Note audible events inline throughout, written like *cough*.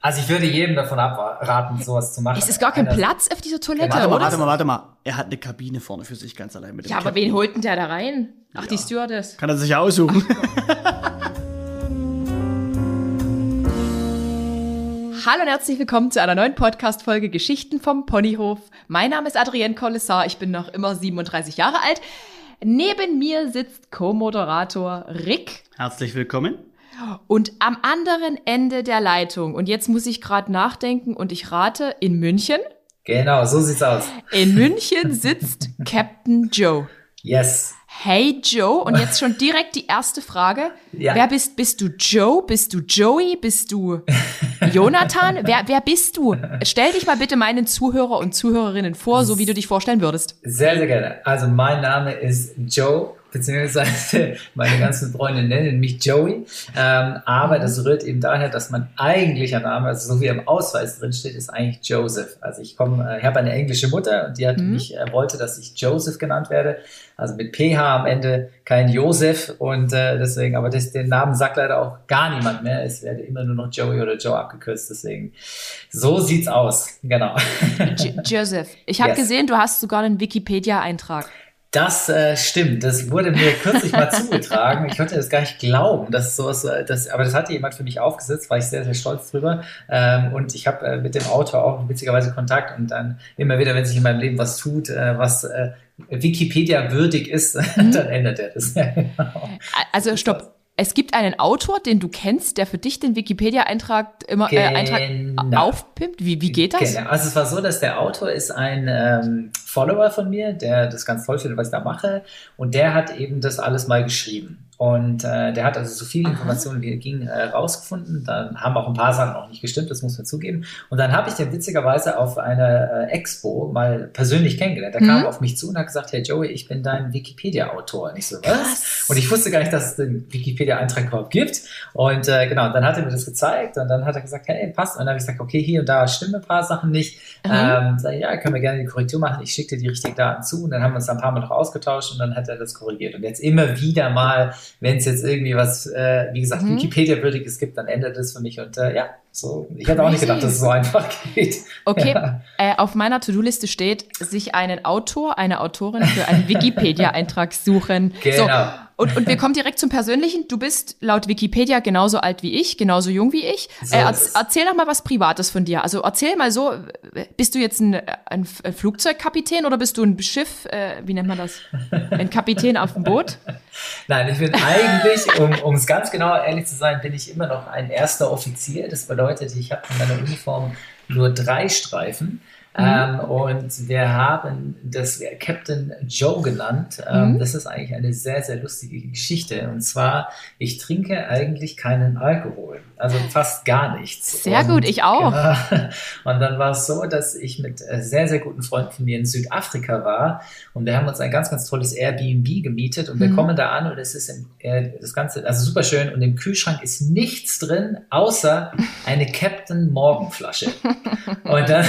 Also ich würde jedem davon abraten, sowas zu machen. Es ist gar kein Platz auf dieser Toilette, Warte mal, oder? warte mal, warte mal. Er hat eine Kabine vorne für sich ganz allein mit dem Ja, aber Captain. wen holt denn der da rein? Ach, die Stewardess. Kann er sich ja aussuchen. *laughs* Hallo und herzlich willkommen zu einer neuen Podcast-Folge Geschichten vom Ponyhof. Mein Name ist Adrienne Collessar, ich bin noch immer 37 Jahre alt. Neben mir sitzt Co-Moderator Rick Herzlich willkommen. Und am anderen Ende der Leitung, und jetzt muss ich gerade nachdenken und ich rate, in München. Genau, so sieht's aus. In München sitzt *laughs* Captain Joe. Yes. Hey Joe, und jetzt schon direkt die erste Frage. Ja. Wer bist, bist du Joe? Bist du Joey? Bist du Jonathan? *laughs* wer, wer bist du? Stell dich mal bitte meinen Zuhörer und Zuhörerinnen vor, so wie du dich vorstellen würdest. Sehr, sehr gerne. Also mein Name ist Joe, beziehungsweise *laughs* meine ganzen Freunde nennen mich Joey. Ähm, aber das rührt eben daher, dass mein eigentlicher Name, also so wie er im Ausweis drin steht, ist eigentlich Joseph. Also ich komme, äh, ich habe eine englische Mutter und die hat Mhm. mich, äh, wollte, dass ich Joseph genannt werde. Also mit PH am Ende, kein Joseph. Und äh, deswegen, aber das, den Namen sagt leider auch gar niemand mehr. Es werde immer nur noch Joey oder Joe abgekürzt. Deswegen, so sieht's aus. Genau. J Joseph, ich habe Yes. gesehen, du hast sogar einen Wikipedia-Eintrag. Das äh, stimmt. Das wurde mir kürzlich mal *laughs* zugetragen. Ich konnte das gar nicht glauben, dass sowas, äh, das, aber das hatte jemand für mich aufgesetzt, war ich sehr, sehr stolz drüber. Ähm, und ich habe äh, mit dem Autor auch witzigerweise Kontakt und dann immer wieder, wenn sich in meinem Leben was tut, äh, was äh, Wikipedia würdig ist, *laughs* dann ändert er das. *laughs* Genau. Also stopp. Es gibt einen Autor, den du kennst, der für dich den Wikipedia-Eintrag immer äh, Eintrag Genau. aufpimpt. Wie, wie geht das? Genau. Also es war so, dass der Autor ist ein ähm, Follower von mir, der das ganz toll findet, was ich da mache. Und der hat eben das alles mal geschrieben. Und äh, der hat also so viele Informationen, wie er ging, äh, rausgefunden. Dann haben auch ein paar Sachen auch nicht gestimmt, das muss man zugeben. Und dann habe ich den witzigerweise auf einer äh, Expo mal persönlich kennengelernt. Der kam Mhm. auf mich zu und hat gesagt, hey Joey, ich bin dein Wikipedia-Autor. Und ich so, was? Krass. Und ich wusste gar nicht, dass es den Wikipedia-Eintrag überhaupt gibt. Und äh, genau, dann hat er mir das gezeigt und dann hat er gesagt, hey, passt. Und dann habe ich gesagt, okay, hier und da stimmen ein paar Sachen nicht. Mhm. Ähm, sag ja, können wir gerne die Korrektur machen. Ich schicke dir die richtigen Daten zu. Und dann haben wir uns ein paar Mal noch ausgetauscht und dann hat er das korrigiert. Und jetzt immer wieder mal, wenn es jetzt irgendwie was, äh, wie gesagt, Mhm. Wikipedia-würdiges gibt, dann ändert es für mich. Und äh, ja, so, ich hätte auch nicht gedacht, dass es so einfach *laughs* geht. Okay, Ja. äh, auf meiner To-Do-Liste steht, sich einen Autor, eine Autorin für einen Wikipedia-Eintrag suchen. So, Genau. und, und wir kommen direkt zum Persönlichen. Du bist laut Wikipedia genauso alt wie ich, genauso jung wie ich. So äh, ist erzähl doch mal was Privates von dir. Also erzähl mal so, äh, bist du jetzt ein, ein, ein Flugzeugkapitän oder bist du ein Schiff, äh, wie nennt man das? Ein Kapitän auf dem Boot? *laughs* Nein, ich bin eigentlich, um es ganz genau ehrlich zu sein, bin ich immer noch ein erster Offizier. Das bedeutet, ich habe in meiner Uniform nur drei Streifen. Ähm, und wir haben das Captain Joe genannt. Ähm, Mhm. Das ist eigentlich eine sehr, sehr lustige Geschichte. Und zwar, ich trinke eigentlich keinen Alkohol. Also fast gar nichts. Sehr und, gut, ich auch. Genau. *laughs* Und dann war es so, dass ich mit äh, sehr, sehr guten Freunden von mir in Südafrika war. Und wir haben uns ein ganz, ganz tolles Airbnb gemietet. Und wir Mhm. kommen da an und es ist im, äh, das Ganze, also super schön. Und im Kühlschrank ist nichts drin, außer eine Captain Morgan Flasche. *laughs* Und dann,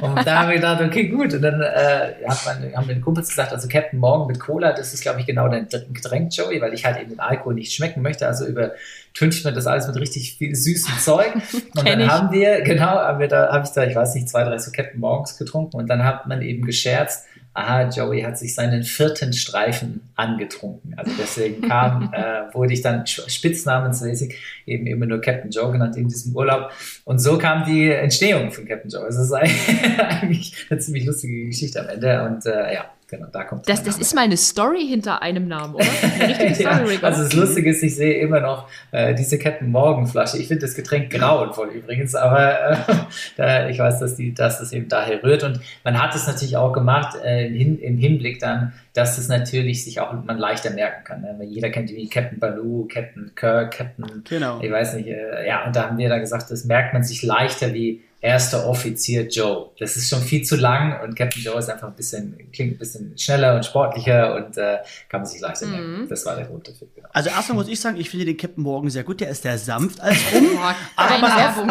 und da haben wir gedacht, okay, gut. Und dann äh, hat man, haben den Kumpels gesagt, also Captain Morgan mit Cola, das ist, glaube ich, genau dein Getränk, Joey, weil ich halt eben den Alkohol nicht schmecken möchte. Also übertüncht man das alles mit richtig viel süßem Zeug. *laughs* Und dann ich. haben wir, genau, haben wir da, habe ich da, ich weiß nicht, zwei, drei so Captain Morgans getrunken. Und dann hat man eben gescherzt, aha, Joey hat sich seinen vierten Streifen angetrunken. Also deswegen kam, *laughs* äh, wurde ich dann spitznamensmäßig eben immer nur Captain Joe genannt in diesem Urlaub. Und so kam die Entstehung von Captain Joe. Es ist eigentlich *laughs* eigentlich eine ziemlich lustige Geschichte am Ende. Und äh, ja, genau, da kommt Das, das ist mal eine Story hinter einem Namen, oder? Eine *laughs* Story, ja, also das Lustige ist, ich sehe immer noch äh, diese Captain Morgan Flasche. Ich finde das Getränk grauenvoll übrigens, aber äh, *laughs* da, ich weiß, dass, die, dass das eben daher rührt. Und man hat es natürlich auch gemacht äh, im Hinblick dann, dass es natürlich sich auch man leichter merken kann. Ne? Weil Jeder kennt die Captain Baloo, Captain Kirk, Captain Genau. ich weiß nicht, äh, ja, und da haben wir dann gesagt, das merkt man sich leichter wie erster Offizier Joe. Das ist schon viel zu lang und Captain Joe ist einfach ein bisschen, klingt ein bisschen schneller und sportlicher und äh, kann man sich leichter merken. Mhm. Das war der Grund dafür. Genau. Also erstmal muss ich sagen, ich finde den Captain Morgan sehr gut. Der ist sehr sanft als rum. *laughs* Aber pass auf.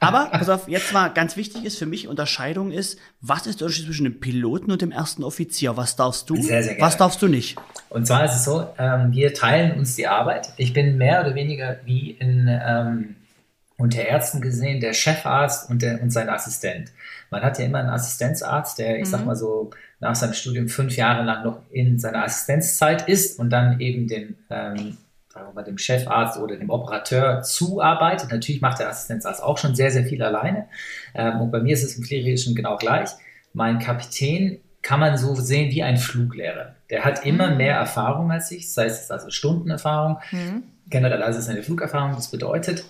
Aber pass auf, jetzt mal ganz wichtig ist für mich Unterscheidung ist, was ist der Unterschied zwischen dem Piloten und dem ersten Offizier? Was darfst du? Sehr, sehr gerne. was darfst du nicht? Und zwar ist es so, ähm, wir teilen uns die Arbeit. Ich bin mehr oder weniger wie in, ähm, unter Ärzten gesehen, der Chefarzt und, der, und sein Assistent. Man hat ja immer einen Assistenzarzt, der, ich mhm. sag mal so, nach seinem Studium fünf Jahre lang noch in seiner Assistenzzeit ist und dann eben den, ähm, sagen wir dem Chefarzt oder dem Operateur zuarbeitet. Natürlich macht der Assistenzarzt auch schon sehr, sehr viel alleine. Ähm, und bei mir ist es im Fliegerischen genau gleich. Mein Kapitän kann man so sehen wie ein Fluglehrer. Der hat immer mhm. mehr Erfahrung als ich, das heißt, es ist also Stundenerfahrung. Mhm. Generell also ist es eine Flugerfahrung. Das bedeutet,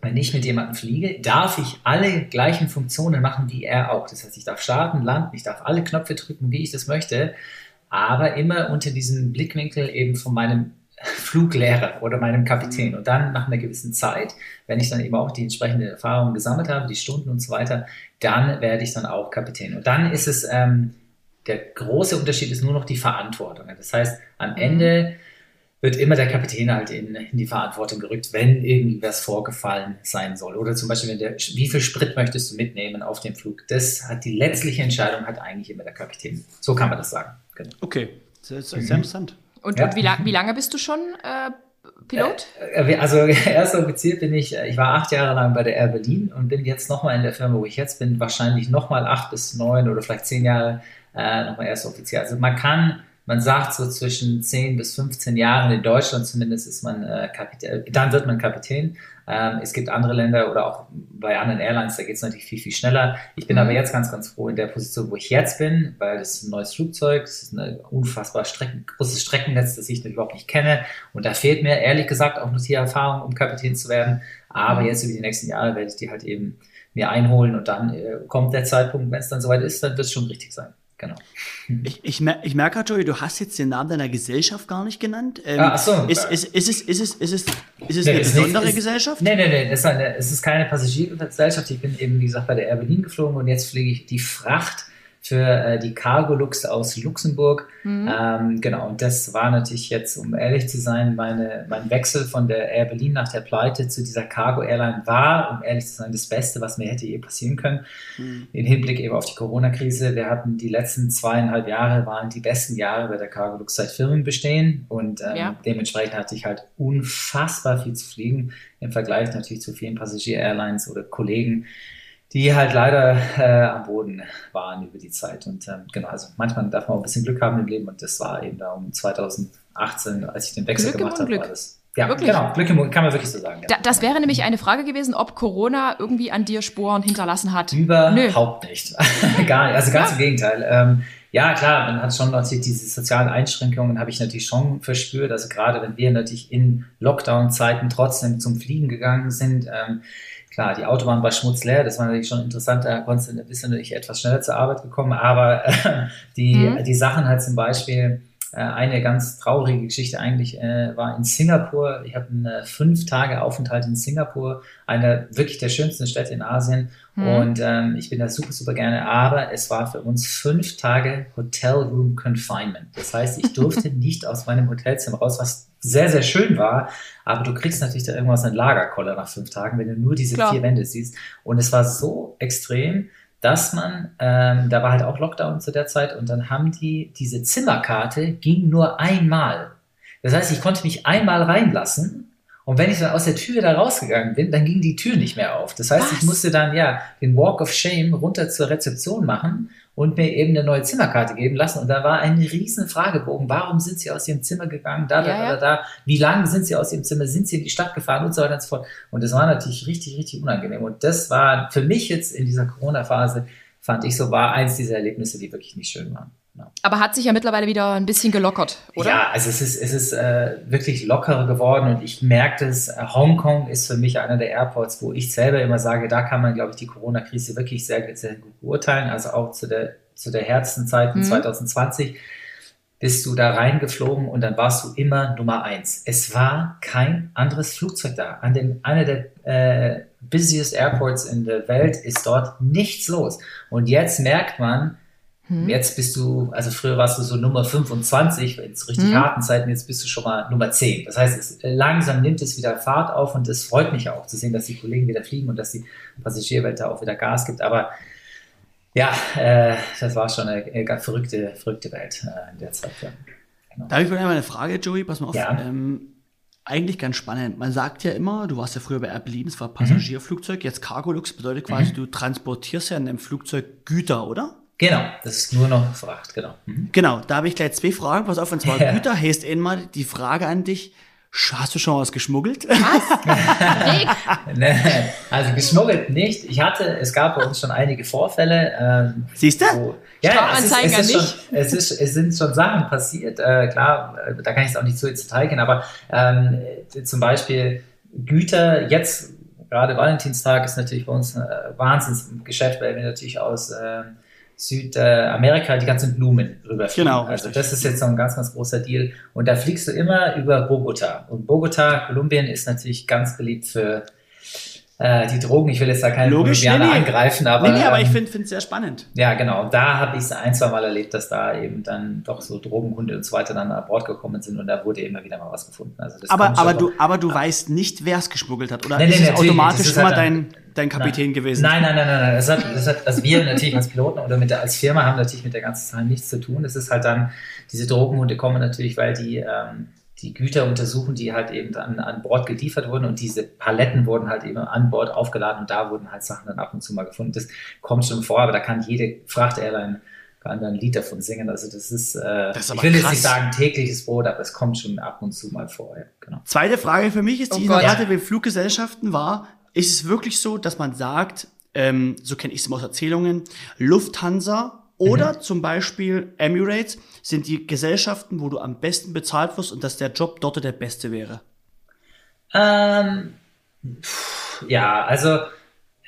wenn ich mit jemandem fliege, darf ich alle gleichen Funktionen machen wie er auch. Das heißt, ich darf starten, landen, ich darf alle Knöpfe drücken, wie ich das möchte, aber immer unter diesem Blickwinkel eben von meinem *laughs* Fluglehrer oder meinem Kapitän. Und dann nach einer gewissen Zeit, wenn ich dann eben auch die entsprechende Erfahrung gesammelt habe, die Stunden und so weiter, dann werde ich dann auch Kapitän. Und dann ist es, ähm, der große Unterschied ist nur noch die Verantwortung. Das heißt, am mhm. Ende wird immer der Kapitän halt in, in, die Verantwortung gerückt, wenn irgendwas vorgefallen sein soll. Oder zum Beispiel, wenn der, wie viel Sprit möchtest du mitnehmen auf dem Flug? Das hat die letztliche Entscheidung hat eigentlich immer der Kapitän. So kann man das sagen. Genau. Okay, sehr, sehr, sehr mhm. interessant. Und, ja. und wie, lang, wie, lange bist du schon äh, Pilot? Äh, äh also *laughs* erster Offizier bin ich, äh, ich war acht Jahre lang bei der Air Berlin und bin jetzt nochmal in der Firma, wo ich jetzt bin, wahrscheinlich nochmal acht bis neun oder vielleicht zehn Jahre äh, nochmal erster Offizier. Also man kann man sagt so zwischen 10 bis 15 Jahren, in Deutschland zumindest ist man äh, Kapitän, dann wird man Kapitän. Ähm, es gibt andere Länder oder auch bei anderen Airlines, da geht es natürlich viel, viel schneller. Ich bin mhm. aber jetzt ganz, ganz froh in der Position, wo ich jetzt bin, weil es ist ein neues Flugzeug, es ist ein unfassbar Strecken, großes Streckennetz, das ich überhaupt nicht kenne. Und da fehlt mir ehrlich gesagt auch nur die Erfahrung, um Kapitän zu werden. Aber mhm. jetzt über die nächsten Jahre werde ich die halt eben mir einholen und dann äh, kommt der Zeitpunkt, wenn es dann soweit ist, dann wird es schon richtig sein. Genau. Ich, ich, mer ich merke, Joey, du hast jetzt den Namen deiner Gesellschaft gar nicht genannt. Ähm, ah, ach so. Ist, ist, ist, es, ist, es, ist, es, ist es nee, eine besondere nicht, Gesellschaft? Nein, nein, nein. Es ist, eine, es ist keine Passagiergesellschaft. Ich bin eben, wie gesagt, bei der Air Berlin geflogen und jetzt fliege ich die Fracht für äh, die Cargolux aus Luxemburg. Mhm. Ähm, genau, und das war natürlich jetzt, um ehrlich zu sein, meine, mein Wechsel von der Air Berlin nach der Pleite zu dieser Cargo Airline war, um ehrlich zu sein, das Beste, was mir hätte je passieren können. Mhm. Im Hinblick eben auf die Corona-Krise. Wir hatten die letzten zweieinhalb Jahre waren die besten Jahre bei der Cargolux seit Firmenbestehen und ähm, ja. dementsprechend hatte ich halt unfassbar viel zu fliegen im Vergleich natürlich zu vielen Passagier-Airlines oder Kollegen die halt leider äh, am Boden waren über die Zeit. Und ähm, genau, also manchmal darf man auch ein bisschen Glück haben im Leben und das war eben da um 2018, als ich den Wechsel Glück gemacht habe, war das. Ja, wirklich? genau, Glück im kann man wirklich so sagen. Ja. Da, das wäre nämlich eine Frage gewesen, ob Corona irgendwie an dir Sporen hinterlassen hat. Überhaupt Nö. nicht. *laughs* Gar nicht. Also ganz ja. im Gegenteil. Ähm, ja, klar, man hat schon natürlich diese sozialen Einschränkungen, habe ich natürlich schon verspürt. Also gerade wenn wir natürlich in Lockdown-Zeiten trotzdem zum Fliegen gegangen sind, ähm, Klar, die Autobahn war schmutzleer, das war natürlich schon interessant, da konntest du ein bisschen etwas schneller zur Arbeit gekommen, aber äh, die, mhm. die Sachen halt zum Beispiel, eine ganz traurige Geschichte eigentlich äh, war in Singapur. Ich hatte einen äh, fünf Tage Aufenthalt in Singapur, einer wirklich der schönsten Städte in Asien. Mhm. Und ähm, ich bin da super, super gerne. Aber es war für uns fünf Tage Hotel Room Confinement. Das heißt, ich *laughs* durfte nicht aus meinem Hotelzimmer raus, was sehr, sehr schön war. Aber du kriegst natürlich da irgendwas in Lagerkoller nach fünf Tagen, wenn du nur diese Klar. vier Wände siehst. Und es war so extrem, dass man, ähm, da war halt auch Lockdown zu der Zeit und dann haben die, diese Zimmerkarte ging nur einmal. Das heißt, ich konnte mich einmal reinlassen und wenn ich dann aus der Tür wieder rausgegangen bin, dann ging die Tür nicht mehr auf. Das heißt, Was? ich musste dann ja den Walk of Shame runter zur Rezeption machen und mir eben eine neue Zimmerkarte geben lassen. Und da war ein riesen Fragebogen. Warum sind Sie aus Ihrem Zimmer gegangen? Da, da, ja, ja. da, da. Wie lange sind Sie aus Ihrem Zimmer? Sind Sie in die Stadt gefahren? Und so weiter und so fort. Und das war natürlich richtig, richtig unangenehm. Und das war für mich jetzt in dieser Corona-Phase, fand ich so, war eins dieser Erlebnisse, die wirklich nicht schön waren. Aber hat sich ja mittlerweile wieder ein bisschen gelockert, oder? Ja, also es ist, es ist äh, wirklich lockerer geworden und ich merke es, äh, Hongkong ist für mich einer der Airports, wo ich selber immer sage, da kann man, glaube ich, die Corona-Krise wirklich sehr, sehr gut beurteilen. Also auch zu der, zu der Herzenzeit mhm. 2020 bist du da reingeflogen und dann warst du immer Nummer eins. Es war kein anderes Flugzeug da. An den, einer der äh, busiest Airports in der Welt ist dort nichts los. Und jetzt merkt man, hm. Jetzt bist du, also früher warst du so Nummer 25 in so richtig hm. harten Zeiten, jetzt bist du schon mal Nummer 10. Das heißt, es, äh, langsam nimmt es wieder Fahrt auf und es freut mich auch zu sehen, dass die Kollegen wieder fliegen und dass die Passagierwelt da auch wieder Gas gibt. Aber ja, äh, das war schon eine, eine verrückte, verrückte Welt äh, in der Zeit. Ja. Genau. Darf ich mal eine Frage, Joey? Pass mal auf. Ja. Ähm, eigentlich ganz spannend. Man sagt ja immer, du warst ja früher bei Air Berlin, das war Passagierflugzeug, jetzt Cargolux bedeutet quasi, mhm. du transportierst ja in einem Flugzeug Güter, oder? Genau, das ist nur noch Fracht, genau. Mhm. Genau, da habe ich gleich zwei Fragen. Pass auf, und zwar *laughs* ja. Güter heißt einmal die Frage an dich, Hast du schon was geschmuggelt? Was? *laughs* *laughs* nee, also geschmuggelt nicht. Ich hatte, es gab bei uns schon einige Vorfälle. Ähm, Siehst du? ja, es, ist, es, ist schon, es, ist, es sind schon Sachen passiert. Äh, klar, äh, da kann ich es auch nicht so ins Detail gehen, aber ähm, zum Beispiel Güter, jetzt gerade Valentinstag ist natürlich bei uns ein äh, Wahnsinnsgeschäft, weil wir natürlich aus äh, Südamerika die ganzen Blumen rüberfliegen. Genau. Also das ist jetzt so ein ganz, ganz großer Deal. Und da fliegst du immer über Bogota. Und Bogota, Kolumbien, ist natürlich ganz beliebt für äh, die Drogen. Ich will jetzt da keine Logisch, Kolumbianer nee, nee. angreifen, aber. Nee, nee aber ich ähm, finde es sehr spannend. Ja, genau. Und da habe ich es ein, zwei Mal erlebt, dass da eben dann doch so Drogenhunde und so weiter dann an Bord gekommen sind und da wurde immer wieder mal was gefunden. Also aber, aber, du, aber du weißt nicht, wer es geschmuggelt hat, oder nee, ist nee, es automatisch immer halt dein, dein Kapitän nein, gewesen? Nein, nein, nein, nein. nein. Das hat, das hat, also wir natürlich als Piloten oder mit der, als Firma haben natürlich mit der ganzen Sache nichts zu tun. Es ist halt dann, diese Drogenhunde kommen natürlich, weil die ähm, die Güter untersuchen, die halt eben dann an Bord geliefert wurden und diese Paletten wurden halt eben an Bord aufgeladen und da wurden halt Sachen dann ab und zu mal gefunden. Das kommt schon vor, aber da kann jede Fracht-Airline kann da ein Lied davon singen. Also das ist, äh, das ist ich will krass. jetzt nicht sagen tägliches Brot, aber es kommt schon ab und zu mal vor. Ja, genau. Zweite Frage für mich ist, die oh Inhalte ja. Fluggesellschaften war, ist es wirklich so, dass man sagt, ähm, so kenne ich es aus Erzählungen, Lufthansa oder mhm. zum Beispiel Emirates sind die Gesellschaften, wo du am besten bezahlt wirst und dass der Job dort der beste wäre? Ähm, ja, also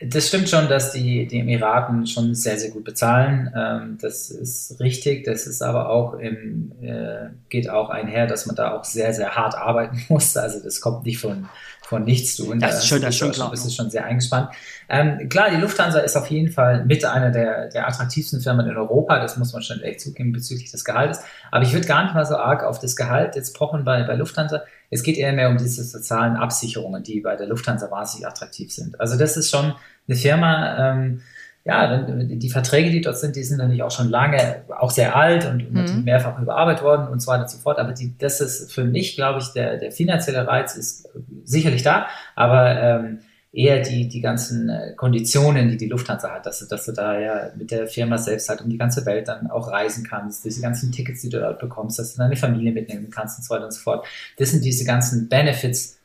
das stimmt schon, dass die, die Emiraten schon sehr, sehr gut bezahlen. Ähm, das ist richtig. Das ist aber auch im, äh, geht auch einher, dass man da auch sehr, sehr hart arbeiten *laughs* muss. Also das kommt nicht von, von nichts tun. Das ist schon, das ist schon klar. Das ist schon sehr eingespannt. Ähm, klar, die Lufthansa ist auf jeden Fall mit einer der, der attraktivsten Firmen in Europa. Das muss man schon echt zugeben bezüglich des Gehaltes. Aber ich würde gar nicht mal so arg auf das Gehalt jetzt pochen bei, bei Lufthansa. Es geht eher mehr um diese sozialen Absicherungen, die bei der Lufthansa wahnsinnig attraktiv sind. Also das ist schon eine Firma, ähm, ja, die Verträge, die dort sind, die sind natürlich auch schon lange, auch sehr alt und mhm. mehrfach überarbeitet worden und so weiter und so fort. Aber die, das ist für mich, glaube ich, der, der finanzielle Reiz ist sicherlich da, aber ähm, eher die, die ganzen äh, Konditionen, die die Lufthansa hat, dass du, dass du da ja mit der Firma selbst halt um die ganze Welt dann auch reisen kannst, diese ganzen Tickets, die du dort bekommst, dass du deine Familie mitnehmen kannst und so weiter und so fort. Das sind diese ganzen Benefits,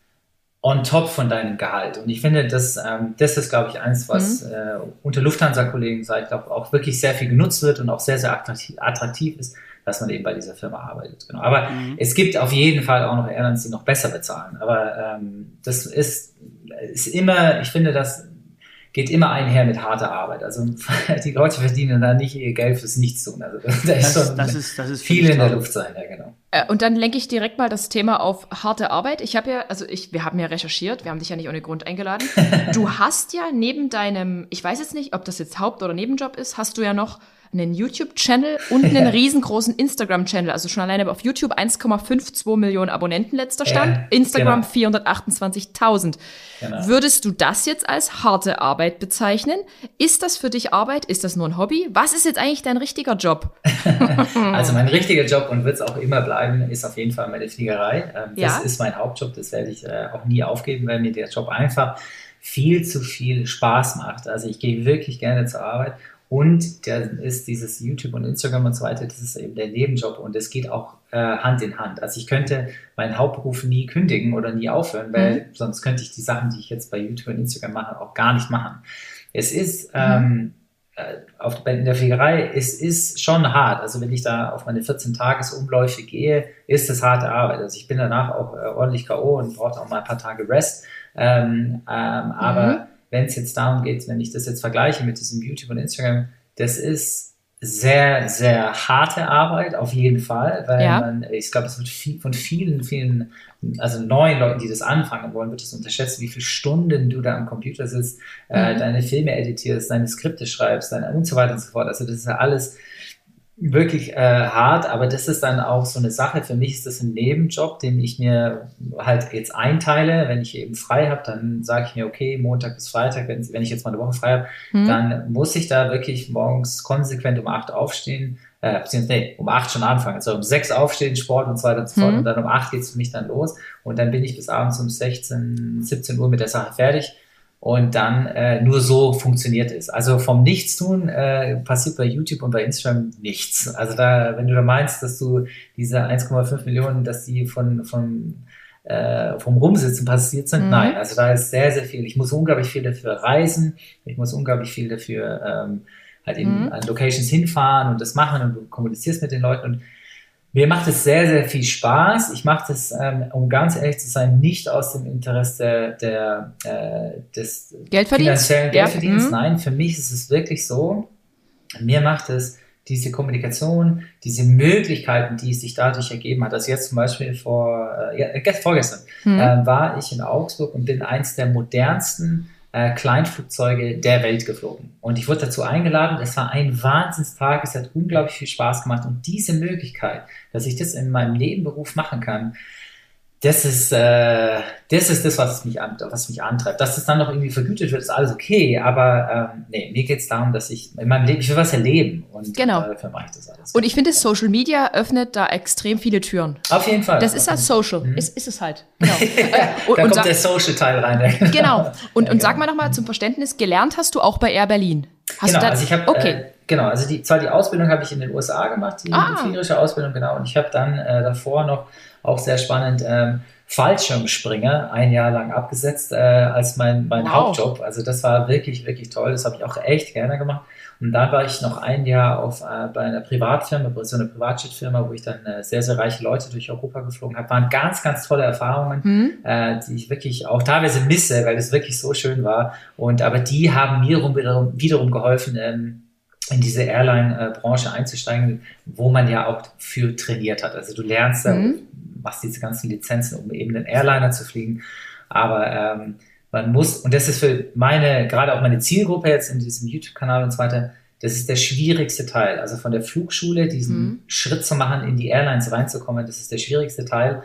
on top von deinem Gehalt. Und ich finde, das, ähm, das ist, glaube ich, eins, was mhm. äh, unter Lufthansa-Kollegen, ich glaube, auch wirklich sehr viel genutzt wird und auch sehr, sehr attraktiv, attraktiv ist, dass man eben bei dieser Firma arbeitet. Genau. Aber mhm. es gibt auf jeden Fall auch noch Airlines, die noch besser bezahlen. Aber ähm, das ist, ist immer, ich finde, das geht immer einher mit harter Arbeit. Also *laughs* die Leute verdienen da nicht ihr Geld fürs Nichtstun. Also *laughs* da ist schon das ist, das ist viel in der Luft sein, ja genau. Äh, und dann lenke ich direkt mal das Thema auf harte Arbeit. Ich habe ja, also ich, wir haben ja recherchiert, wir haben dich ja nicht ohne Grund eingeladen. *laughs* du hast ja neben deinem, ich weiß jetzt nicht, ob das jetzt Haupt- oder Nebenjob ist, hast du ja noch einen YouTube-Channel und einen *laughs* riesengroßen Instagram-Channel. Also schon alleine auf YouTube 1,52 Millionen Abonnenten letzter Stand, ja, Instagram genau. 428.000. Genau. Würdest du das jetzt als harte Arbeit bezeichnen? Ist das für dich Arbeit? Ist das nur ein Hobby? Was ist jetzt eigentlich dein richtiger Job? *laughs* also mein richtiger Job und wird es auch immer bleiben, ist auf jeden Fall meine Fliegerei. Ähm, das ja? ist mein Hauptjob, das werde ich äh, auch nie aufgeben, weil mir der Job einfach viel zu viel Spaß macht. Also ich gehe wirklich gerne zur Arbeit und der ist dieses YouTube und Instagram und so weiter, das ist eben der Nebenjob und es geht auch äh, Hand in Hand. Also ich könnte meinen Hauptberuf nie kündigen oder nie aufhören, weil mhm. sonst könnte ich die Sachen, die ich jetzt bei YouTube und Instagram mache, auch gar nicht machen. Es ist mhm. ähm, äh, auf, in der Fliegerei, es ist schon hart. Also wenn ich da auf meine 14-Tages-Umläufe gehe, ist es harte Arbeit. Also ich bin danach auch äh, ordentlich K.O. und brauche auch mal ein paar Tage Rest. Ähm, ähm, aber mhm wenn es jetzt darum geht, wenn ich das jetzt vergleiche mit diesem YouTube und Instagram, das ist sehr, sehr harte Arbeit, auf jeden Fall, weil ja. man, ich glaube, es wird viel, von vielen, vielen, also neuen Leuten, die das anfangen wollen, wird es unterschätzt, wie viele Stunden du da am Computer sitzt, äh, mhm. äh, deine Filme editierst, deine Skripte schreibst, deine, und so weiter und so fort. Also das ist ja alles, wirklich äh, hart, aber das ist dann auch so eine Sache. Für mich ist das ein Nebenjob, den ich mir halt jetzt einteile. Wenn ich eben frei habe, dann sage ich mir, okay, Montag bis Freitag, wenn, wenn ich jetzt mal eine Woche frei habe, mhm. dann muss ich da wirklich morgens konsequent um acht aufstehen, äh, beziehungsweise nee, um acht schon anfangen. Also um sechs aufstehen, Sport und so weiter und so fort. Mhm. Und dann um acht geht es für mich dann los. Und dann bin ich bis abends um 16, 17 Uhr mit der Sache fertig und dann äh, nur so funktioniert es. Also vom Nichtstun äh, passiert bei YouTube und bei Instagram nichts. Also da, wenn du da meinst, dass du diese 1,5 Millionen, dass die von, von äh, vom Rumsitzen passiert sind, mhm. nein. Also da ist sehr, sehr viel. Ich muss unglaublich viel dafür reisen. Ich muss unglaublich viel dafür ähm, halt in, mhm. an Locations hinfahren und das machen und du kommunizierst mit den Leuten und mir macht es sehr, sehr viel Spaß. Ich mache das, ähm, um ganz ehrlich zu sein, nicht aus dem Interesse der, äh, des Geldverdienst? finanziellen Geldverdienst. Ja. Mhm. Nein, für mich ist es wirklich so, mir macht es diese Kommunikation, diese Möglichkeiten, die es sich dadurch ergeben hat. Also jetzt zum Beispiel vor, äh, ja, vorgestern mhm. äh, war ich in Augsburg und bin eins der modernsten äh, Kleinflugzeuge der Welt geflogen. Und ich wurde dazu eingeladen. Es war ein Wahnsinnstag. Es hat unglaublich viel Spaß gemacht. Und diese Möglichkeit, dass ich das in meinem Nebenberuf machen kann, das ist, äh, das ist das, was mich, an, was mich antreibt. Dass es dann noch irgendwie vergütet wird, ist alles okay, aber ähm, nee, mir geht es darum, dass ich in meinem Leben, ich will was erleben und genau. äh, dafür mache ich das alles. Und ich finde, Social Media öffnet da extrem viele Türen. Auf jeden Fall. Das ist ja Social, mhm. ist, ist es halt. Genau. *laughs* ja, und, da kommt der Social-Teil rein. *laughs* genau. Und, und sag mal nochmal zum Verständnis, gelernt hast du auch bei Air Berlin? Hast genau, du da, also ich habe okay. Äh, genau, also die, zwar die Ausbildung habe ich in den USA gemacht, die, ah. die Ausbildung, genau, und ich habe dann äh, davor noch auch sehr spannend ähm, Fallschirmspringer ein Jahr lang abgesetzt äh, als mein, mein wow. Hauptjob. Also das war wirklich, wirklich toll. Das habe ich auch echt gerne gemacht. Und dann war ich noch ein Jahr auf, äh, bei einer Privatfirma, so eine Privatjetfirma, wo ich dann äh, sehr, sehr reiche Leute durch Europa geflogen habe. Waren ganz, ganz tolle Erfahrungen, mhm. äh, die ich wirklich auch teilweise misse, weil es wirklich so schön war. Und aber die haben mir wiederum, wiederum geholfen, ähm, in diese Airline-Branche einzusteigen, wo man ja auch für trainiert hat. Also du lernst da, mhm. machst diese ganzen Lizenzen, um eben den Airliner zu fliegen. Aber ähm, man muss, und das ist für meine, gerade auch meine Zielgruppe jetzt in diesem YouTube-Kanal und so weiter, das ist der schwierigste Teil. Also von der Flugschule, diesen mhm. Schritt zu machen, in die Airlines reinzukommen, das ist der schwierigste Teil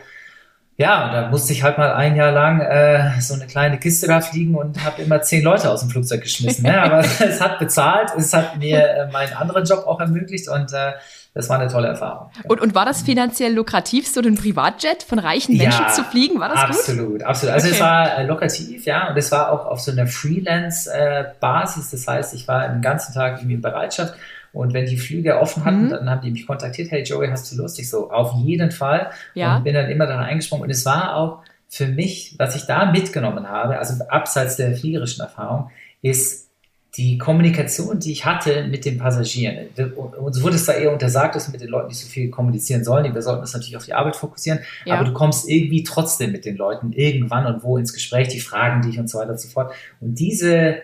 ja, da musste ich halt mal ein Jahr lang äh, so eine kleine Kiste da fliegen und habe immer zehn Leute aus dem Flugzeug geschmissen. Ne? Aber *laughs* es hat bezahlt, es hat mir äh, meinen anderen Job auch ermöglicht und äh, das war eine tolle Erfahrung. Und, und war das finanziell lukrativ, so den Privatjet von reichen Menschen ja, zu fliegen? War das absolut, gut? Absolut, absolut. Also okay. es war äh, lukrativ, ja, und es war auch auf so einer Freelance-Basis. Äh, das heißt, ich war den ganzen Tag irgendwie in Bereitschaft und wenn die Flüge offen hatten, mhm. dann haben die mich kontaktiert, hey Joey, hast du Lust? Ich so, auf jeden Fall. Ja. Und bin dann immer daran eingesprungen. Und es war auch für mich, was ich da mitgenommen habe, also abseits der fliegerischen Erfahrung, ist die Kommunikation, die ich hatte mit den Passagieren. Uns wurde es da eher untersagt, dass wir mit den Leuten nicht so viel kommunizieren sollen. Wir sollten uns natürlich auf die Arbeit fokussieren. Ja. Aber du kommst irgendwie trotzdem mit den Leuten irgendwann und wo ins Gespräch, die fragen dich und so weiter und so fort. Und diese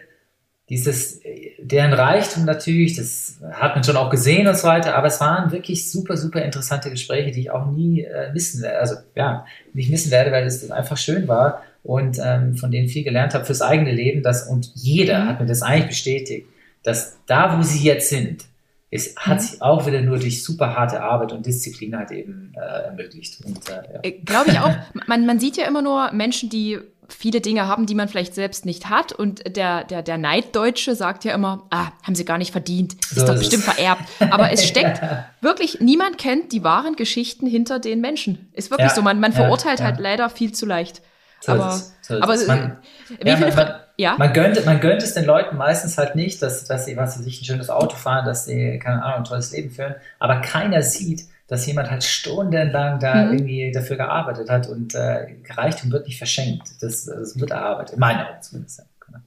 dieses, deren Reichtum natürlich, das hat man schon auch gesehen und so weiter, aber es waren wirklich super, super interessante Gespräche, die ich auch nie äh, missen werde, also ja, nicht missen werde, weil es einfach schön war und ähm, von denen viel gelernt habe fürs eigene Leben, dass, und jeder hat mir das eigentlich bestätigt, dass da, wo sie jetzt sind, es hat mhm. sich auch wieder nur durch super harte Arbeit und Disziplin halt eben äh, ermöglicht. äh, ja. Äh, Glaube ich auch. *laughs* Man, man sieht ja immer nur Menschen, die viele Dinge haben, die man vielleicht selbst nicht hat. Und der, der, der Neiddeutsche sagt ja immer, ah, haben sie gar nicht verdient, ist so doch ist bestimmt es. vererbt. Aber es steckt *laughs* wirklich, niemand kennt die wahren Geschichten hinter den Menschen. Ist wirklich ja, so, man, man verurteilt ja, halt leider viel zu leicht. So aber, so aber man, wie viele man, ja? man, gönnt, man gönnt es den Leuten meistens halt nicht, dass, dass sie, was sie sich ein schönes Auto fahren, dass sie, keine Ahnung, ein tolles Leben führen. Aber keiner sieht, dass jemand halt stundenlang da mhm. irgendwie dafür gearbeitet hat und äh, Reichtum wird nicht verschenkt. Das, das wird erarbeitet, in meinen Augen zumindest. Genau.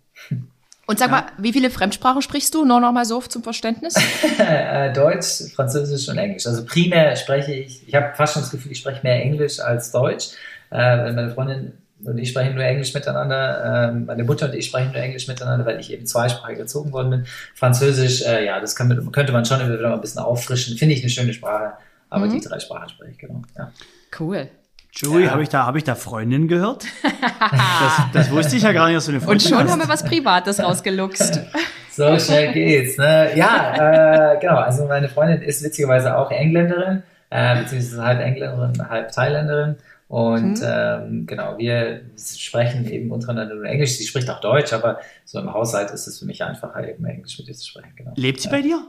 Und sag ja. mal, wie viele Fremdsprachen sprichst du? Nur noch mal so zum Verständnis? *laughs* Äh, Deutsch, Französisch und Englisch. Also primär spreche ich, ich habe fast schon das Gefühl, ich spreche mehr Englisch als Deutsch. Äh, meine Freundin und ich spreche nur Englisch miteinander. Ähm, meine Mutter und ich sprechen nur Englisch miteinander, weil ich eben zweisprachig erzogen worden bin. Französisch, äh, ja, das kann, könnte man schon wieder mal ein bisschen auffrischen. Finde ich eine schöne Sprache. Aber mhm. die drei Sprachen spreche ich, genau. Ja. Cool. Joey, ja. habe ich, da, hab ich da Freundin gehört? *laughs* das, das, wusste ich ja gar nicht, dass du eine Freundin Und schon hast. haben wir was Privates rausgeluchst. *laughs* so schnell geht's. Ne? Ja, äh, genau. Also meine Freundin ist witzigerweise auch Engländerin, äh, beziehungsweise halb Engländerin, halb Thailänderin. Und mhm. ähm, genau, wir sprechen eben untereinander nur Englisch. Sie spricht auch Deutsch, aber so im Haushalt ist es für mich einfacher, eben Englisch mit ihr zu sprechen. Genau. Lebt sie bei dir?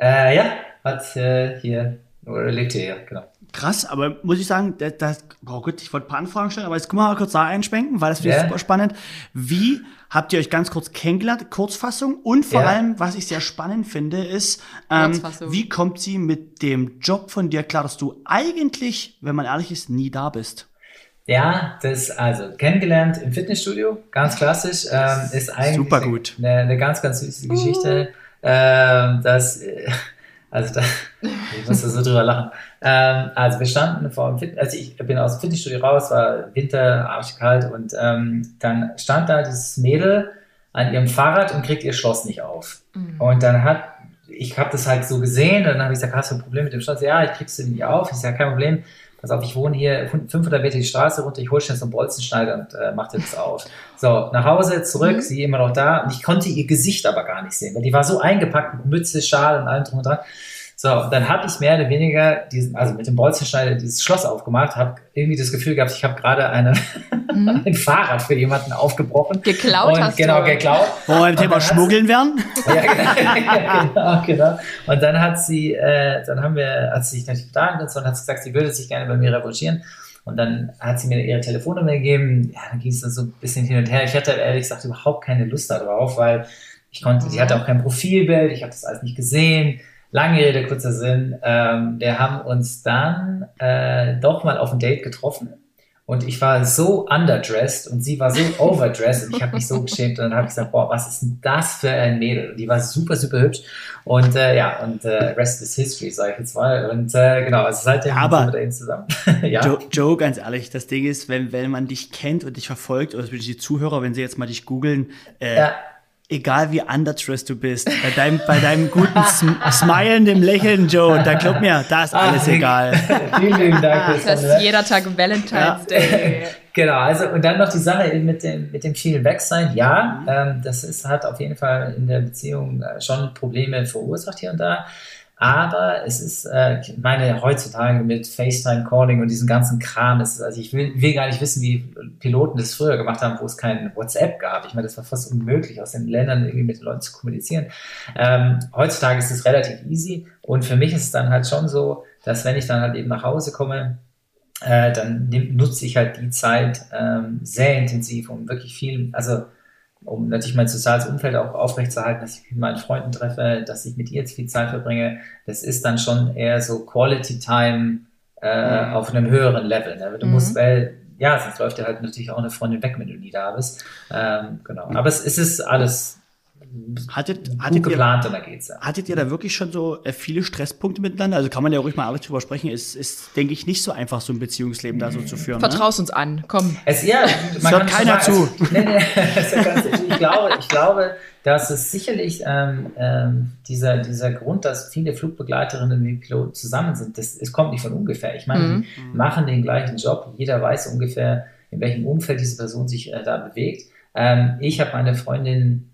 Äh, ja, hat äh, hier, oder hier, genau. Krass, aber muss ich sagen, das, das oh gut, ich wollte ein paar Anfragen stellen, aber jetzt können wir mal kurz da einschwenken, weil das finde ich yeah. super spannend. Wie habt ihr euch ganz kurz kennengelernt, Kurzfassung? Und vor yeah. allem, was ich sehr spannend finde, ist, ähm, wie kommt sie mit dem Job von dir klar, dass du eigentlich, wenn man ehrlich ist, nie da bist? Ja, das also kennengelernt im Fitnessstudio, ganz klassisch, ähm, ist eigentlich super gut. Eine, eine ganz, ganz süße Geschichte. Uh. Ähm, das äh, also da, *laughs* ich muss da so drüber lachen. Ähm, also wir standen vor dem Fitness, also ich bin aus dem Fitnessstudio raus, war Winter, arschkalt und ähm, dann stand da dieses Mädel an ihrem Fahrrad und kriegt ihr Schloss nicht auf. Mhm. Und dann hat, ich habe das halt so gesehen, dann habe ich gesagt, hast du ein Problem mit dem Schloss? Ja, ich krieg's nicht auf. Ich sage, kein Problem pass auf, ich wohne hier 500 Meter die Straße runter, ich hole schnell so einen Bolzenschneider und äh, mach das auf. So, nach Hause, zurück, mhm. sie immer noch da und ich konnte ihr Gesicht aber gar nicht sehen, weil die war so eingepackt mit Mütze, Schal und allem drum und dran. So, dann habe ich mehr oder weniger diesen, also mit dem Bolzenschneider dieses Schloss aufgemacht, habe irgendwie das Gefühl gehabt, ich habe gerade eine, mhm. *laughs* ein Fahrrad für jemanden aufgebrochen. Geklaut und, hast genau, du. Genau, geklaut. Wo wir im Thema Schmuggeln werden? *laughs* ja, *laughs* genau, genau. Und dann hat sie, äh, dann haben wir, hat sie sich natürlich bedankt und so und hat gesagt, sie würde sich gerne bei mir revanchieren. Und dann hat sie mir ihre Telefonnummer gegeben. Ja, dann ging es dann so ein bisschen hin und her. Ich hatte ehrlich gesagt überhaupt keine Lust darauf, weil ich konnte, mhm. sie hatte auch kein Profilbild, ich habe das alles nicht gesehen. Lange Rede, kurzer Sinn. Ähm, wir haben uns dann äh, doch mal auf ein Date getroffen. Und ich war so underdressed und sie war so *laughs* overdressed und ich habe mich so geschämt. Und dann habe ich gesagt, boah, was ist denn das für ein Mädel? Und die war super, super hübsch. Und äh, ja, und äh, Rest is History, sage ich jetzt mal. Und äh, genau, also seitdem Aber sind wir da zusammen. *laughs* ja? Joe, Joe, ganz ehrlich, das Ding ist, wenn, wenn man dich kennt und dich verfolgt, oder die Zuhörer, wenn sie jetzt mal dich googeln, äh, ja egal wie underdressed du bist, bei deinem, bei deinem guten, sm smilenden Lächeln, Joe, da glaub mir, da ist alles Ach, egal. *laughs* Vielen lieben Dank. Das ist jeder Tag Valentine's ja. Day. *laughs* genau, also und dann noch die Sache mit dem, mit dem vielen Wegsein. Ja, mhm. ähm, das ist, hat auf jeden Fall in der Beziehung äh, schon Probleme verursacht hier und da. Aber es ist, äh, meine, heutzutage mit FaceTime-Calling und diesem ganzen Kram, ist, also ich will, will gar nicht wissen, wie Piloten das früher gemacht haben, wo es kein WhatsApp gab. Ich meine, das war fast unmöglich, aus den Ländern irgendwie mit den Leuten zu kommunizieren. Ähm, heutzutage ist es relativ easy und für mich ist es dann halt schon so, dass wenn ich dann halt eben nach Hause komme, äh, dann nutze ich halt die Zeit ähm, sehr intensiv, um wirklich viel, also um natürlich mein soziales Umfeld auch aufrechtzuerhalten, dass ich mich mit meinen Freunden treffe, dass ich mit ihr jetzt viel Zeit verbringe. Das ist dann schon eher so Quality Time äh, mhm. auf einem höheren Level. Ne? Du mhm. musst, weil, ja, sonst läuft dir halt natürlich auch eine Freundin weg, wenn du nie da bist. Ähm, genau. Aber es, es ist alles Hattet, hattet, geplant ihr, und da geht's ja. hattet ihr da wirklich schon so äh, viele Stresspunkte miteinander? Also kann man ja ruhig mal alles drüber sprechen. Ist, ist denke ich, nicht so einfach, so ein Beziehungsleben da so zu führen. Vertraust ne? uns an, komm. Es, ja, man hört keiner zu. nee, nee, ich, glaube, ich glaube, dass es sicherlich ähm, ähm, dieser, dieser Grund, dass viele Flugbegleiterinnen wie Piloten zusammen sind, das, es kommt nicht von ungefähr. Ich meine, mhm. die machen den gleichen Job. Jeder weiß ungefähr, in welchem Umfeld diese Person sich äh, da bewegt. Ähm, ich habe meine Freundin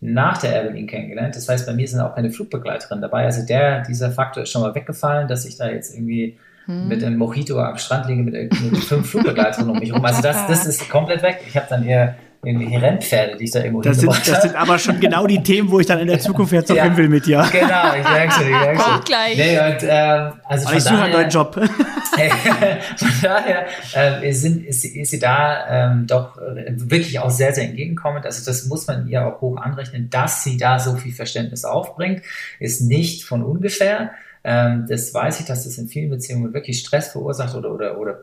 nach der Airline kennengelernt. Das heißt, bei mir sind auch keine Flugbegleiterinnen dabei. Also der, dieser Faktor ist schon mal weggefallen, dass ich da jetzt irgendwie hm. mit einem Mojito am Strand liege mit, mit fünf *laughs* Flugbegleiterinnen um mich herum. Also das, das ist komplett weg. Ich habe dann eher irgendwie Rennpferde, die ich da irgendwo das sind, das sind aber schon genau die Themen, wo ich dann in der Zukunft jetzt noch ja, hin will mit dir. Genau, ich merke schon, ich merke schon. Kommt gleich. Nee, und, ähm, also aber ich suche einen neuen Job. *laughs* *laughs* von daher äh, sind, ist, ist sie da ähm, doch äh, wirklich auch sehr, sehr entgegenkommend. Also das muss man ihr auch hoch anrechnen, dass sie da so viel Verständnis aufbringt, ist nicht von ungefähr. Ähm, das weiß ich, dass das in vielen Beziehungen wirklich Stress verursacht oder, oder, oder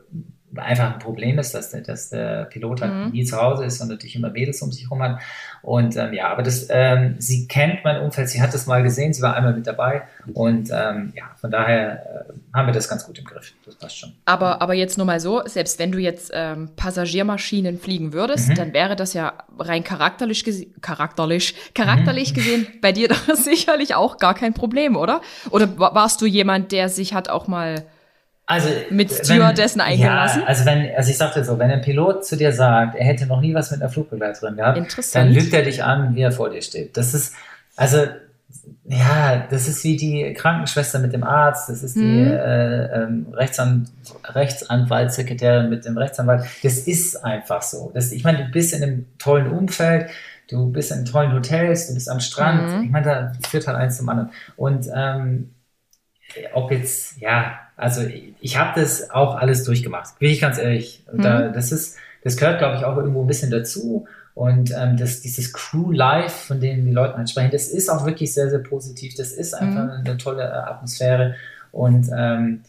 einfach ein Problem ist, dass, der, dass der Pilot halt mhm. nie zu Hause ist und natürlich immer Mädels um sich herum hat. Und ähm, ja, aber das, ähm, sie kennt mein Umfeld, sie hat das mal gesehen, sie war einmal mit dabei und ähm, ja, von daher äh, haben wir das ganz gut im Griff. Das passt schon. Aber, aber jetzt nur mal so, selbst wenn du jetzt ähm, Passagiermaschinen fliegen würdest, mhm. dann wäre das ja rein charakterlich, charakterlich, charakterlich mhm. gesehen bei dir *laughs* doch sicherlich auch gar kein Problem, oder? Oder warst du jemand, der sich hat auch mal also, mit Stewardessen eingelassen? Ja, also wenn, also ich sagte so, wenn ein Pilot zu dir sagt, er hätte noch nie was mit einer Flugbegleiterin gehabt, dann lügt er dich an, wie er vor dir steht. Das ist, Also ja, das ist wie die Krankenschwester mit dem Arzt, das ist die mhm. äh, ähm, Rechtsan Rechtsanwaltssekretärin mit dem Rechtsanwalt. Das ist einfach so. Das, ich meine, du bist in einem tollen Umfeld, du bist in tollen Hotels, du bist am Strand. Mhm. Ich meine, da führt halt eins zum anderen. Und ähm, ob jetzt, ja, also ich, ich habe das auch alles durchgemacht, bin ich ganz ehrlich. Mhm. Da, das ist, das gehört, glaube ich, auch irgendwo ein bisschen dazu. Und ähm, das, dieses Crew Life, von dem die Leute halt sprechen, das ist auch wirklich sehr, sehr positiv. Das ist einfach mhm. eine tolle Atmosphäre. Und ähm,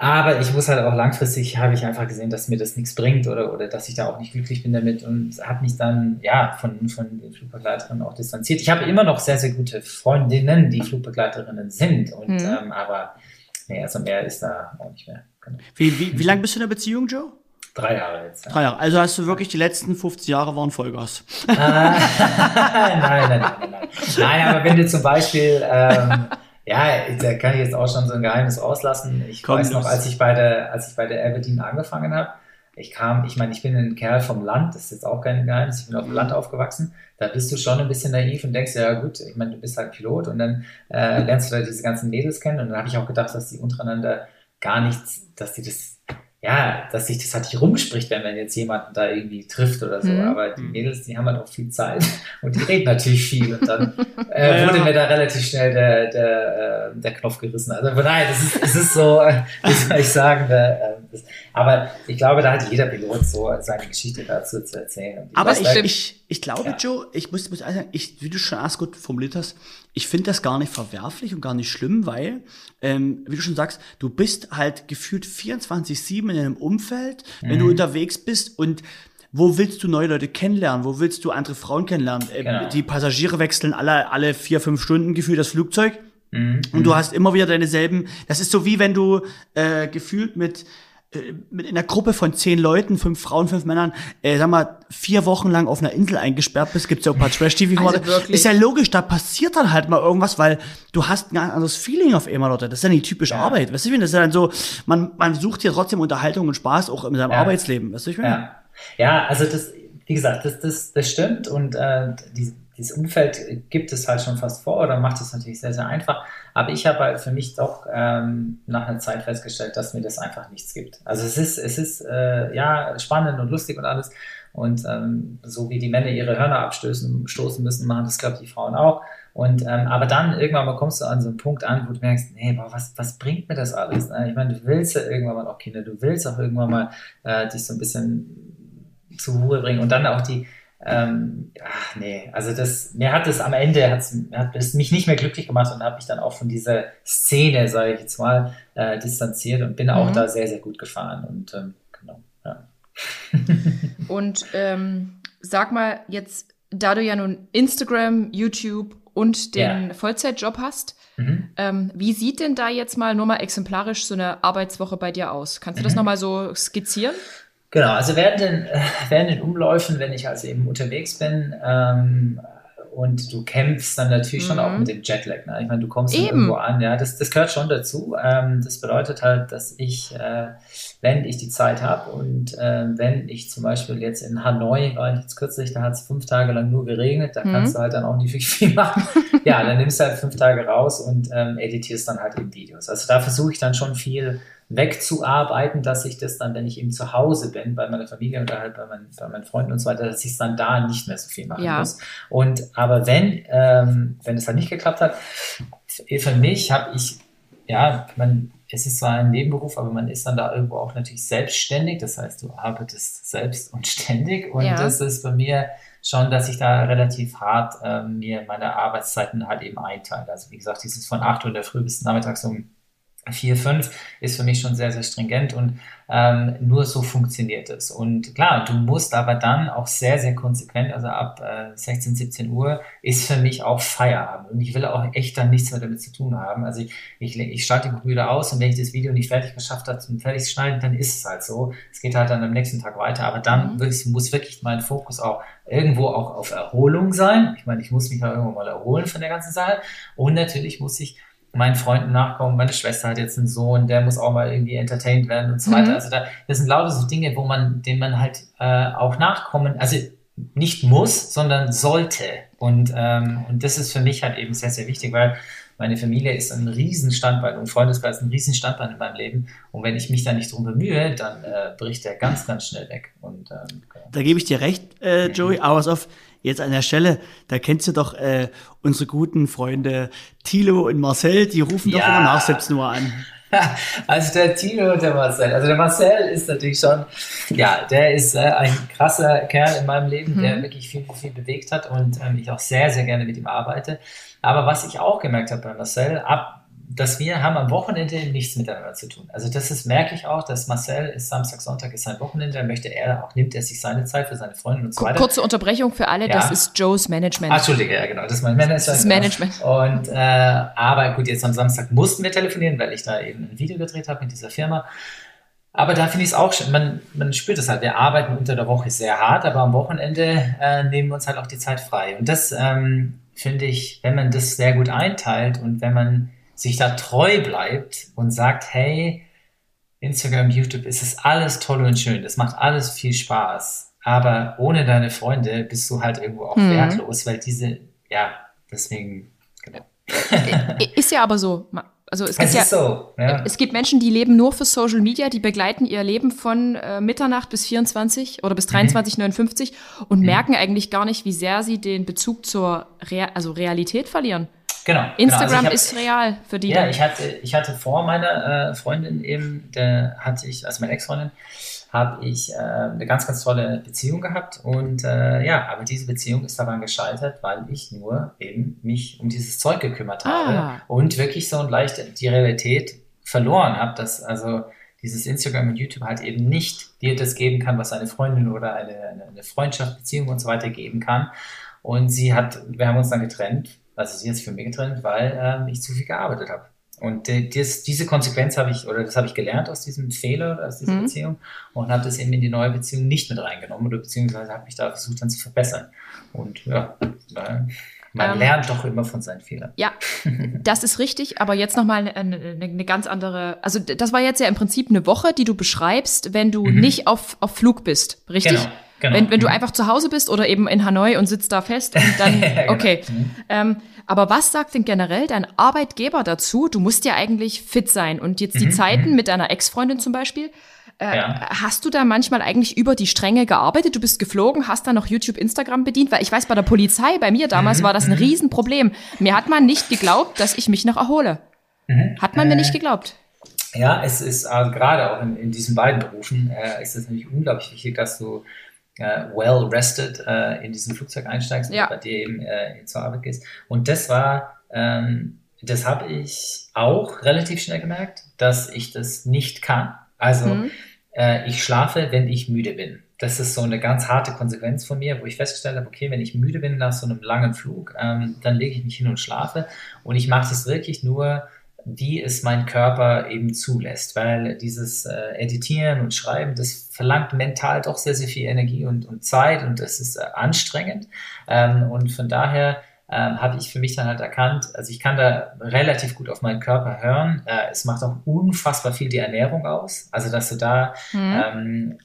aber ich muss halt auch langfristig, habe ich einfach gesehen, dass mir das nichts bringt oder, oder dass ich da auch nicht glücklich bin damit und habe mich dann ja von, von den Flugbegleiterinnen auch distanziert. Ich habe immer noch sehr, sehr gute Freundinnen, die Flugbegleiterinnen sind. Und, mhm. ähm, aber nee, also mehr ist da auch nicht mehr. Genau. Wie, wie, wie lange bist du in der Beziehung, Joe? Drei Jahre jetzt. Ja. Drei Jahre. Also hast du wirklich die letzten 50 Jahre waren Vollgas. Ah, *laughs* nein, nein, nein, nein, nein. Nein, aber wenn du zum Beispiel ähm, *laughs* ja, da kann ich jetzt auch schon so ein Geheimnis auslassen. Ich Komm, weiß noch, als ich bei der, als ich bei der Aberdeen angefangen habe, ich kam, ich meine, ich bin ein Kerl vom Land, das ist jetzt auch kein Geheimnis, ich bin auf dem Land aufgewachsen. Da bist du schon ein bisschen naiv und denkst, ja gut, ich meine, du bist halt Pilot und dann äh, lernst du da diese ganzen Mädels kennen und dann habe ich auch gedacht, dass die untereinander gar nichts, dass die das ja, dass sich das halt nicht rumspricht, wenn man jetzt jemanden da irgendwie trifft oder so. Mhm. Aber die Mädels, die haben halt auch viel Zeit *laughs* und die reden natürlich viel. Und dann *laughs* äh, wurde ja. mir da relativ schnell der, der, äh, der Knopf gerissen. Also von daher, das ist, das ist so, *laughs* wie soll ich sagen, der, das, aber ich glaube, da hat jeder Pilot so seine Geschichte dazu zu erzählen. aber ich, ich, ich glaube, ja. Joe, ich muss, muss sagen, ich, wie du schon erst gut formuliert hast, ich finde das gar nicht verwerflich und gar nicht schlimm, weil, ähm, wie du schon sagst, du bist halt gefühlt 24-7 in einem Umfeld, wenn mhm. du unterwegs bist und wo willst du neue Leute kennenlernen? Wo willst du andere Frauen kennenlernen? Ähm, genau. Die Passagiere wechseln alle, alle vier, fünf Stunden gefühlt das Flugzeug. Mhm. Und du hast immer wieder deine selben. Das ist so wie wenn du äh, gefühlt mit mit in einer Gruppe von zehn Leuten, fünf Frauen, fünf Männern, äh, sag mal, vier Wochen lang auf einer Insel eingesperrt bist, gibt's ja auch ein paar Trash-TV-Formate. Also ist ja logisch, da passiert dann halt mal irgendwas, weil du hast ein ganz anderes Feeling auf einmal dort. Das ist ja nicht typisch ja. Arbeit. Weißt du, das ist ja dann so, man, man sucht hier trotzdem Unterhaltung und Spaß auch in seinem ja. Arbeitsleben. Weißt du, ich meine? Ja. ja, also das, wie gesagt, das, das, das stimmt und äh, die, dieses Umfeld gibt es halt schon fast vor oder macht es natürlich sehr, sehr einfach. Aber ich habe halt für mich doch ähm, nach einer Zeit festgestellt, dass mir das einfach nichts gibt. Also es ist, es ist äh, ja spannend und lustig und alles. Und ähm, so wie die Männer ihre Hörner abstoßen stoßen müssen, machen das, glaube ich, die Frauen auch. Und ähm, aber dann irgendwann mal kommst du an so einen Punkt an, wo du merkst, nee, boah, was, was bringt mir das alles? Ich meine, du willst ja irgendwann mal auch Kinder, du willst auch irgendwann mal äh, dich so ein bisschen zur Ruhe bringen und dann auch die, ähm, ach nee, also das, mir hat es am Ende, hat's, hat es mich nicht mehr glücklich gemacht und habe mich dann auch von dieser Szene, sage ich jetzt mal, äh, distanziert und bin mhm. auch da sehr, sehr gut gefahren und ähm, genau, ja. *laughs* und ähm, sag mal jetzt, da du ja nun Instagram, YouTube und den ja. Vollzeitjob hast, mhm. ähm, wie sieht denn da jetzt mal nur mal exemplarisch so eine Arbeitswoche bei dir aus? Kannst du das mhm. nochmal so skizzieren? Genau, also während den, äh, während den Umläufen, wenn ich also eben unterwegs bin ähm, und du kämpfst dann natürlich mhm. schon auch mhm. mit dem Jetlag. Ne? Ich meine, du kommst irgendwo an, ja, das, das gehört schon dazu. Ähm, das bedeutet halt, dass ich, äh, wenn ich die Zeit habe und äh, wenn ich zum Beispiel jetzt in Hanoi war ich jetzt kürzlich, da hat es fünf Tage lang nur geregnet, da mhm. kannst du halt dann auch nicht wirklich viel machen. *laughs* ja, dann nimmst du halt fünf Tage raus und ähm, editierst dann halt eben Videos. Also da versuche ich dann schon viel wegzuarbeiten, dass ich das dann, wenn ich eben zu Hause bin, bei meiner Familie oder halt bei meinen, bei meinen Freunden und so weiter, dass ich es dann da nicht mehr so viel machen ja. muss. Und aber wenn, ähm, wenn es dann nicht geklappt hat, für mich habe ich, ja, man, es ist zwar ein Nebenberuf, aber man ist dann da irgendwo auch natürlich selbstständig. Das heißt, du arbeitest selbst und ständig. Und ja. das ist bei mir schon, dass ich da relativ hart ähm, mir meine Arbeitszeiten halt eben einteile. Also wie gesagt, dieses von 8 Uhr in der Früh bis nachmittags um 4, 5 ist für mich schon sehr, sehr stringent und ähm, nur so funktioniert es. Und klar, du musst aber dann auch sehr, sehr konsequent, also ab äh, 16, 17 Uhr ist für mich auch Feierabend und ich will auch echt dann nichts mehr damit zu tun haben. Also ich, ich, ich schalte die Computer aus und wenn ich das Video nicht fertig geschafft habe zum fertig schneiden, dann ist es halt so. Es geht halt dann am nächsten Tag weiter, aber dann mhm. wirklich, muss wirklich mein Fokus auch irgendwo auch auf Erholung sein. Ich meine, ich muss mich ja irgendwo mal erholen von der ganzen Sache und natürlich muss ich meinen Freunden nachkommen. Meine Schwester hat jetzt einen Sohn, der muss auch mal irgendwie entertained werden und so weiter. Mhm. Also da, das sind lauter so Dinge, wo man, denen man halt äh, auch nachkommen. Also nicht muss, sondern sollte. Und, ähm, und das ist für mich halt eben sehr, sehr wichtig, weil meine Familie ist ein Riesenstandbein und Freundeskreis ein Riesenstandbein in meinem Leben. Und wenn ich mich da nicht drum bemühe, dann äh, bricht der ganz, ganz schnell weg. Und, ähm. Da gebe ich dir recht, äh, Joey. Aber auf jetzt an der Stelle, da kennst du doch äh, unsere guten Freunde Thilo und Marcel, die rufen ja. doch immer nach 17 Uhr an. *laughs* Also der Tino und der Marcel. Also der Marcel ist natürlich schon, ja, der ist äh, ein krasser Kerl in meinem Leben, mhm. der wirklich viel, viel bewegt hat und ähm, ich auch sehr, sehr gerne mit ihm arbeite. Aber was ich auch gemerkt habe bei Marcel, ab dass wir haben am Wochenende nichts miteinander zu tun. Also das ist, merke ich auch, dass Marcel ist Samstag, Sonntag ist sein Wochenende, möchte er auch, nimmt er sich seine Zeit für seine Freundin und so weiter. Kurze Unterbrechung für alle, ja. das ist Joes Management. Ah, Entschuldige, ja genau, das ist mein Management. Das ist Management. Und, äh, aber gut, jetzt am Samstag mussten wir telefonieren, weil ich da eben ein Video gedreht habe mit dieser Firma. Aber da finde ich es auch schon, man, man spürt es halt, wir arbeiten unter der Woche sehr hart, aber am Wochenende äh, nehmen wir uns halt auch die Zeit frei. Und das ähm, finde ich, wenn man das sehr gut einteilt und wenn man sich da treu bleibt und sagt, hey, Instagram, YouTube, es ist alles toll und schön, das macht alles viel Spaß, aber ohne deine Freunde bist du halt irgendwo auch mhm. wertlos, weil diese, ja, deswegen, genau. Ist ja aber so. Also es gibt ja, so, ja, es gibt Menschen, die leben nur für Social Media, die begleiten ihr Leben von äh, Mitternacht bis 24 oder bis 23:59 mhm. und mhm. merken eigentlich gar nicht, wie sehr sie den Bezug zur Re also Realität verlieren. Genau. Instagram genau. Also ist real für die. Ja, ich hatte, ich hatte vor meiner äh, Freundin eben, der hatte ich, also meine Ex-Freundin, habe ich äh, eine ganz, ganz tolle Beziehung gehabt. Und äh, ja, aber diese Beziehung ist daran gescheitert, weil ich nur eben mich um dieses Zeug gekümmert habe ah. und wirklich so leicht die Realität verloren habe, dass also dieses Instagram und YouTube halt eben nicht dir das geben kann, was eine Freundin oder eine, eine Freundschaft, Beziehung und so weiter geben kann. Und sie hat, wir haben uns dann getrennt, also sie hat sich für mich getrennt, weil ähm, ich zu viel gearbeitet habe. Und äh, das, diese Konsequenz habe ich, oder das habe ich gelernt aus diesem Fehler, aus dieser mhm. Beziehung und habe das eben in die neue Beziehung nicht mit reingenommen oder beziehungsweise habe mich da versucht dann zu verbessern. Und ja, man ähm, lernt doch immer von seinen Fehlern. Ja, *laughs* das ist richtig, aber jetzt nochmal eine, eine, eine ganz andere, also das war jetzt ja im Prinzip eine Woche, die du beschreibst, wenn du mhm. nicht auf, auf Flug bist, richtig? Genau. Genau. Wenn, wenn du mhm. einfach zu Hause bist oder eben in Hanoi und sitzt da fest und dann, *laughs* genau. okay. Mhm. Ähm, aber was sagt denn generell dein Arbeitgeber dazu? Du musst ja eigentlich fit sein und jetzt die mhm. Zeiten mhm. mit deiner Ex-Freundin zum Beispiel. Äh, ja. Hast du da manchmal eigentlich über die Stränge gearbeitet? Du bist geflogen, hast dann noch YouTube, Instagram bedient? Weil ich weiß, bei der Polizei, bei mir damals mhm. war das ein Riesenproblem. Mir hat man nicht geglaubt, dass ich mich noch erhole. Mhm. Hat man äh, mir nicht geglaubt. Ja, es ist also gerade auch in, in diesen beiden Berufen äh, ist es natürlich unglaublich wichtig, dass du äh, well rested äh, in diesem Flugzeug einsteigst ja. und bei dir eben äh, zur Arbeit gehst. Und das war, ähm, das habe ich auch relativ schnell gemerkt, dass ich das nicht kann. Also mhm. äh, ich schlafe, wenn ich müde bin. Das ist so eine ganz harte Konsequenz von mir, wo ich festgestellt habe, okay, wenn ich müde bin nach so einem langen Flug, ähm, dann lege ich mich hin und schlafe. Und ich mache das wirklich nur wie es mein Körper eben zulässt, weil dieses äh, Editieren und Schreiben, das verlangt mental doch sehr, sehr viel Energie und, und Zeit und das ist äh, anstrengend. Ähm, und von daher ähm, habe ich für mich dann halt erkannt, also ich kann da relativ gut auf meinen Körper hören. Äh, es macht auch unfassbar viel die Ernährung aus. Also dass du da mhm. ähm,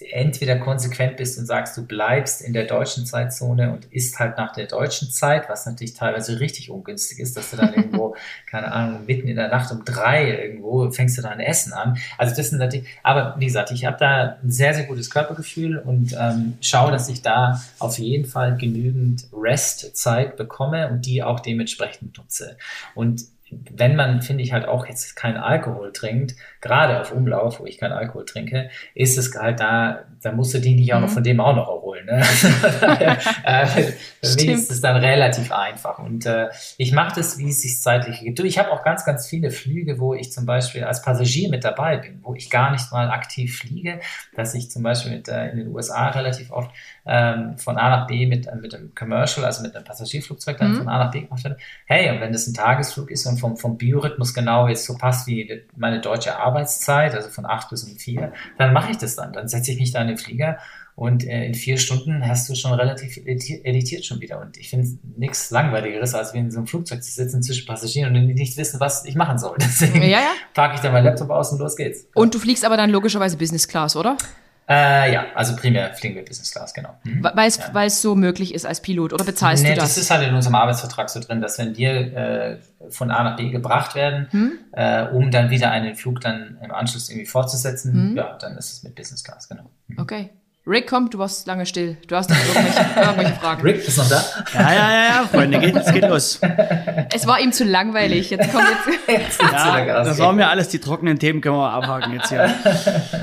entweder konsequent bist und sagst, du bleibst in der deutschen Zeitzone und isst halt nach der deutschen Zeit, was natürlich teilweise richtig ungünstig ist, dass du dann irgendwo, *laughs* keine Ahnung, mitten in der Nacht um drei irgendwo fängst du dann Essen an. Also das sind natürlich, aber wie gesagt, ich habe da ein sehr, sehr gutes Körpergefühl und ähm, schaue, dass ich da auf jeden Fall genügend Restzeit bekomme und die auch dementsprechend nutze. Und wenn man, finde ich, halt auch jetzt keinen Alkohol trinkt, gerade auf Umlauf, wo ich keinen Alkohol trinke, ist es halt da, da musst du die nicht auch noch mhm. von dem auch noch erholen. Ne? *laughs* äh, für mich ist es dann relativ einfach. Und äh, ich mache das, wie es sich zeitlich gibt. Ich habe auch ganz, ganz viele Flüge, wo ich zum Beispiel als Passagier mit dabei bin, wo ich gar nicht mal aktiv fliege, dass ich zum Beispiel mit, äh, in den USA relativ oft ähm, von A nach B mit, äh, mit einem Commercial, also mit einem Passagierflugzeug dann mhm. von A nach B gemacht werde. Hey, und wenn das ein Tagesflug ist und vom, vom Biorhythmus genau jetzt so passt wie meine deutsche Arbeitszeit, also von acht bis um vier, dann mache ich das dann. Dann setze ich mich da in den Flieger und äh, in vier Stunden hast du schon relativ editiert, schon wieder. Und ich finde nichts langweiligeres, als wie in so einem Flugzeug zu sitzen zwischen Passagieren und nicht wissen, was ich machen soll. *laughs* Deswegen ja, ja. packe ich dann meinen Laptop aus und los geht's. Und du fliegst aber dann logischerweise Business Class, oder? Äh, ja, also primär fliegen wir Business Class, genau. Mhm. Weil es ja. so möglich ist als Pilot oder bezahlst nee, du das? Das ist halt in unserem Arbeitsvertrag so drin, dass wenn wir äh, von A nach B gebracht werden, hm? äh, um dann wieder einen Flug dann im Anschluss irgendwie fortzusetzen, hm? ja, dann ist es mit Business Class, genau. Mhm. Okay. Rick, komm, du warst lange still. Du hast noch irgendwelche, irgendwelche Fragen. Rick, ist noch da? Ja, ja, ja, ja, Freunde, geht, es geht los. Es war ihm zu langweilig. Jetzt kommt jetzt. *laughs* jetzt ja, das waren mir alles die trockenen Themen, können wir abhaken jetzt hier.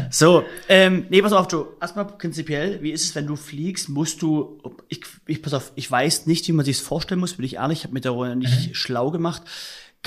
So, ähm, nee, pass auf, Joe. Erstmal prinzipiell, wie ist es, wenn du fliegst, musst du, ich, ich pass auf, ich weiß nicht, wie man sich vorstellen muss, bin ich ehrlich, ich habe mit der Rolle nicht mhm. schlau gemacht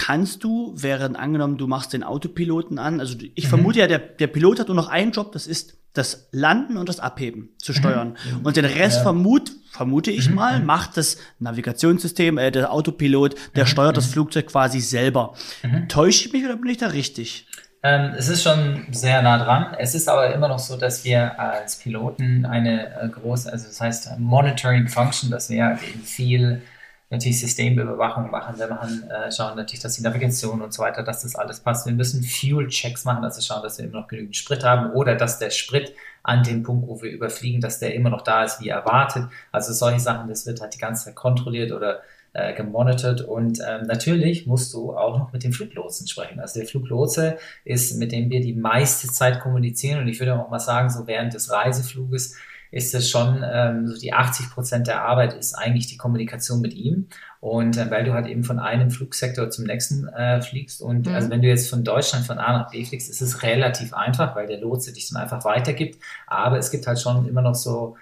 kannst du, während angenommen, du machst den Autopiloten an, also ich mhm. vermute ja, der, der Pilot hat nur noch einen Job, das ist das Landen und das Abheben zu steuern. Mhm. Und den Rest ja. vermut, vermute ich mhm. mal, macht das Navigationssystem, äh, der Autopilot, der mhm. steuert das mhm. Flugzeug quasi selber. Mhm. Täusche ich mich oder bin ich da richtig? Ähm, es ist schon sehr nah dran. Es ist aber immer noch so, dass wir als Piloten eine äh, große, also das heißt Monitoring Function, dass wir eben viel natürlich Systemüberwachung machen, wir machen, äh, schauen natürlich, dass die Navigation und so weiter, dass das alles passt. Wir müssen Fuel-Checks machen, also schauen, dass wir immer noch genügend Sprit haben oder dass der Sprit an dem Punkt, wo wir überfliegen, dass der immer noch da ist, wie erwartet. Also solche Sachen, das wird halt die ganze Zeit kontrolliert oder äh, gemonitort und ähm, natürlich musst du auch noch mit dem Fluglotsen sprechen. Also der Fluglotse ist, mit dem wir die meiste Zeit kommunizieren und ich würde auch mal sagen, so während des Reisefluges ist es schon, ähm, so die 80 Prozent der Arbeit ist eigentlich die Kommunikation mit ihm. Und äh, weil du halt eben von einem Flugsektor zum nächsten äh, fliegst und mhm. also wenn du jetzt von Deutschland von A nach B fliegst, ist es relativ einfach, weil der Lotse dich dann einfach weitergibt. Aber es gibt halt schon immer noch so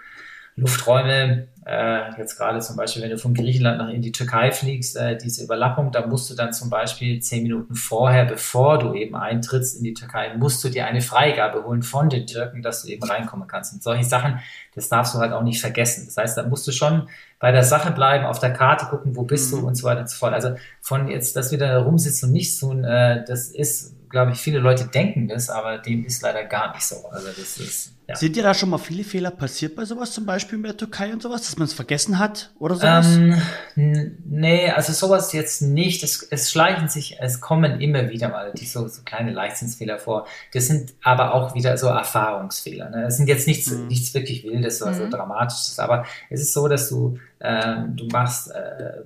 Lufträume, äh, jetzt gerade zum Beispiel, wenn du von Griechenland nach in die Türkei fliegst, äh, diese Überlappung, da musst du dann zum Beispiel zehn Minuten vorher, bevor du eben eintrittst in die Türkei, musst du dir eine Freigabe holen von den Türken, dass du eben reinkommen kannst. Und solche Sachen, das darfst du halt auch nicht vergessen. Das heißt, da musst du schon bei der Sache bleiben, auf der Karte gucken, wo bist mhm. du und so weiter und so fort. Also von jetzt, dass wir da rumsitzen und nichts tun, äh, das ist glaube ich, viele Leute denken das, aber dem ist leider gar nicht so. Also das ist, ja. Sind dir da schon mal viele Fehler passiert bei sowas, zum Beispiel in der Türkei und sowas, dass man es vergessen hat oder sowas? Ähm, nee, also sowas jetzt nicht. Es, es schleichen sich, es kommen immer wieder mal die so, so kleine Leichtsinnsfehler vor. Das sind aber auch wieder so Erfahrungsfehler. Ne? Es sind jetzt nichts, mhm. nichts wirklich Wildes oder mhm. so Dramatisches, aber es ist so, dass du, ähm, du machst äh,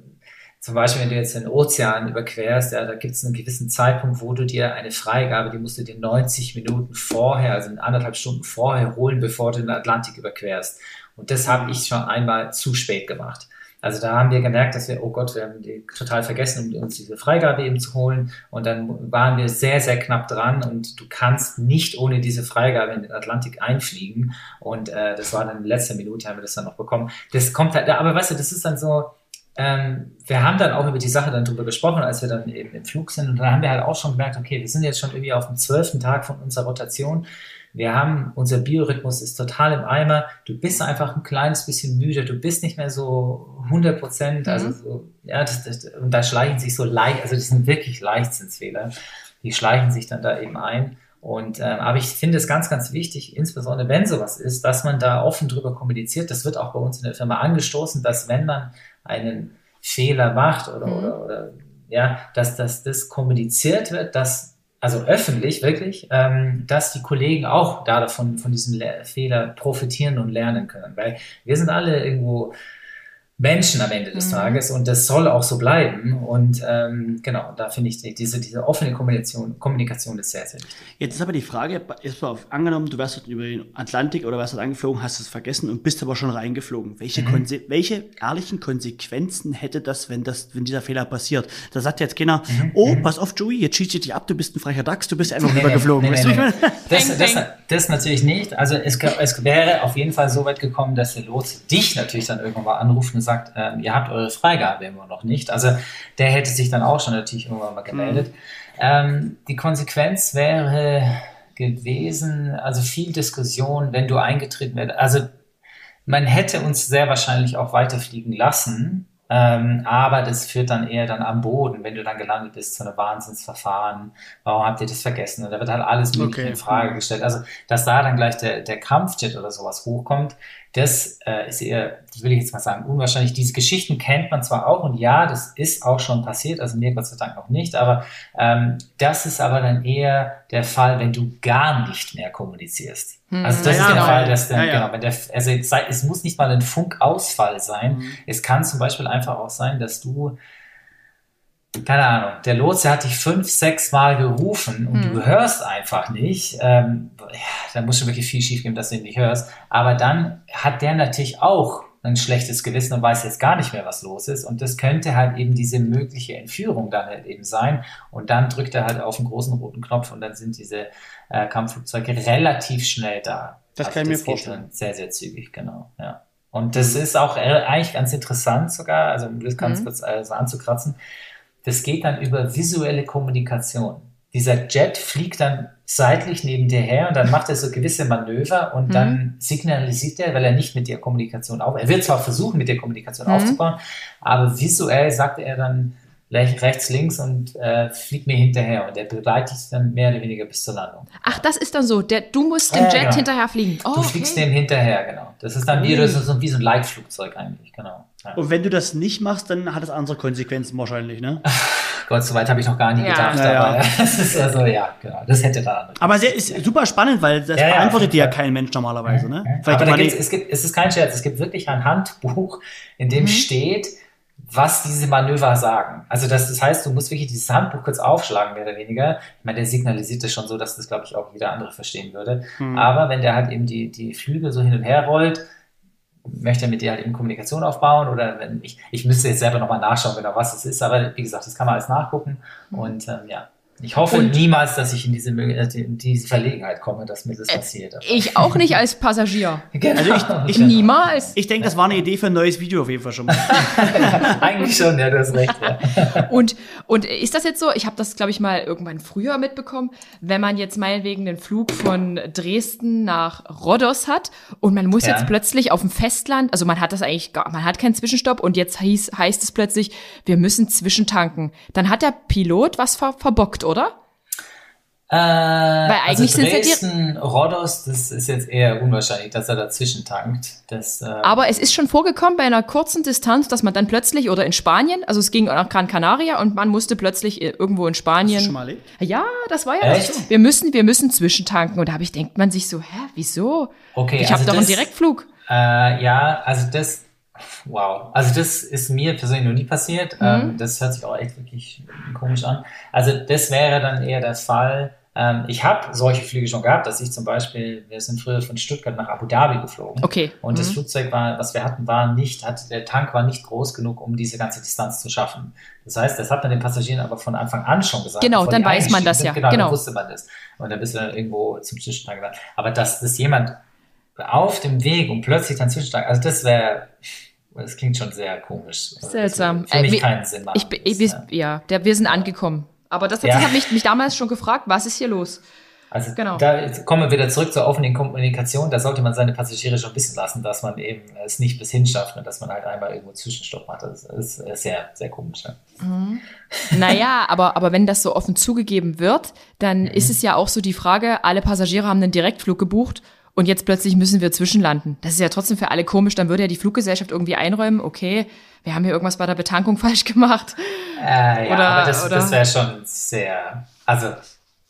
zum Beispiel, wenn du jetzt den Ozean überquerst, ja, da gibt es einen gewissen Zeitpunkt, wo du dir eine Freigabe, die musst du dir 90 Minuten vorher, also in anderthalb Stunden vorher holen, bevor du den Atlantik überquerst. Und das habe ich schon einmal zu spät gemacht. Also da haben wir gemerkt, dass wir, oh Gott, wir haben die total vergessen, um uns diese Freigabe eben zu holen. Und dann waren wir sehr, sehr knapp dran und du kannst nicht ohne diese Freigabe in den Atlantik einfliegen. Und äh, das war dann in letzter Minute, haben wir das dann noch bekommen. Das kommt halt, aber weißt du, das ist dann so, ähm, wir haben dann auch über die Sache dann drüber gesprochen, als wir dann eben im Flug sind. Und dann haben wir halt auch schon gemerkt, okay, wir sind jetzt schon irgendwie auf dem zwölften Tag von unserer Rotation. Wir haben, unser Biorhythmus ist total im Eimer. Du bist einfach ein kleines bisschen müde. Du bist nicht mehr so 100 Prozent. Also mhm. so, ja, das, das, und da schleichen sich so leicht, also das sind wirklich Leichtsinnsfehler. Die schleichen sich dann da eben ein. Und ähm, aber ich finde es ganz, ganz wichtig, insbesondere wenn sowas ist, dass man da offen drüber kommuniziert. Das wird auch bei uns in der Firma angestoßen, dass wenn man einen Fehler macht oder, mhm. oder, oder ja, dass, dass das kommuniziert wird, dass also öffentlich wirklich, ähm, dass die Kollegen auch da davon von diesem Le Fehler profitieren und lernen können, weil wir sind alle irgendwo Menschen am Ende des mhm. Tages und das soll auch so bleiben. Und ähm, genau, da finde ich diese, diese offene Kommunikation, Kommunikation ist sehr, sehr wichtig. Jetzt ist aber die Frage, ist mal angenommen, du wärst über den Atlantik oder wärst dort angeflogen, hast es vergessen und bist aber schon reingeflogen. Welche, mhm. welche ehrlichen Konsequenzen hätte das, wenn das, wenn dieser Fehler passiert? Da sagt jetzt keiner, mhm. oh, mhm. pass auf, Joey, jetzt schießt dich ab, du bist ein frecher Dachs, du bist einfach nee, rübergeflogen. Nee, nee, nee, das, das, das, natürlich nicht. Also es, es wäre auf jeden Fall so weit gekommen, dass der Los dich natürlich dann irgendwann mal anruft und sagt, sagt, ähm, ihr habt eure Freigabe immer noch nicht. Also der hätte sich dann auch schon natürlich irgendwann mal gemeldet. Mhm. Ähm, die Konsequenz wäre gewesen, also viel Diskussion, wenn du eingetreten wärst. Also man hätte uns sehr wahrscheinlich auch weiterfliegen lassen, ähm, aber das führt dann eher dann am Boden, wenn du dann gelandet bist, zu einem Wahnsinnsverfahren. Warum habt ihr das vergessen? Und da wird halt alles mögliche okay. in Frage gestellt. Also, dass da dann gleich der, der Kampfjet oder sowas hochkommt, das äh, ist eher, das will ich jetzt mal sagen, unwahrscheinlich. Diese Geschichten kennt man zwar auch und ja, das ist auch schon passiert, also mir Gott sei Dank noch nicht, aber ähm, das ist aber dann eher der Fall, wenn du gar nicht mehr kommunizierst. Hm. Also das ja, ist der Fall, dass dann, ja, ja. genau, wenn der, also es muss nicht mal ein Funkausfall sein. Mhm. Es kann zum Beispiel einfach auch sein, dass du keine Ahnung, der Lotse hat dich fünf, sechs Mal gerufen und hm. du hörst einfach nicht, ähm, ja, da muss schon wirklich viel schief gehen, dass du ihn nicht hörst. Aber dann hat der natürlich auch ein schlechtes Gewissen und weiß jetzt gar nicht mehr, was los ist. Und das könnte halt eben diese mögliche Entführung dann halt eben sein. Und dann drückt er halt auf den großen roten Knopf und dann sind diese äh, Kampfflugzeuge relativ schnell da. Das also kann ich mir vorstellen. Sehr, sehr zügig, genau. Ja. Und das ist auch äh, eigentlich ganz interessant sogar, also um das ganz mhm. kurz äh, so anzukratzen das geht dann über visuelle Kommunikation. Dieser Jet fliegt dann seitlich neben dir her und dann macht er so gewisse Manöver und mhm. dann signalisiert er, weil er nicht mit dir Kommunikation auf. Er wird zwar versuchen, mit dir Kommunikation mhm. aufzubauen, aber visuell sagt er dann rechts, links und äh, fliegt mir hinterher und er begleitet dich dann mehr oder weniger bis zur Landung. Ach, das ist dann so. Der, du musst dem Jet genau. hinterher fliegen. Oh, du okay. fliegst dem hinterher, genau. Das ist dann wie, das ist so, wie so ein Leitflugzeug eigentlich, genau. Ja. Und wenn du das nicht machst, dann hat das andere Konsequenzen wahrscheinlich, ne? *laughs* Gott, so weit habe ich noch gar nicht ja. gedacht. Ja, aber ja. *laughs* das ist also, ja, genau. Das hätte da andere. Aber es ist super spannend, weil das beantwortet dir ja kein Mensch normalerweise, ne? aber da gibt's, es, gibt, es ist kein Scherz, es gibt wirklich ein Handbuch, in dem mhm. steht, was diese Manöver sagen. Also das, das heißt, du musst wirklich dieses Handbuch kurz aufschlagen, mehr oder weniger. Ich meine, der signalisiert das schon so, dass das, glaube ich, auch jeder andere verstehen würde. Mhm. Aber wenn der halt eben die, die Flügel so hin und her rollt, möchte mit dir halt eben Kommunikation aufbauen oder wenn ich, ich müsste jetzt selber nochmal nachschauen, genau was es ist, aber wie gesagt, das kann man alles nachgucken und ähm, ja. Ich hoffe und niemals, dass ich in diese, äh, in diese Verlegenheit komme, dass mir das äh, passiert. Ich auch nicht als Passagier. *laughs* Genau. Also ich, ich genau. niemals. Ich denke, das war eine Idee für ein neues Video auf jeden Fall schon mal. *laughs* Eigentlich schon, ja, du hast recht. Ja. *laughs* Und, und ist das jetzt so, ich habe das, glaube ich, mal irgendwann früher mitbekommen, wenn man jetzt meinetwegen den Flug von Dresden nach Rhodos hat und man muss ja. jetzt plötzlich auf dem Festland, also man hat das eigentlich gar, man hat keinen Zwischenstopp und jetzt hieß, heißt es plötzlich, wir müssen zwischentanken. Dann hat der Pilot was ver verbockt, oder? Oder? Äh, Weil eigentlich also Dresden, sind ja Rhodos, das ist jetzt eher unwahrscheinlich, dass er dazwischen tankt. Das, äh, Aber es ist schon vorgekommen bei einer kurzen Distanz, dass man dann plötzlich, oder in Spanien, also es ging nach Gran Canaria und man musste plötzlich irgendwo in Spanien. Hast du schon mal erlebt? Ja, das war ja Echt? Das. Wir müssen, wir müssen zwischentanken. Und da habe ich, denkt man sich so, hä, wieso? Okay, ich also habe doch einen Direktflug. Äh, ja, also das, Wow, also das ist mir persönlich noch nie passiert. Mhm. Ähm, das hört sich auch echt wirklich komisch an. Also das wäre dann eher der Fall. Ähm, ich habe solche Flüge schon gehabt, dass ich zum Beispiel, wir sind früher von Stuttgart nach Abu Dhabi geflogen. Okay. Und mhm. das Flugzeug war, was wir hatten, war nicht, hat, der Tank war nicht groß genug, um diese ganze Distanz zu schaffen. Das heißt, das hat man den Passagieren aber von Anfang an schon gesagt. Genau, dann weiß man das ja. Genau, genau. dann wusste man das. Und dann bist du dann irgendwo zum Zwischentank gegangen. Aber dass das jemand auf dem Weg und plötzlich dann Zwischentank, also das wäre, das klingt schon sehr komisch. Also Seltsam. Für mich äh, keinen Sinn machen. Ich, ich, wir, ja, der, wir sind angekommen. Aber das, ja. hat mich, mich damals schon gefragt, was ist hier los? Also genau. da kommen wir wieder zurück zur offenen Kommunikation. Da sollte man seine Passagiere schon wissen lassen, dass man eben es nicht bis hin schafft und dass man halt einmal irgendwo Zwischenstopp macht. Das ist sehr, sehr komisch. Ja. Mhm. Naja, *laughs* aber, aber wenn das so offen zugegeben wird, dann mhm. ist es ja auch so die Frage, alle Passagiere haben einen Direktflug gebucht und jetzt plötzlich müssen wir zwischenlanden. Das ist ja trotzdem für alle komisch. Dann würde ja die Fluggesellschaft irgendwie einräumen, okay, wir haben hier irgendwas bei der Betankung *laughs* falsch gemacht. Äh, ja, oder, aber das, das wäre schon sehr, also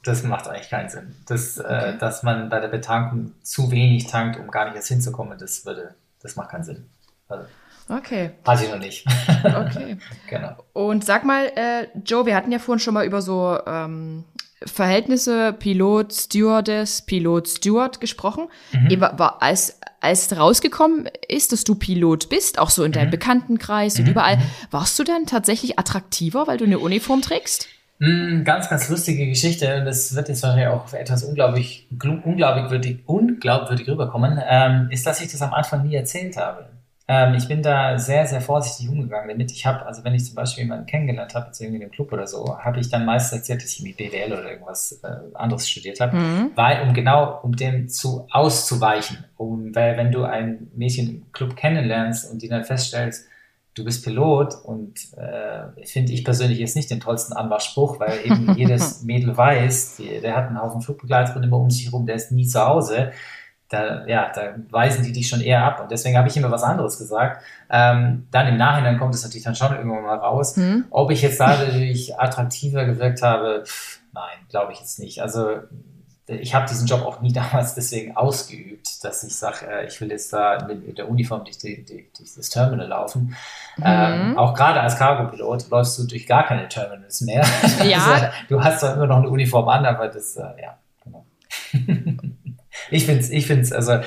das macht eigentlich keinen Sinn. Das, äh, okay. äh, dass man bei der Betankung zu wenig tankt, um gar nicht erst hinzukommen, das würde, das macht keinen Sinn. Also, Okay. Weiß ich noch nicht. okay. *laughs* genau. Und sag mal, äh, Joe, wir hatten ja vorhin schon mal über so ähm, Verhältnisse Pilot, Stewardess, Pilot, Steward gesprochen. Mhm. War, als, als rausgekommen ist, dass du Pilot bist, auch so in deinem mhm. Bekanntenkreis mhm. und überall, mhm. warst du dann tatsächlich attraktiver, weil du eine Uniform trägst? Mhm, ganz, ganz lustige Geschichte und das wird jetzt wahrscheinlich auch etwas unglaublich, unglaubwürdig, unglaubwürdig rüberkommen, ähm, ist, dass ich das am Anfang nie erzählt habe. Ähm, ich bin da sehr, sehr vorsichtig umgegangen damit. Ich habe, also wenn ich zum Beispiel jemanden kennengelernt habe, jetzt irgendwie in einem Club oder so, habe ich dann meistens erzählt, dass ich mit BWL oder irgendwas äh, anderes studiert habe, mhm. weil um genau, um dem zu auszuweichen, um, weil wenn du ein Mädchen im Club kennenlernst und die dann feststellst, du bist Pilot und äh, finde ich persönlich jetzt nicht den tollsten Anmachspruch, weil eben *laughs* jedes Mädel weiß, die, der hat einen Haufen Flugbegleiter immer um sich herum, der ist nie zu Hause da, ja, da weisen die dich schon eher ab. Und deswegen habe ich immer was anderes gesagt. Ähm, dann im Nachhinein kommt es natürlich dann schon irgendwann mal raus. Mhm. Ob ich jetzt dadurch attraktiver gewirkt habe, pff, nein, glaube ich jetzt nicht. Also ich habe diesen Job auch nie *laughs* damals deswegen ausgeübt, dass ich sage, äh, ich will jetzt da mit der Uniform durch, die, durch das Terminal laufen. Mhm. Ähm, auch gerade als Cargo-Pilot läufst du durch gar keine Terminals mehr. Ja. *laughs* also, du hast zwar immer noch eine Uniform an, aber das, äh, ja, genau. *laughs* ich finde es, ich find's, also,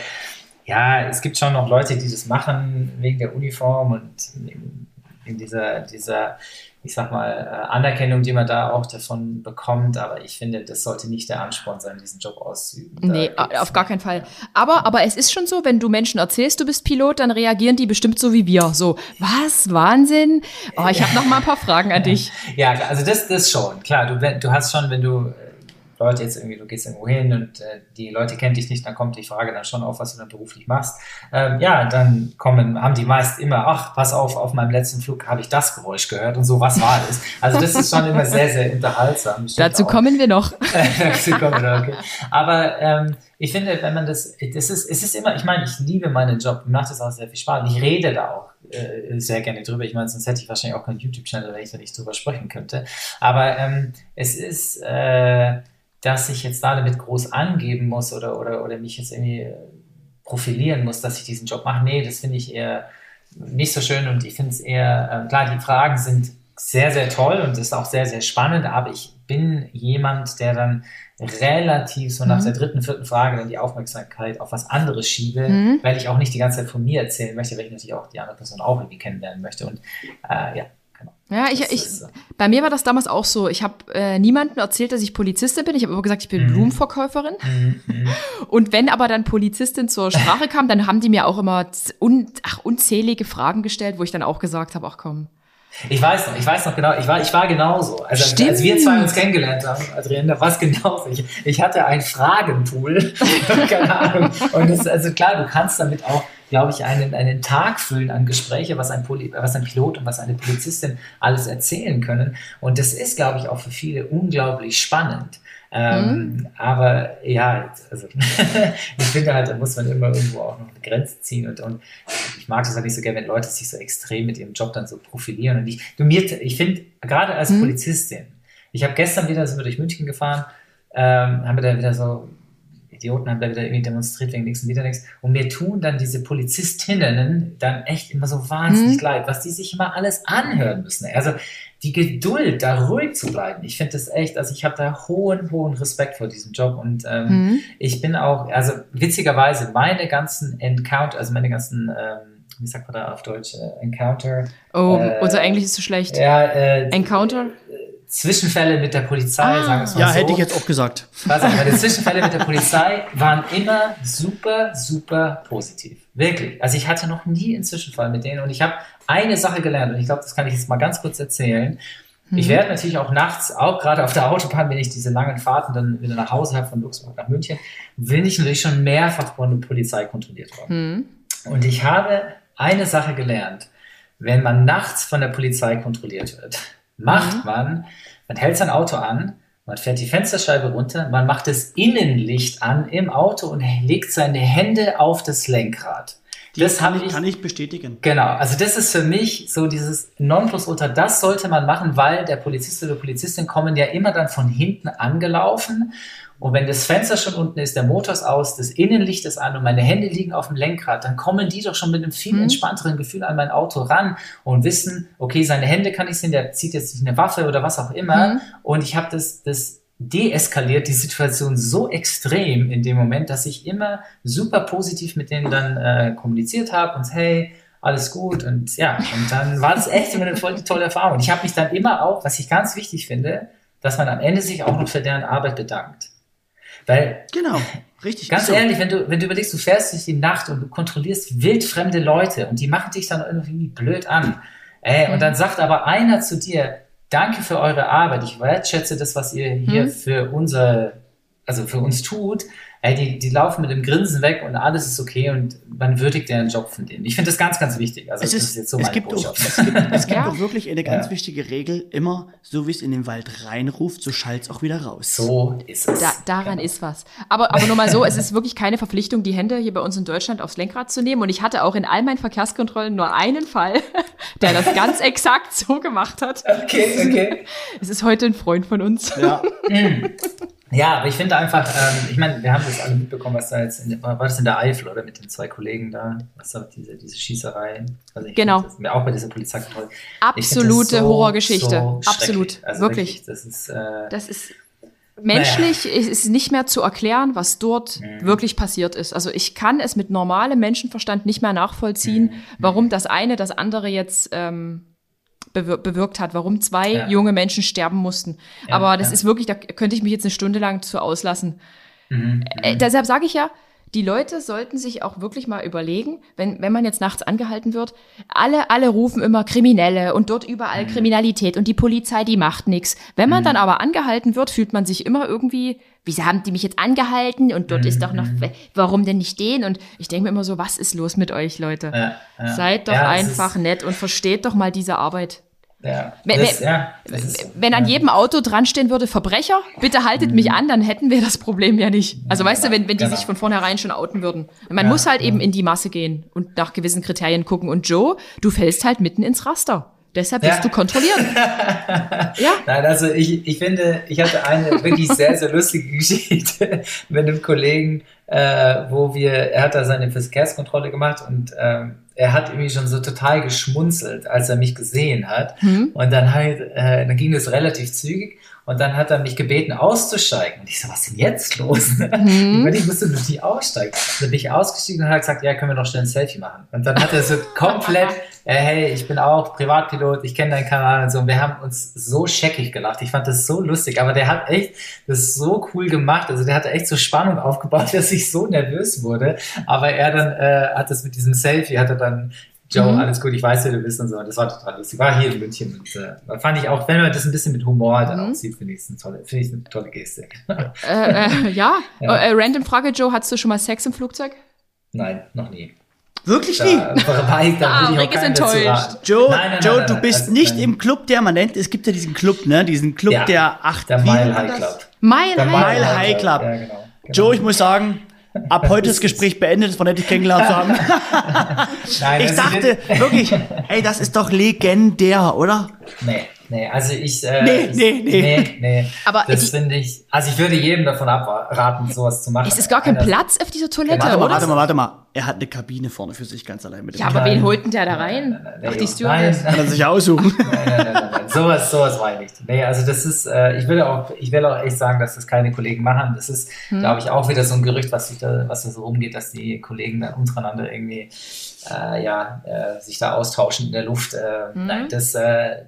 ja, es gibt schon noch Leute, die das machen wegen der Uniform und in, dieser, dieser ich sag mal, äh, Anerkennung, die man da auch davon bekommt. Aber ich finde, das sollte nicht der Ansporn sein, diesen Job auszuüben. Nee, auf gar keinen Fall. Aber, aber es ist schon so, wenn du Menschen erzählst, du bist Pilot, dann reagieren die bestimmt so wie wir. So, was? Wahnsinn? Oh, ich habe noch mal ein paar Fragen an dich. *laughs* Ja, also das, das schon. Klar, du, du hast schon, wenn du Leute jetzt irgendwie, du gehst irgendwo hin und äh, die Leute kennen dich nicht, dann kommt die Frage dann schon auf, was du dann beruflich machst. Ähm, ja, dann kommen, haben die meist immer, ach, pass auf, auf meinem letzten Flug habe ich das Geräusch gehört und so, was war das? Also das ist schon immer sehr, sehr unterhaltsam. Dazu auch. kommen wir noch. *laughs* Dazu kommen wir noch, okay. Aber ähm, ich finde, wenn man das, das ist, es ist immer, ich meine, ich liebe meinen Job, mir macht das auch sehr viel Spaß. Ich rede da auch äh, sehr gerne drüber. Ich meine, sonst hätte ich wahrscheinlich auch keinen YouTube-Channel, wenn ich da nicht drüber sprechen könnte. Aber ähm, es ist, äh, dass ich jetzt da damit groß angeben muss oder, oder, oder mich jetzt irgendwie profilieren muss, dass ich diesen Job mache. Nee, das finde ich eher nicht so schön und ich finde es eher, äh, klar, die Fragen sind sehr, sehr toll und ist auch sehr, sehr spannend, aber ich bin jemand, der dann relativ so nach mhm. der dritten, vierten Frage dann die Aufmerksamkeit auf was anderes schiebe, mhm. weil ich auch nicht die ganze Zeit von mir erzählen möchte, weil ich natürlich auch die andere Person auch irgendwie kennenlernen möchte und äh, ja, ja, ich, ich, bei mir war das damals auch so. Ich habe äh, niemandem erzählt, dass ich Polizistin bin. Ich habe immer gesagt, ich bin mhm. Blumenverkäuferin. Mhm. mhm. Und wenn aber dann Polizistin zur Sprache kam, dann haben die mir auch immer un, ach, unzählige Fragen gestellt, wo ich dann auch gesagt habe, ach komm, ich weiß noch, ich weiß noch genau, ich war, ich war genauso. Also, Stimmt. als wir zwei uns kennengelernt haben, Adrienne, da war es genauso. Ich, ich hatte einen Fragenpool, *laughs* keine Ahnung. Und das, also klar, du kannst damit auch, glaube ich, einen, einen Tag füllen an Gespräche, was ein, Poli, was ein Pilot und was eine Polizistin alles erzählen können. Und das ist, glaube ich, auch für viele unglaublich spannend. Ähm, mhm. Aber ja, also *laughs* ich finde halt, da muss man immer irgendwo auch noch eine Grenze ziehen und, und ich mag das halt nicht so gerne, wenn Leute sich so extrem mit ihrem Job dann so profilieren. Und ich, du mir, ich finde, gerade als mhm. Polizistin, ich habe gestern wieder, sind wir durch München gefahren, ähm, haben wir da wieder so Idioten haben da wieder irgendwie demonstriert wegen nichts und wieder nichts. Und mir tun dann diese Polizistinnen dann echt immer so wahnsinnig mhm. leid, was die sich immer alles anhören müssen. Also die Geduld, da ruhig zu bleiben. Ich finde das echt, also ich habe da hohen, hohen Respekt vor diesem Job und ähm, mhm. ich bin auch, also witzigerweise, meine ganzen Encounter, also meine ganzen, ähm, wie sagt man da auf Deutsch, äh, Encounter. Oh, äh, unser Englisch ist so schlecht. Ja, äh, Encounter? Zwischenfälle mit der Polizei, ah. sagen wir es mal ja, so. Ja, hätte ich jetzt auch gesagt. Also, meine Zwischenfälle mit der Polizei waren immer super, super positiv. Wirklich. Also ich hatte noch nie einen Zwischenfall mit denen und ich habe eine Sache gelernt und ich glaube, das kann ich jetzt mal ganz kurz erzählen. Mhm. Ich werde natürlich auch nachts, auch gerade auf der Autobahn, wenn ich diese langen Fahrten dann wieder nach Hause habe von Luxemburg nach München, bin ich natürlich schon mehrfach von der Polizei kontrolliert worden. Mhm. Und ich habe eine Sache gelernt. Wenn man nachts von der Polizei kontrolliert wird, macht mhm. man, man hält sein Auto an, man fährt die Fensterscheibe runter, man macht das Innenlicht an im Auto und legt seine Hände auf das Lenkrad. Die das kann ich, kann ich bestätigen. Genau, also das ist für mich so dieses Nonplusultra, das sollte man machen, weil der Polizist oder Polizistin kommen ja immer dann von hinten angelaufen und wenn das Fenster schon unten ist, der Motor ist aus, das Innenlicht ist an und meine Hände liegen auf dem Lenkrad, dann kommen die doch schon mit einem viel mhm. entspannteren Gefühl an mein Auto ran und wissen, okay, seine Hände kann ich sehen, der zieht jetzt nicht eine Waffe oder was auch immer. Mhm. Und ich habe das, das deeskaliert die Situation so extrem in dem Moment, dass ich immer super positiv mit denen dann äh, kommuniziert habe und hey, alles gut und ja, und dann war das echt immer eine voll tolle Erfahrung. Und ich habe mich dann immer auch, was ich ganz wichtig finde, dass man am Ende sich auch noch für deren Arbeit bedankt. Weil, genau, richtig. Ganz so. ehrlich, wenn du, wenn du überlegst, du fährst durch die Nacht und du kontrollierst wildfremde Leute und die machen dich dann irgendwie blöd an. Ey, mhm. Und dann sagt aber einer zu dir, danke für eure Arbeit, ich wertschätze das, was ihr hier mhm. für unser, also für uns tut. Ey, die, die laufen mit dem Grinsen weg und alles ist okay und man würdigt den Job von denen. Ich finde das ganz, ganz wichtig. Also es, ist, das ist jetzt so es meine gibt auch, Botschaft. es gibt, es gibt Ja. auch wirklich eine ganz Ja. wichtige Regel, immer so wie es in den Wald reinruft, so schallt auch wieder raus. So ist es. Da, daran Genau. ist was. Aber, aber nur mal so, es ist wirklich keine Verpflichtung, die Hände hier bei uns in Deutschland aufs Lenkrad zu nehmen. Und ich hatte auch in all meinen Verkehrskontrollen nur einen Fall, *laughs* der das ganz exakt so gemacht hat. Okay, okay. Es ist heute ein Freund von uns. Ja. Ja, aber ich finde einfach, ähm, ich meine, wir haben das alle mitbekommen, was da jetzt, in, war das in der Eifel oder mit den zwei Kollegen da, was da diese, diese Schießerei, also ich Genau. Das, auch bei dieser Polizeikontrolle. Absolute so- Horrorgeschichte. so Absolut. Also wirklich. Das ist, äh, Das ist menschlich, es ist nicht mehr zu erklären, was dort Mhm. wirklich passiert ist. Also ich kann es mit normalem Menschenverstand nicht mehr Mhm. nachvollziehen, warum das eine das andere jetzt ähm, bewir bewirkt hat, warum zwei Ja. junge Menschen sterben mussten. Ja, Aber das ja. ist wirklich, da könnte ich mich jetzt eine Stunde lang zu auslassen. mhm, Äh, deshalb sage ich ja, die Leute sollten sich auch wirklich mal überlegen, wenn, wenn man jetzt nachts angehalten wird, alle, alle rufen immer Kriminelle und dort überall Mhm. Kriminalität und die Polizei, die macht nichts. Wenn man dann aber angehalten wird, fühlt man sich immer irgendwie, wieso haben die mich jetzt angehalten und dort ist doch noch, Mhm. warum denn nicht den? Und ich denke mir immer so, was ist los mit euch, Leute? ja, ja. Seid doch Ja, einfach nett und versteht doch mal diese Arbeit. Wenn- das, wenn- ist. Wenn an jedem Auto dran stehen würde, Verbrecher, bitte haltet mich an, dann hätten wir das Problem ja nicht. Also weißt du, wenn, wenn die Genau. sich von vornherein schon outen würden. Man muss halt eben in die Masse gehen und nach gewissen Kriterien gucken. Und Joe, du fällst halt mitten ins Raster. Deshalb Ja. bist du kontrolliert. *laughs* ja, Nein, also ich, ich finde, ich hatte eine wirklich sehr, sehr lustige *laughs* Geschichte mit einem Kollegen, äh, wo wir, er hat da seine Verkehrskontrolle gemacht und ähm, er hat irgendwie schon so total geschmunzelt, als er mich gesehen hat. Hm. Und dann halt, äh, dann ging das relativ zügig und dann hat er mich gebeten auszusteigen. Und ich so, was ist denn jetzt los? *laughs* Ich, meine, ich musste nicht aussteigen. Dann bin ich ausgestiegen und hat gesagt, ja, können wir doch schnell ein Selfie machen. Und dann hat er so *laughs* komplett, äh, hey, ich bin auch Privatpilot, ich kenne deinen Kanal und so. Und wir haben uns so scheckig gelacht. Ich fand das so lustig. Aber der hat echt das so cool gemacht. Also der hatte echt so Spannung aufgebaut, *laughs* dass ich so nervös wurde. Aber er dann äh, hat das mit diesem Selfie, hat er dann Joe, Mhm. alles gut, ich weiß, wer du bist und so. Das war total lustig. War hier in München. Und, äh, fand ich auch, wenn man das ein bisschen mit Humor dann Mhm. auch sieht, finde ich es eine tolle, finde ich eine tolle Geste. *laughs* äh, äh, ja. *laughs* Ja. Äh, random Frage, Joe, hattest du schon mal Sex im Flugzeug? Nein, noch nie. Wirklich nie? Da, war ich, da Ah, Rick auch ist enttäuscht. Joe, Nein, nein, Joe nein, du nein, bist also, nicht nein. im Club der, man nennt, es gibt ja diesen Club, ne? Diesen Club Ja, der acht, Der Mile High? Club. Mile Der High. Mile High Club. Ja, genau. genau. Joe, ich muss sagen, ab heute das Gespräch beendet, war nett, dich kennengelernt zu haben. *laughs* Nein, Ich dachte wirklich, ey, das ist doch legendär, oder? Nee, nee, also ich. Äh, Nee, ich, nee, nee. nee, nee. Aber das finde ich. Also ich würde jedem davon abraten, sowas zu machen. Es ist gar kein Einer- Platz auf dieser Toilette, Warte mal, oder? warte mal, warte mal. Er hat eine Kabine vorne für sich ganz allein mit dem Ja, aber wen holt denn der da rein? Nein, Ach, die Stewardess. nein, Kann er sich aussuchen. Nein, nein, nein, nein, nein. Sowas, sowas war ich nicht. Nee, also das ist, äh, ich will auch, ich will auch echt sagen, dass das keine Kollegen machen. Das ist, Hm. glaube ich, auch wieder so ein Gerücht, was sich da, was da so rumgeht, dass die Kollegen dann untereinander irgendwie, äh, ja, äh, sich da austauschen in der Luft. Äh, Mhm. Nein, das äh,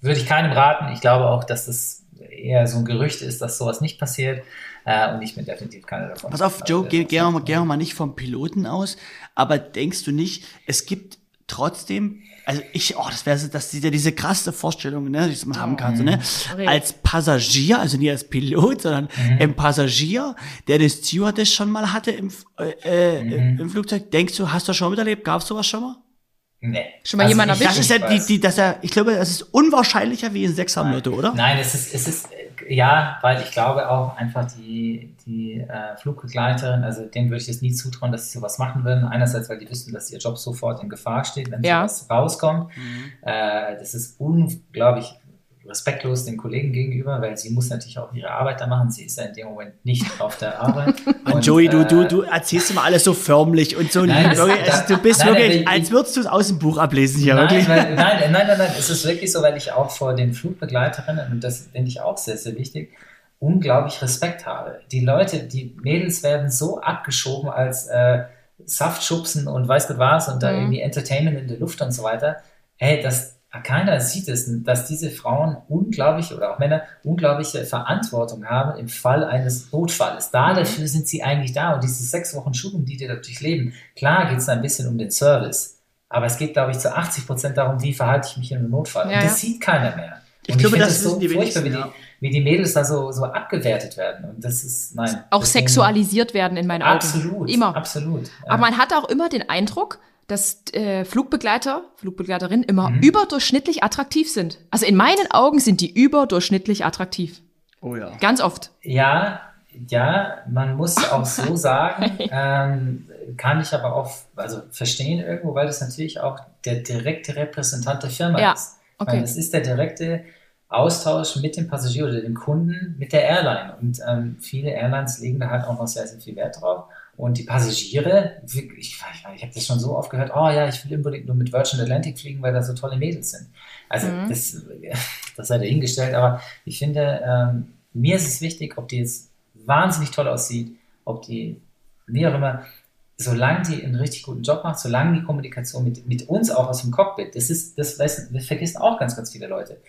würde ich keinem raten. Ich glaube auch, dass das eher so ein Gerücht ist, dass sowas nicht passiert. Äh, und ich bin definitiv keiner davon. Pass auf, Joe, Also, geh, gehen wir mal, wir mal nicht vom Piloten aus, aber denkst du nicht, es gibt trotzdem, also ich, oh, das wäre so, das ist ja diese krasse Vorstellung, ne, die man haben kann, so, ne, Okay. als Passagier, also nicht als Pilot, sondern ein Passagier, der das Stewardess schon mal hatte im, äh, äh, im Flugzeug, denkst du, hast du das schon miterlebt, gab's sowas schon mal? Nee. Schon mal jemand ich- erwischt? Das ist ja die, die, das ja, ich glaube, das ist unwahrscheinlicher wie ein Sechsermörder, oder? Nein, es ist, es ist, äh, ja, weil ich glaube auch einfach die, die äh, Flugbegleiterin, also denen würde ich es nie zutrauen, dass sie sowas machen würden. Einerseits, weil die wüssten, dass ihr Job sofort in Gefahr steht, wenn Ja. sowas rauskommt. Mhm. Äh, das ist unglaublich respektlos den Kollegen gegenüber, weil sie muss natürlich auch ihre Arbeit da machen. Sie ist ja in dem Moment nicht auf der Arbeit. *laughs* Und Joey, du, du, äh, du erzählst immer alles so förmlich und so Nein, Wirklich, da- also, du bist nein, nein, wirklich, ich- als würdest du es aus dem Buch ablesen hier, Nein, wirklich. weil, nein, nein, nein, nein, es ist wirklich so, weil ich auch vor den Flugbegleiterinnen, und das finde ich auch sehr, sehr wichtig, unglaublich Respekt habe. Die Leute, die Mädels werden so abgeschoben als äh, Saftschubsen und weiß Gott was und da Mhm. irgendwie Entertainment in der Luft und so weiter. Hey, das, keiner sieht es, dass diese Frauen unglaublich oder auch Männer unglaubliche Verantwortung haben im Fall eines Notfalles. Da Mhm. dafür sind sie eigentlich da und diese sechs Wochen Schulung, die die da durchleben, klar geht es ein bisschen um den Service. Aber es geht, glaube ich, zu 80 Prozent darum, wie verhalte ich mich in einem Notfall. Ja, und das ja. sieht keiner mehr. Ich glaube, das, das so die furchtbar, wie, die, wie die Mädels da so, so abgewertet werden. Und das ist, nein. Auch sexualisiert werden in meinen Augen. Absolut. Immer. Absolut. Aber man hat auch immer den Eindruck, dass äh, Flugbegleiter, Flugbegleiterinnen immer mhm. überdurchschnittlich attraktiv sind. Also in meinen Augen sind die überdurchschnittlich attraktiv. Oh ja. Ganz oft. Ja, ja, man muss *laughs* auch so sagen, ähm, kann ich aber auch also verstehen irgendwo, weil das natürlich auch der direkte Repräsentant der Firma ja. ist. Okay. Es ist der direkte Austausch mit dem Passagier oder dem Kunden mit der Airline. Und ähm, viele Airlines legen da halt auch noch sehr, sehr viel Wert drauf. Und die Passagiere, ich, ich, ich habe das schon so oft gehört, oh ja, ich will unbedingt nur mit Virgin Atlantic fliegen, weil da so tolle Mädels sind. Also mhm. das, *laughs* das sei dahingestellt, aber ich finde, ähm, mir ist es wichtig, ob die jetzt wahnsinnig toll aussieht, ob die, wie auch immer, solange die einen richtig guten Job macht, solange die Kommunikation mit, mit uns auch aus dem Cockpit, das ist, das, das vergessen auch ganz, ganz viele Leute.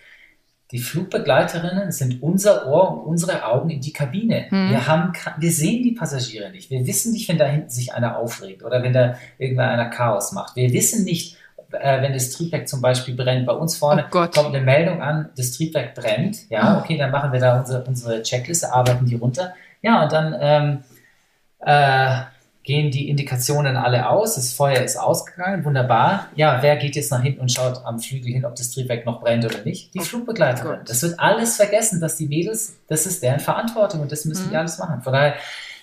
Die Flugbegleiterinnen sind unser Ohr und unsere Augen in die Kabine. Hm. Wir, haben, wir sehen die Passagiere nicht. Wir wissen nicht, wenn da hinten sich einer aufregt oder wenn da irgendwer einer Chaos macht. Wir wissen nicht, äh, wenn das Triebwerk zum Beispiel brennt. Bei uns vorne oh kommt eine Meldung an, das Triebwerk brennt. Ja, okay, dann machen wir da unsere, unsere Checkliste, arbeiten die runter. Ja, und dann ähm, äh, gehen die Indikationen alle aus, das Feuer ist ausgegangen, wunderbar. Ja, wer geht jetzt nach hinten und schaut am Flügel hin, ob das Triebwerk noch brennt oder nicht? Die oh Flugbegleiterin. Das wird alles vergessen, dass die Mädels, das ist deren Verantwortung und das müssen mhm. die alles machen. Von daher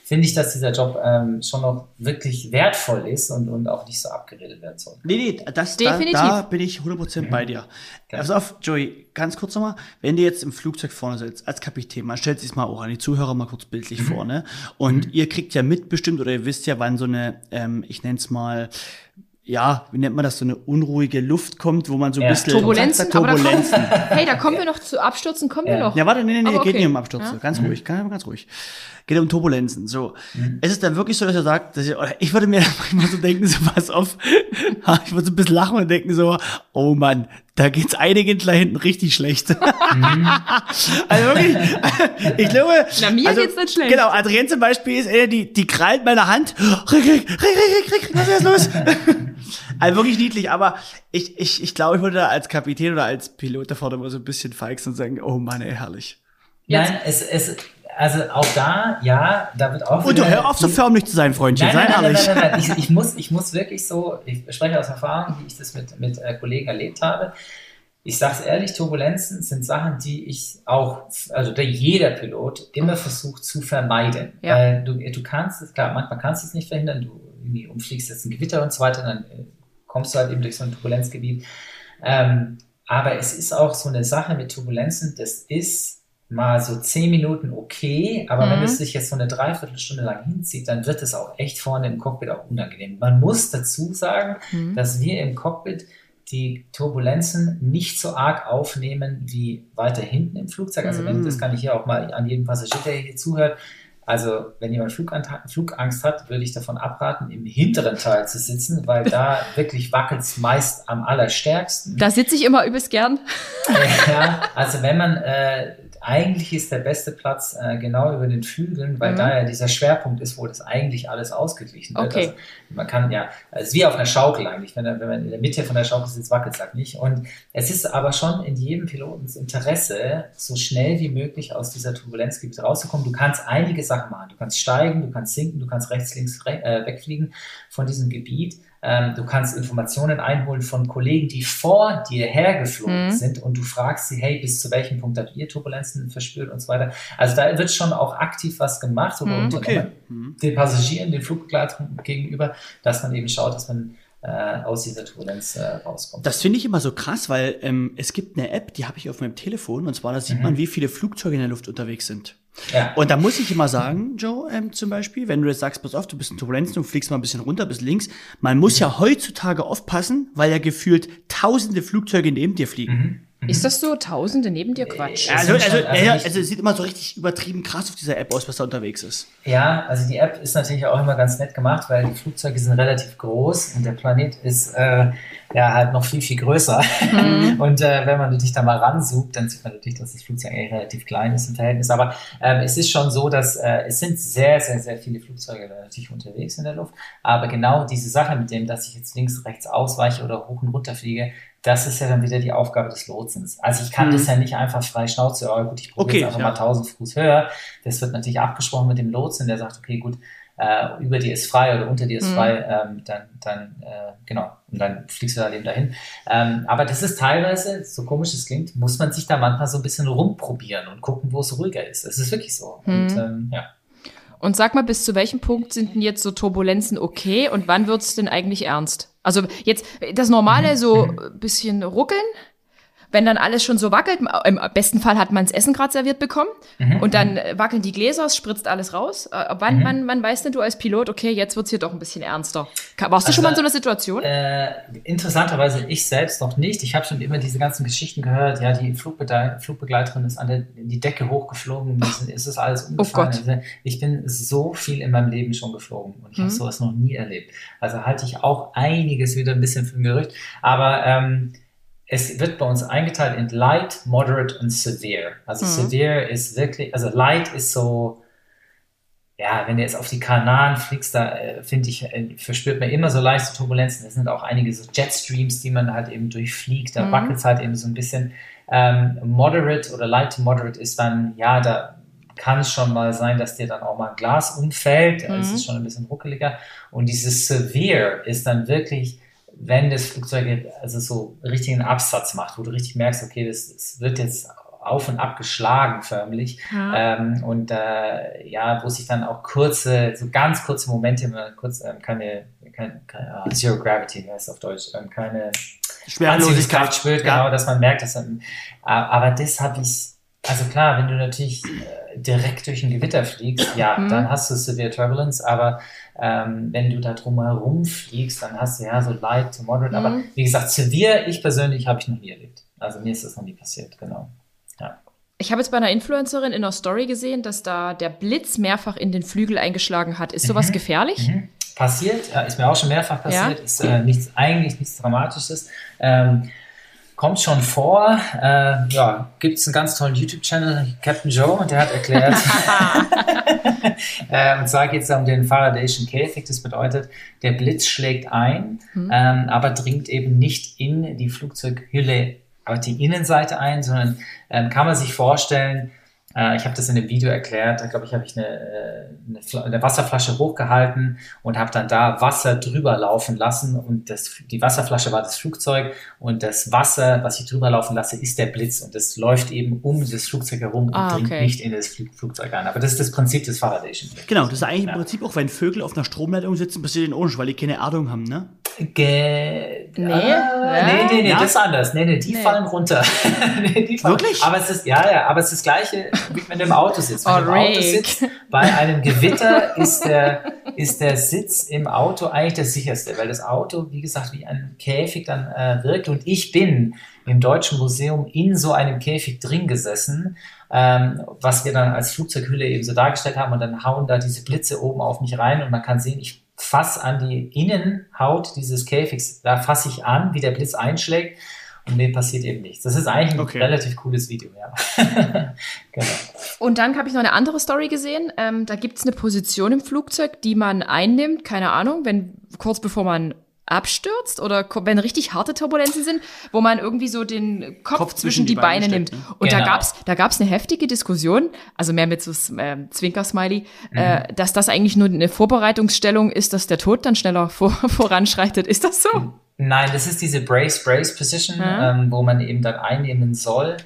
finde ich, dass dieser Job ähm, schon noch wirklich wertvoll ist und, und auch nicht so abgeredet werden soll. Nee, nee, das, Definitiv. Da, da bin ich 100% mhm. bei dir. Okay. Also auf, Joey, ganz kurz nochmal, wenn du jetzt im Flugzeug vorne sitzt, als Kapitän, man stellt sich mal auch an die Zuhörer mal kurz bildlich mhm. vorne und mhm. ihr kriegt ja mitbestimmt oder ihr wisst ja, wann so eine, ähm, ich nenne es mal, ja, wie nennt man das, so eine unruhige Luft kommt, wo man so ein ja. bisschen Turbulenzen, Turbulenzen. Aber da kommen, hey, da kommen wir noch zu Abstürzen, kommen ja. wir noch. Ja, warte, nee, nee, nee, okay. geht nicht um Abstürze. Ja? Ganz mhm. ruhig, ganz, ganz ruhig. Geht um Turbulenzen. So. Mhm. Es ist dann wirklich so, dass er sagt, dass ich, ich würde mir *laughs* manchmal so denken, so was auf, *laughs* ich würde so ein bisschen lachen und denken so, oh Mann, da geht's einigen da hinten richtig schlecht. Mhm. *laughs* also wirklich, ich glaube. Na, mir also, geht's nicht schlecht. Genau, Adrienne zum Beispiel ist eher die, die krallt meine Hand. Rick, Rick, Rick, Rick, Rick, was ist los? Also wirklich niedlich, aber ich, ich, ich glaube, ich würde da als Kapitän oder als Pilot da vorne mal so ein bisschen feixen und sagen, oh Mann, ey, herrlich. Nein, es, es, also auch da, ja, da wird auch. Und du hör auf, so förmlich zu sein, Freundchen, nein, sei nein, ehrlich. Nein, nein, nein, ich, ich, muss, ich muss wirklich so, ich spreche aus Erfahrung, wie ich das mit, mit äh, Kollegen erlebt habe. Ich sage es ehrlich, Turbulenzen sind Sachen, die ich auch, also jeder Pilot immer versucht zu vermeiden. Ja. Weil du, du kannst es, klar, manchmal kannst du es nicht verhindern, du irgendwie umfliegst jetzt ein Gewitter und so weiter, dann äh, kommst du halt eben durch so ein Turbulenzgebiet. Ähm, aber es ist auch so eine Sache mit Turbulenzen, das ist mal so zehn Minuten okay, aber mhm. wenn es sich jetzt so eine Dreiviertelstunde lang hinzieht, dann wird es auch echt vorne im Cockpit auch unangenehm. Man muss dazu sagen, mhm. dass wir im Cockpit die Turbulenzen nicht so arg aufnehmen wie weiter hinten im Flugzeug. Also wenn, das mhm. kann ich hier auch mal an jeden Passagier, der hier zuhört, also, wenn jemand Flugangst hat, würde ich davon abraten, im hinteren Teil zu sitzen, weil da *laughs* wirklich wackelt es meist am allerstärksten. Da sitze ich immer übelst gern. ja, also wenn man äh, eigentlich ist der beste Platz äh, genau über den Flügeln, weil mhm. da ja dieser Schwerpunkt ist, wo das eigentlich alles ausgeglichen wird. Okay. Also man kann ja, es ist wie auf einer Schaukel eigentlich, wenn, wenn man in der Mitte von der Schaukel sitzt, wackelt es halt nicht. Und es ist aber schon in jedem Pilotens Interesse, so schnell wie möglich aus dieser Turbulenzgebiet rauszukommen. Du kannst einige Sachen machen. Du kannst steigen, du kannst sinken, du kannst rechts, links äh, wegfliegen von diesem Gebiet. Ähm, du kannst Informationen einholen von Kollegen, die vor dir hergeflogen mhm. sind und du fragst sie, hey, bis zu welchem Punkt habt ihr Turbulenzen verspürt und so weiter. Also da wird schon auch aktiv was gemacht oder mhm, okay. den, den Passagieren, den Flugbegleitern gegenüber, dass man eben schaut, dass man äh, aus dieser Turbulenz äh, rauskommt. Das finde ich immer so krass, weil ähm, es gibt eine App, die habe ich auf meinem Telefon und zwar da sieht mhm. man, wie viele Flugzeuge in der Luft unterwegs sind. Ja. Und da muss ich immer sagen, Joe, ähm, zum Beispiel, wenn du jetzt sagst, pass auf, du bist in Turbulenzen und fliegst mal ein bisschen runter bis links, man muss ja heutzutage aufpassen, weil ja gefühlt tausende Flugzeuge neben dir fliegen. Mhm. Mhm. Ist das so? Tausende neben dir Quatsch? Also, also, also, ja, also es sieht immer so richtig übertrieben krass auf dieser App aus, was da unterwegs ist. Ja, also die App ist natürlich auch immer ganz nett gemacht, weil die Flugzeuge sind relativ groß und der Planet ist äh, ja halt noch viel, viel größer. Mhm. *laughs* Und äh, wenn man natürlich da mal ranzoomt, dann sieht man natürlich, dass das Flugzeug eigentlich relativ klein ist im Verhältnis. Aber ähm, es ist schon so, dass äh, es sind sehr, sehr, sehr viele Flugzeuge natürlich unterwegs in der Luft. Aber genau diese Sache mit dem, dass ich jetzt links, rechts ausweiche oder hoch und runter fliege, das ist ja dann wieder die Aufgabe des Lotsens. Also ich kann mhm. das ja nicht einfach frei Schnauze, oh gut, ich probiere okay, einfach ja. mal 1000 Fuß höher. Das wird natürlich abgesprochen mit dem Lotsen, der sagt, okay, gut, äh, über dir ist frei oder unter dir ist mhm. frei, ähm, dann, dann äh, genau, und dann fliegst du da eben dahin. Ähm, aber das ist teilweise, so komisch es klingt, muss man sich da manchmal so ein bisschen rumprobieren und gucken, wo es ruhiger ist. Es ist wirklich so. Mhm. Und ähm, ja. Und sag mal, bis zu welchem Punkt sind denn jetzt so Turbulenzen okay und wann wird es denn eigentlich ernst? Also jetzt das normale so ein bisschen ruckeln, wenn dann alles schon so wackelt, im besten Fall hat man das Essen gerade serviert bekommen mhm. und dann wackeln die Gläser, es spritzt alles raus. Äh, wann, mhm. wann, wann weißt denn du als Pilot, okay, jetzt wird's hier doch ein bisschen ernster? Warst du also, schon mal in so einer Situation? Äh, interessanterweise ich selbst noch nicht. Ich habe schon immer diese ganzen Geschichten gehört. Ja, die Flugbe Flugbegleiterin ist an der, die Decke hochgeflogen, oh. ist es alles umgefallen. Oh ich bin so viel in meinem Leben schon geflogen und ich mhm. habe sowas noch nie erlebt. Also halte ich auch einiges wieder ein bisschen für ein Gerücht. Aber ähm, es wird bei uns eingeteilt in Light, Moderate und Severe. Also mhm. Severe ist wirklich, also Light ist so, ja, wenn du jetzt auf die Kanaren fliegst, da äh, finde ich, äh, verspürt man immer so leichte Turbulenzen. Es sind auch einige so Jetstreams, die man halt eben durchfliegt. Da mhm. wackelt es halt eben so ein bisschen. Ähm, moderate oder Light to Moderate ist dann, ja, da kann es schon mal sein, dass dir dann auch mal ein Glas umfällt. Mhm. Es ist schon ein bisschen ruckeliger. Und dieses Severe ist dann wirklich wenn das Flugzeug also so richtig einen Absatz macht, wo du richtig merkst, okay, das, das wird jetzt auf und ab geschlagen förmlich ja. ähm, und äh, ja, wo sich dann auch kurze, so ganz kurze Momente, kurz ähm, keine, keine, keine uh, Zero Gravity heißt auf Deutsch, ähm, keine Schwerlosigkeit spürt, ja. genau, dass man merkt, dass dann, äh, aber das habe ich, also klar, wenn du natürlich äh, direkt durch ein Gewitter fliegst, ja, mhm. dann hast du Severe Turbulence, aber ähm, wenn du da drumherum fliegst, dann hast du ja so light to moderate. Mhm. Aber wie gesagt, severe, ich persönlich habe ich noch nie erlebt. Also mir ist das noch nie passiert, genau. Ja. Ich habe jetzt bei einer Influencerin in einer Story gesehen, dass da der Blitz mehrfach in den Flügel eingeschlagen hat. Ist sowas mhm. gefährlich? Mhm. Passiert, ja, ist mir auch schon mehrfach passiert, ja? ist äh, nichts, eigentlich nichts Dramatisches. Ähm, kommt schon vor. Äh, ja, gibt es einen ganz tollen YouTube-Channel, Captain Joe, und der hat erklärt. *laughs* *laughs* äh, und zwar geht es um den Faradayschen Käfig. Das bedeutet, der Blitz schlägt ein, mhm. ähm, aber dringt eben nicht in die Flugzeughülle auf die Innenseite ein, sondern ähm, kann man sich vorstellen, äh, ich habe das in dem Video erklärt. Da glaube ich, habe ich eine, äh, eine, eine, Wasserflasche hochgehalten und habe dann da Wasser drüber laufen lassen. Und das, die Wasserflasche war das Flugzeug und das Wasser, was ich drüber laufen lasse, ist der Blitz. Und das läuft eben um das Flugzeug herum und ah, dringt okay. nicht in das Flugzeug ein. Aber das ist das Prinzip des Faradayschen. Genau, das ist eigentlich ja. im Prinzip auch, wenn Vögel auf einer Stromleitung sitzen, passiert in Orange, weil die keine Erdung haben, ne? Ge nee, ah, nee, nee, nee, ja? das ist anders. Nee, nee, die nee. fallen runter. *laughs* nee, die fallen. Wirklich? Aber es ist, ja, ja, aber es ist das Gleiche, wie wenn du im Auto sitzt. Wenn oh, du im Auto sitzt, bei einem Gewitter ist der, ist der Sitz im Auto eigentlich das sicherste, weil das Auto, wie gesagt, wie ein Käfig dann äh, wirkt. Und ich bin im Deutschen Museum in so einem Käfig drin gesessen, ähm, was wir dann als Flugzeughülle eben so dargestellt haben. Und dann hauen da diese Blitze oben auf mich rein und man kann sehen, ich fass an die Innenhaut dieses Käfigs, da fasse ich an, wie der Blitz einschlägt und mir passiert eben nichts. Das ist eigentlich ein okay. relativ cooles Video, ja. *laughs* genau. Und dann habe ich noch eine andere Story gesehen. Ähm, da gibt es eine Position im Flugzeug, die man einnimmt, keine Ahnung, wenn kurz bevor man abstürzt oder wenn richtig harte Turbulenzen sind, wo man irgendwie so den Kopf, Kopf zwischen die, die Beine, Beine nimmt. Ne? Und genau. da gab's da gab's eine heftige Diskussion, also mehr mit so äh, Zwinker-Smiley, mhm. äh, dass das eigentlich nur eine Vorbereitungsstellung ist, dass der Tod dann schneller vor, *laughs* voranschreitet. Ist das so? Nein, das ist diese Brace-Brace-Position, mhm. ähm, wo man eben dann einnehmen soll.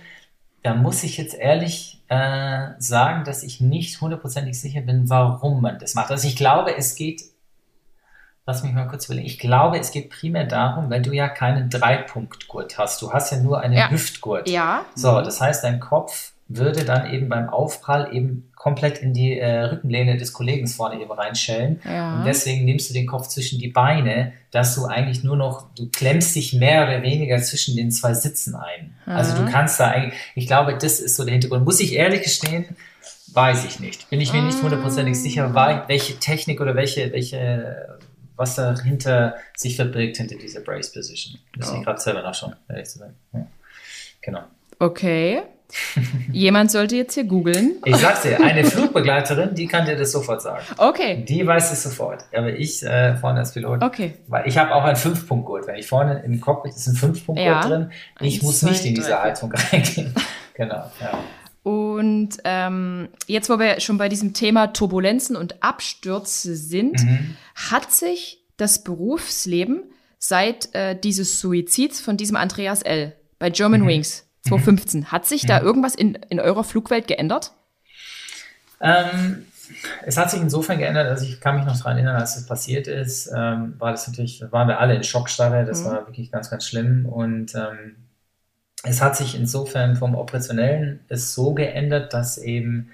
Da muss ich jetzt ehrlich äh, sagen, dass ich nicht hundertprozentig sicher bin, warum man das macht. Also ich glaube, es geht Lass mich mal kurz überlegen. Ich glaube, es geht primär darum, weil du ja keinen Dreipunktgurt hast. Du hast ja nur einen ja. Hüftgurt. Ja. So, das heißt, dein Kopf würde dann eben beim Aufprall eben komplett in die äh, Rückenlehne des Kollegen vorne eben reinschellen. Ja. Und deswegen nimmst du den Kopf zwischen die Beine, dass du eigentlich nur noch, du klemmst dich mehr oder weniger zwischen den zwei Sitzen ein. Mhm. Also du kannst da eigentlich, ich glaube, das ist so der Hintergrund. Muss ich ehrlich gestehen, weiß ich nicht. Bin ich mir nicht hundertprozentig sicher, welche Technik oder welche, welche was dahinter sich verbirgt hinter dieser Brace Position. Das ja. ich gerade selber noch schon, ehrlich zu sein. Ja. Genau. Okay. *laughs* Jemand sollte jetzt hier googeln. Ich sag's dir, eine Flugbegleiterin, die kann dir das sofort sagen. Okay. Die weiß es sofort. Aber ich äh, vorne als Pilot, Okay. weil ich habe auch einen Fünf-Punkt-Gurt. Wenn ich vorne im Cockpit ist ein Fünf-Punkt-Gurt Ja. drin, ich Eins, muss zwei, nicht in diese drei. Haltung reingehen. *laughs* genau, ja. Und ähm, jetzt, wo wir schon bei diesem Thema Turbulenzen und Abstürze sind, Mhm. hat sich das Berufsleben seit äh, dieses Suizids von diesem Andreas L. bei German Mhm. Wings 2015, hat sich da irgendwas in, in eurer Flugwelt geändert? Ähm, es hat sich insofern geändert, also ich kann mich noch daran erinnern, als es passiert ist, ähm, war das natürlich, waren wir alle in Schockstarre, das Mhm. war wirklich ganz, ganz schlimm und ähm, es hat sich insofern vom Operationellen es so geändert, dass eben,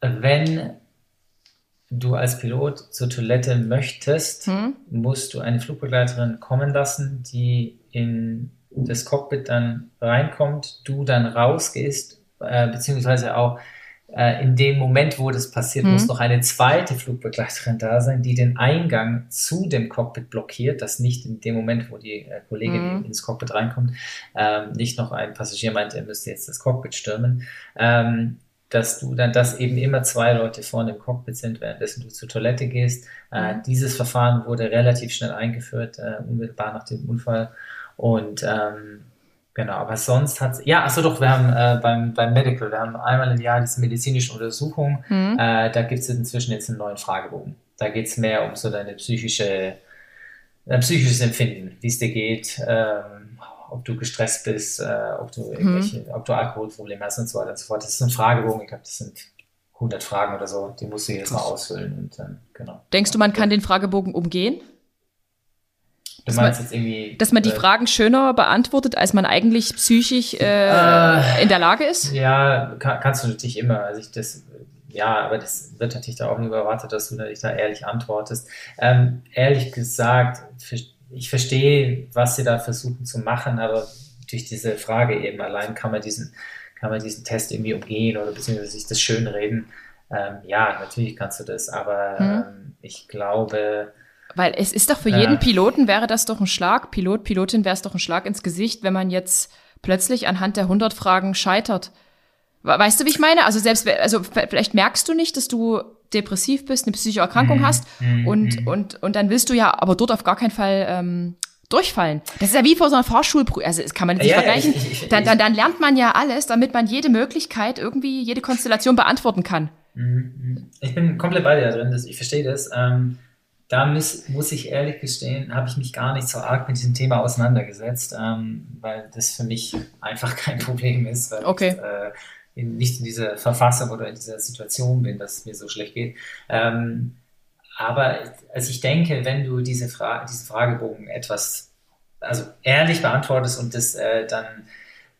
wenn du als Pilot zur Toilette möchtest, Hm? musst du eine Flugbegleiterin kommen lassen, die in das Cockpit dann reinkommt, du dann rausgehst, äh, beziehungsweise auch äh, in dem Moment, wo das passiert, Mhm. muss noch eine zweite Flugbegleiterin da sein, die den Eingang zu dem Cockpit blockiert, dass nicht in dem Moment, wo die äh, Kollegin Mhm. ins Cockpit reinkommt, ähm, nicht noch ein Passagier meint, er müsste jetzt das Cockpit stürmen. Ähm, dass du dann, dass eben immer zwei Leute vorne im Cockpit sind, währenddessen du zur Toilette gehst. Äh, Mhm. dieses Verfahren wurde relativ schnell eingeführt, äh, unmittelbar nach dem Unfall. Und ähm, genau, aber sonst hat ja, achso doch, wir haben äh, beim, beim Medical, wir haben einmal im Jahr diese medizinische Untersuchung. Hm? Äh, da gibt es inzwischen jetzt einen neuen Fragebogen. Da geht es mehr um so deine psychische, dein psychisches Empfinden, wie es dir geht, ähm, ob du gestresst bist, äh, ob du irgendwelche, ob du Alkoholprobleme hast und so weiter und so fort. Das ist ein Fragebogen, ich glaube, das sind 100 Fragen oder so, die musst du jedes Mal ausfüllen und dann, genau. Denkst du, man kann den Fragebogen umgehen? Dass man-. Dass man die äh, Fragen schöner beantwortet, als man eigentlich psychisch äh, Äh, in der Lage ist? Ja, kann, kannst du natürlich immer. Also ich das, ja, aber das wird natürlich da auch nicht erwartet, dass du natürlich da ehrlich antwortest. Ähm, ehrlich gesagt, ich verstehe, was sie da versuchen zu machen, aber durch diese Frage eben allein kann man diesen, kann man diesen Test irgendwie umgehen oder beziehungsweise sich das schönreden. Ähm, ja, natürlich kannst du das, aber Mhm. ähm, ich glaube, Weil es ist doch für Ja. jeden Piloten wäre das doch ein Schlag, Pilot, Pilotin wäre es doch ein Schlag ins Gesicht, wenn man jetzt plötzlich anhand der 100 Fragen scheitert. We- Weißt du, wie ich meine? Also selbst, also vielleicht merkst du nicht, dass du depressiv bist, eine psychische Erkrankung Mhm. hast Mhm. und, und, und dann willst du ja aber dort auf gar keinen Fall ähm, durchfallen. Das ist ja wie vor so einer Fahrschulprüfung, also das kann man jetzt nicht Ja, vergleichen. ich- ich- ich- dann, dann, dann lernt man ja alles, damit man jede Möglichkeit irgendwie, jede Konstellation beantworten kann. Mhm. Ich bin komplett bei dir drin, ich verstehe das. Ähm, da muss, muss ich ehrlich gestehen, habe ich mich gar nicht so arg mit diesem Thema auseinandergesetzt, ähm, weil das für mich einfach *laughs* kein Problem ist, weil Okay. ich äh, in, nicht in dieser Verfassung oder in dieser Situation bin, dass es mir so schlecht geht. Ähm, aber also ich denke, wenn du diese Fra diesen Fragebogen etwas also ehrlich beantwortest und das äh, dann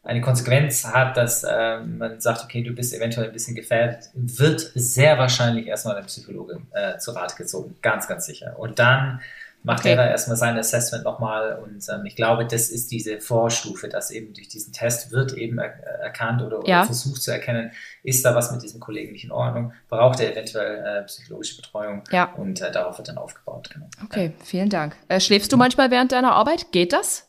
eine Konsequenz hat, dass ähm, man sagt, okay, du bist eventuell ein bisschen gefährdet, wird sehr wahrscheinlich erstmal ein Psychologe äh, zu Rat gezogen, ganz, ganz sicher. Und dann macht Okay. er da erstmal sein Assessment nochmal und ähm, ich glaube, das ist diese Vorstufe, dass eben durch diesen Test wird eben er erkannt oder, oder Ja. versucht zu erkennen, ist da was mit diesem Kollegen nicht in Ordnung, braucht er eventuell äh, psychologische Betreuung Ja. und äh, darauf wird dann aufgebaut. Genau. Okay, vielen Dank. Äh, schläfst du manchmal während deiner Arbeit? Geht das?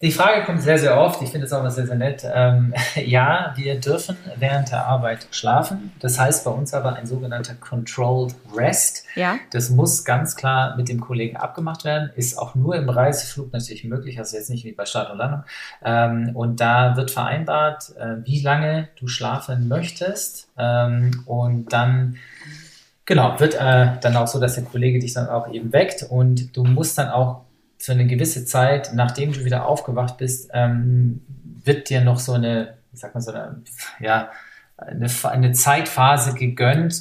Die Frage kommt sehr, sehr oft. Ich finde es auch immer sehr, sehr nett. Ähm, *laughs* ja, wir dürfen während der Arbeit schlafen. Das heißt bei uns aber ein sogenannter Controlled Rest. Ja. Das muss ganz klar mit dem Kollegen abgemacht werden. Ist auch nur im Reiseflug natürlich möglich, also jetzt nicht wie bei Start und Landung. Ähm, und da wird vereinbart, äh, wie lange du schlafen möchtest. Ähm, und dann Genau, wird äh, dann auch so, dass der Kollege dich dann auch eben weckt und du musst dann auch für eine gewisse Zeit, nachdem du wieder aufgewacht bist, ähm, wird dir noch so eine, wie sagt man so eine, ja, eine, eine Zeitphase gegönnt,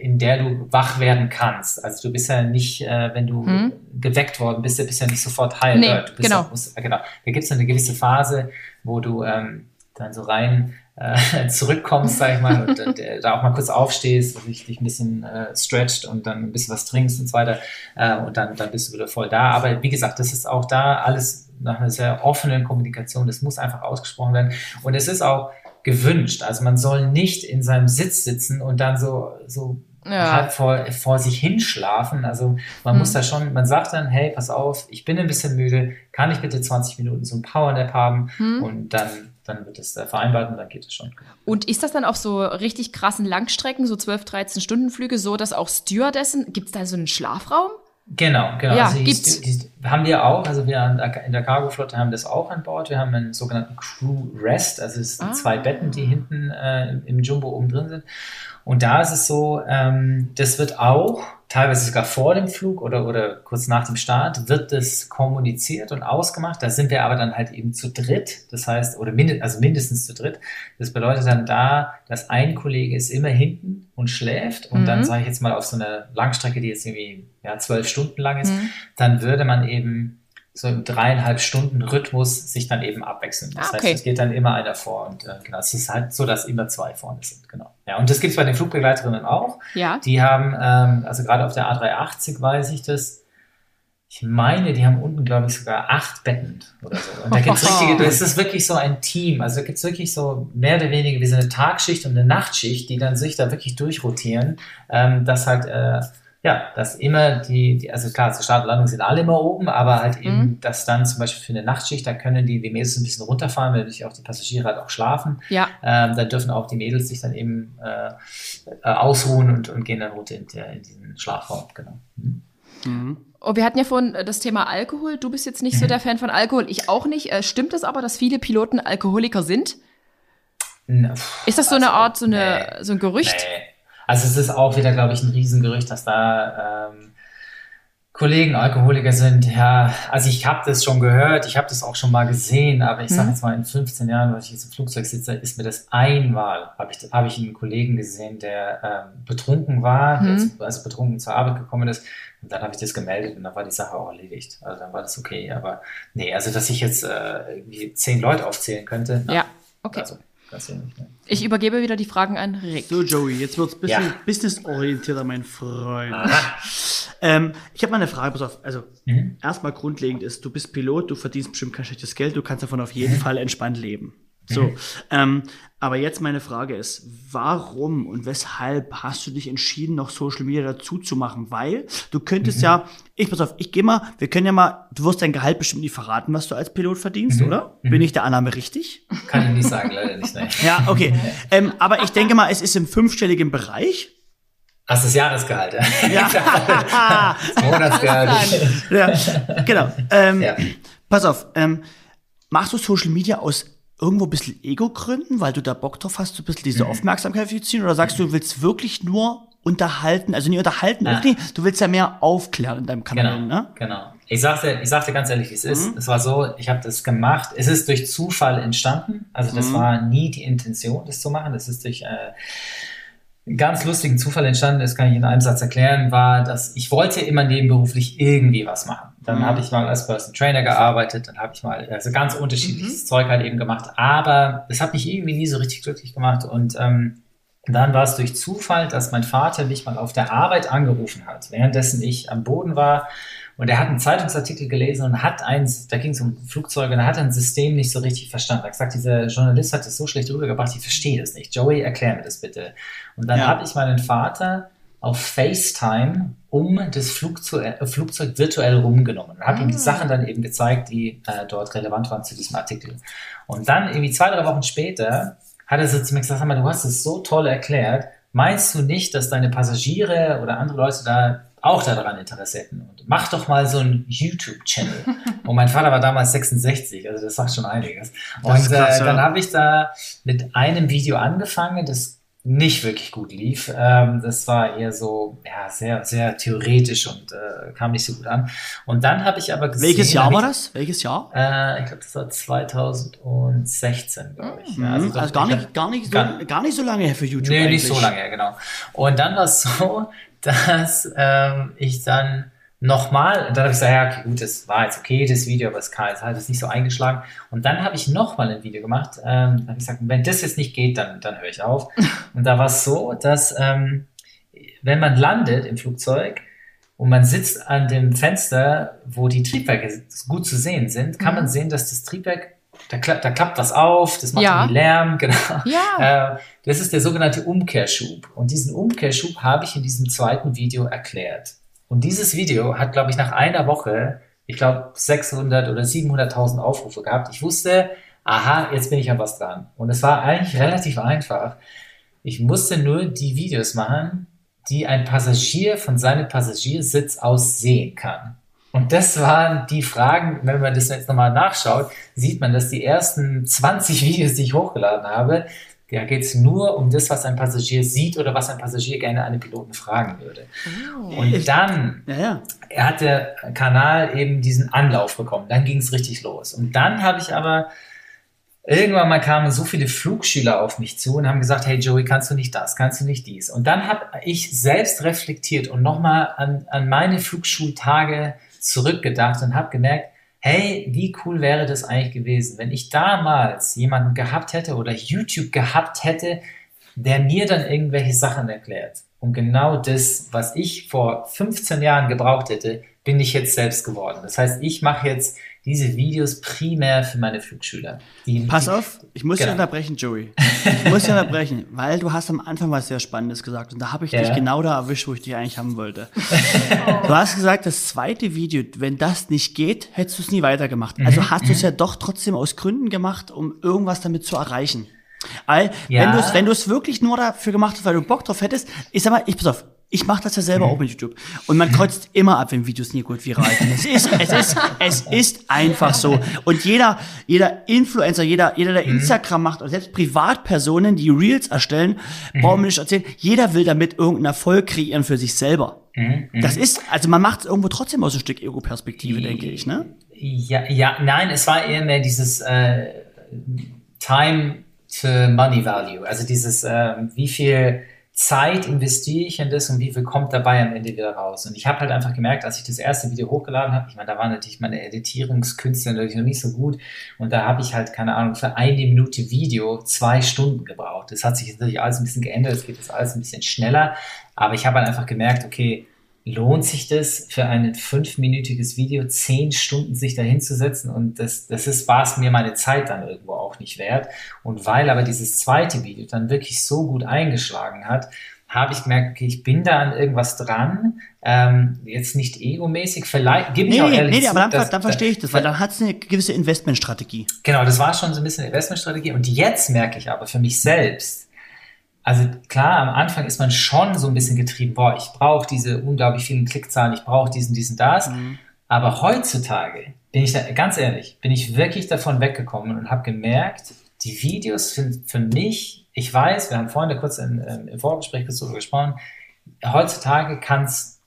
in der du wach werden kannst. Also du bist ja nicht, äh, wenn du Hm. geweckt worden bist, du bist ja nicht sofort heil. Nee, genau. Ja, musst, äh, genau. Da gibt es eine gewisse Phase, wo du ähm, dann so rein äh, *laughs* zurückkommst, sag ich mal, und, und äh, da auch mal kurz aufstehst, und dich, dich ein bisschen äh, stretcht und dann ein bisschen was trinkst und so weiter. Äh, und dann, dann bist du wieder voll da. Aber wie gesagt, das ist auch da alles nach einer sehr offenen Kommunikation. Das muss einfach ausgesprochen werden. Und es ist auch gewünscht. Also man soll nicht in seinem Sitz sitzen und dann so, so Ja. halb vor, vor sich hinschlafen. Also man Hm. muss da schon, man sagt dann, hey, pass auf, ich bin ein bisschen müde, kann ich bitte 20 Minuten so ein Powernap haben? Hm? Und dann, dann wird es äh, vereinbart und dann geht es schon. Und ist das dann auf so richtig krassen Langstrecken, so 12, 13 Stunden Flüge, so, dass auch Stewardessen, gibt es da so einen Schlafraum? Genau, genau. Ja, also gibt's. Die, die, haben wir auch, also wir in der Cargoflotte haben das auch an Bord. Wir haben einen sogenannten Crew Rest, also es sind Ah. zwei Betten, die hinten äh, im- im Jumbo oben drin sind. Und da ist es so, ähm, das wird auch teilweise sogar vor dem Flug oder, oder kurz nach dem Start wird das kommuniziert und ausgemacht. Da sind wir aber dann halt eben zu dritt. Das heißt, oder minde, also mindestens zu dritt. Das bedeutet dann da, dass ein Kollege ist immer hinten und schläft. Und dann Mhm. sage ich jetzt mal auf so einer Langstrecke, die jetzt irgendwie ja, zwölf Stunden lang ist, Mhm. dann würde man eben so im dreieinhalb Stunden Rhythmus sich dann eben abwechseln. Das Ah, okay. heißt, es geht dann immer einer vor und äh, genau, es ist halt so, dass immer zwei vorne sind, genau. Ja, und das gibt es bei den Flugbegleiterinnen auch. Ja. Die haben, ähm, also gerade auf der A380 weiß ich das, ich meine, die haben unten, glaube ich, sogar acht Betten oder so. Und da gibt's *laughs* richtige, das ist wirklich so ein Team. Also da gibt's wirklich so mehr oder weniger wie so eine Tagschicht und eine Nachtschicht, die dann sich da wirklich durchrotieren, ähm, dass halt, äh, ja, dass immer die, die also klar, Start und Landung sind alle immer oben, aber halt eben, Mhm. dass dann zum Beispiel für eine Nachtschicht, da können die, die Mädels ein bisschen runterfahren, weil natürlich auch die Passagiere halt auch schlafen. Ja. Ähm, da dürfen auch die Mädels sich dann eben äh, äh, ausruhen und, und gehen dann runter in, der, in diesen Schlafraum, genau. Mhm. Mhm. Oh, wir hatten ja vorhin äh, das Thema Alkohol. Du bist jetzt nicht so der Fan von Alkohol, ich auch nicht. Äh, stimmt es aber, dass viele Piloten Alkoholiker sind? Na, pff, Ist das so eine also, Art, so, eine, nee, so ein Gerücht? Nee. Also es ist auch wieder, glaube ich, ein Riesengerücht, dass da ähm, Kollegen Alkoholiker sind. Ja, also ich habe das schon gehört, ich habe das auch schon mal gesehen, aber ich sage Mhm. jetzt mal, in 15 Jahren, weil ich jetzt im Flugzeug sitze, ist mir das einmal, habe ich, hab ich einen Kollegen gesehen, der ähm, betrunken war, der Mhm. zu- also betrunken zur Arbeit gekommen ist. Und dann habe ich das gemeldet und dann war die Sache auch erledigt. Also dann war das okay. Aber nee, also dass ich jetzt äh, irgendwie zehn Leute aufzählen könnte, na, Ja, okay. also nicht. Ne? Ich übergebe wieder die Fragen an Rick. So, Joey, jetzt wird's ein bisschen Ja. businessorientierter, mein Freund. Ähm, ich habe mal eine Frage, pass auf. Also, Mhm. erstmal grundlegend ist, du bist Pilot, du verdienst bestimmt kein schlechtes Geld, du kannst davon auf jeden Fall entspannt leben. So, ähm, aber jetzt meine Frage ist, warum und weshalb hast du dich entschieden, noch Social Media dazu zu machen? Weil du könntest ja, ich pass auf, ich gehe mal, wir können ja mal, du wirst dein Gehalt bestimmt nicht verraten, was du als Pilot verdienst, oder? Bin ich der Annahme richtig? Kann ich nicht sagen, leider nicht. Ne. Ja, okay. *laughs* ähm, aber ich denke mal, es ist im fünfstelligen Bereich. Hast das Jahresgehalt, ja? Ja. *laughs* Das Monatsgehalt. *laughs* ja, genau. Ähm, Ja. Pass auf, ähm, machst du Social Media aus irgendwo ein bisschen Ego-Gründen, weil du da Bock drauf hast, so ein bisschen diese Mhm. Aufmerksamkeit für zu ziehen? Oder sagst du, du willst wirklich nur unterhalten, also nicht unterhalten, Ja. irgendwie, du willst ja mehr aufklären in deinem Kanal, Genau, ne? genau. Ich sagte, ich sagte ganz ehrlich, wie es ist. Mhm. Es war so, ich habe das gemacht. Es ist durch Zufall entstanden. Also das Mhm. war nie die Intention, das zu machen. Das ist durch äh, ganz lustigen Zufall entstanden. Das kann ich in einem Satz erklären. War, dass ich wollte immer nebenberuflich irgendwie was machen. Dann Mhm. habe ich mal als Person Trainer gearbeitet. Dann habe ich mal also ganz unterschiedliches Mhm. Zeug halt eben gemacht. Aber es hat mich irgendwie nie so richtig glücklich gemacht und ähm, dann war es durch Zufall, dass mein Vater mich mal auf der Arbeit angerufen hat, währenddessen ich am Boden war. Und er hat einen Zeitungsartikel gelesen und hat eins, da ging es um Flugzeuge, und er hat ein System nicht so richtig verstanden. Er hat gesagt, dieser Journalist hat es so schlecht rübergebracht, ich verstehe das nicht. Joey, erklär mir das bitte. Und dann Ja. habe ich meinen Vater auf FaceTime um das Flugzeug, äh, Flugzeug virtuell rumgenommen und habe ihm die Ah. Sachen dann eben gezeigt, die äh, dort relevant waren zu diesem Artikel. Und dann irgendwie zwei, drei Wochen später hat er so zu mir gesagt, sag mal, du hast es so toll erklärt, meinst du nicht, dass deine Passagiere oder andere Leute da auch daran Interesse hätten? Und mach doch mal so einen YouTube-Channel. *laughs* Und mein Vater war damals 66, also das sagt schon einiges. Das Und krass, äh, ja. dann habe ich da mit einem Video angefangen, das nicht wirklich gut lief. Ähm, das war eher so, ja, sehr, sehr theoretisch und äh, kam nicht so gut an. Und dann habe ich aber gesehen... Welches Jahr war das? Welches Jahr? Äh, ich glaube, das war 2016, glaube ich. Mhm. Ja, also, doch, gar, ich nicht, hab- gar, nicht so, gar- gar nicht so lange her für YouTube. Nee, eigentlich. nicht so lange, ja, genau. Und dann war es so, dass ähm, ich dann nochmal, dann habe ich gesagt, ja, okay, gut, das war jetzt okay, das Video, aber es halt jetzt nicht so eingeschlagen. Und dann habe ich nochmal ein Video gemacht, ähm, habe ich gesagt, wenn das jetzt nicht geht, dann, dann höre ich auf. *laughs* Und da war es so, dass ähm, wenn man landet im Flugzeug und man sitzt an dem Fenster, wo die Triebwerke gut zu sehen sind, kann Mhm. man sehen, dass das Triebwerk, da, kla da klappt was auf, das macht Ja. irgendwie Lärm, *laughs* genau. Ja. Äh, das ist der sogenannte Umkehrschub. Und diesen Umkehrschub habe ich in diesem zweiten Video erklärt. Und dieses Video hat, glaube ich, nach einer Woche, ich glaube, 600 oder 700.000 Aufrufe gehabt. Ich wusste, aha, jetzt bin ich an was dran. Und es war eigentlich relativ einfach. Ich musste nur die Videos machen, die ein Passagier von seinem Passagiersitz aus sehen kann. Und das waren die Fragen, wenn man das jetzt nochmal nachschaut, sieht man, dass die ersten 20 *laughs* Videos, die ich hochgeladen habe, da geht es nur um das, was ein Passagier sieht oder was ein Passagier gerne einen Piloten fragen würde. Oh. Und dann ja, ja. hat der Kanal eben diesen Anlauf bekommen. Dann ging es richtig los. Und dann habe ich aber irgendwann mal kamen so viele Flugschüler auf mich zu und haben gesagt, hey Joey, kannst du nicht das, kannst du nicht dies? Und dann habe ich selbst reflektiert und nochmal an, an meine Flugschultage zurückgedacht und habe gemerkt, hey, wie cool wäre das eigentlich gewesen, wenn ich damals jemanden gehabt hätte oder YouTube gehabt hätte, der mir dann irgendwelche Sachen erklärt. Und genau das, was ich vor 15 Jahren gebraucht hätte, bin ich jetzt selbst geworden. Das heißt, ich mache jetzt diese Videos primär für meine Flugschüler. Die, Pass die, auf, ich muss genau. dich unterbrechen, Joey. Ich muss dich unterbrechen, *laughs* weil du hast am Anfang was sehr Spannendes gesagt und da habe ich ja. dich genau da erwischt, wo ich dich eigentlich haben wollte. Du hast gesagt, das zweite Video, wenn das nicht geht, hättest du es nie weitergemacht. Also mhm. hast du es ja doch trotzdem aus Gründen gemacht, um irgendwas damit zu erreichen. Weil, ja. wenn du es wenn du es wirklich nur dafür gemacht hast, weil du Bock drauf hättest, ich sag mal, ich pass auf, ich mache das ja selber mhm. auch mit YouTube. Und man kreuzt immer ab, wenn Videos nie gut viral sind. Es ist, es ist, es ist einfach so. Und jeder, jeder Influencer, jeder, jeder, der mhm. Instagram macht, oder selbst Privatpersonen, die Reels erstellen, mhm. brauchen wir nicht erzählen, jeder will damit irgendeinen Erfolg kreieren für sich selber. Mhm. Das ist, also man macht es irgendwo trotzdem aus ein Stück Ego-Perspektive, denke ich, ne? Ja, ja, nein, es war eher mehr dieses äh, Time to Money Value. Also dieses, äh, wie viel Zeit investiere ich in das und wie viel kommt dabei am Ende wieder raus? Und ich habe halt einfach gemerkt, als ich das erste Video hochgeladen habe, ich meine, da waren natürlich meine Editierungskünste natürlich noch nicht so gut und da habe ich halt, keine Ahnung, für eine Minute Video zwei Stunden gebraucht. Das hat sich natürlich alles ein bisschen geändert, es geht jetzt alles ein bisschen schneller, aber ich habe halt einfach gemerkt, okay, lohnt sich das für ein fünfminütiges Video zehn Stunden sich dahinzusetzen und das, das ist, war es mir meine Zeit dann irgendwo auch nicht wert. Und weil aber dieses zweite Video dann wirklich so gut eingeschlagen hat, habe ich gemerkt, okay, ich bin da an irgendwas dran, ähm, jetzt nicht egomäßig, vielleicht, gebe ich nee, auch ehrlich nee, zu, aber dann, dass, dann verstehe ich das, weil dann hat es eine gewisse Investmentstrategie. Genau, das war schon so ein bisschen Investmentstrategie und jetzt merke ich aber für mich selbst, also klar, am Anfang ist man schon so ein bisschen getrieben, boah, ich brauche diese unglaublich vielen Klickzahlen, ich brauche diesen, diesen, das. Mhm. Aber heutzutage, bin ich da, ganz ehrlich, bin ich wirklich davon weggekommen und habe gemerkt, die Videos sind für mich, ich weiß, wir haben vorhin kurz in, ähm, im Vorgespräch darüber gesprochen, heutzutage kann es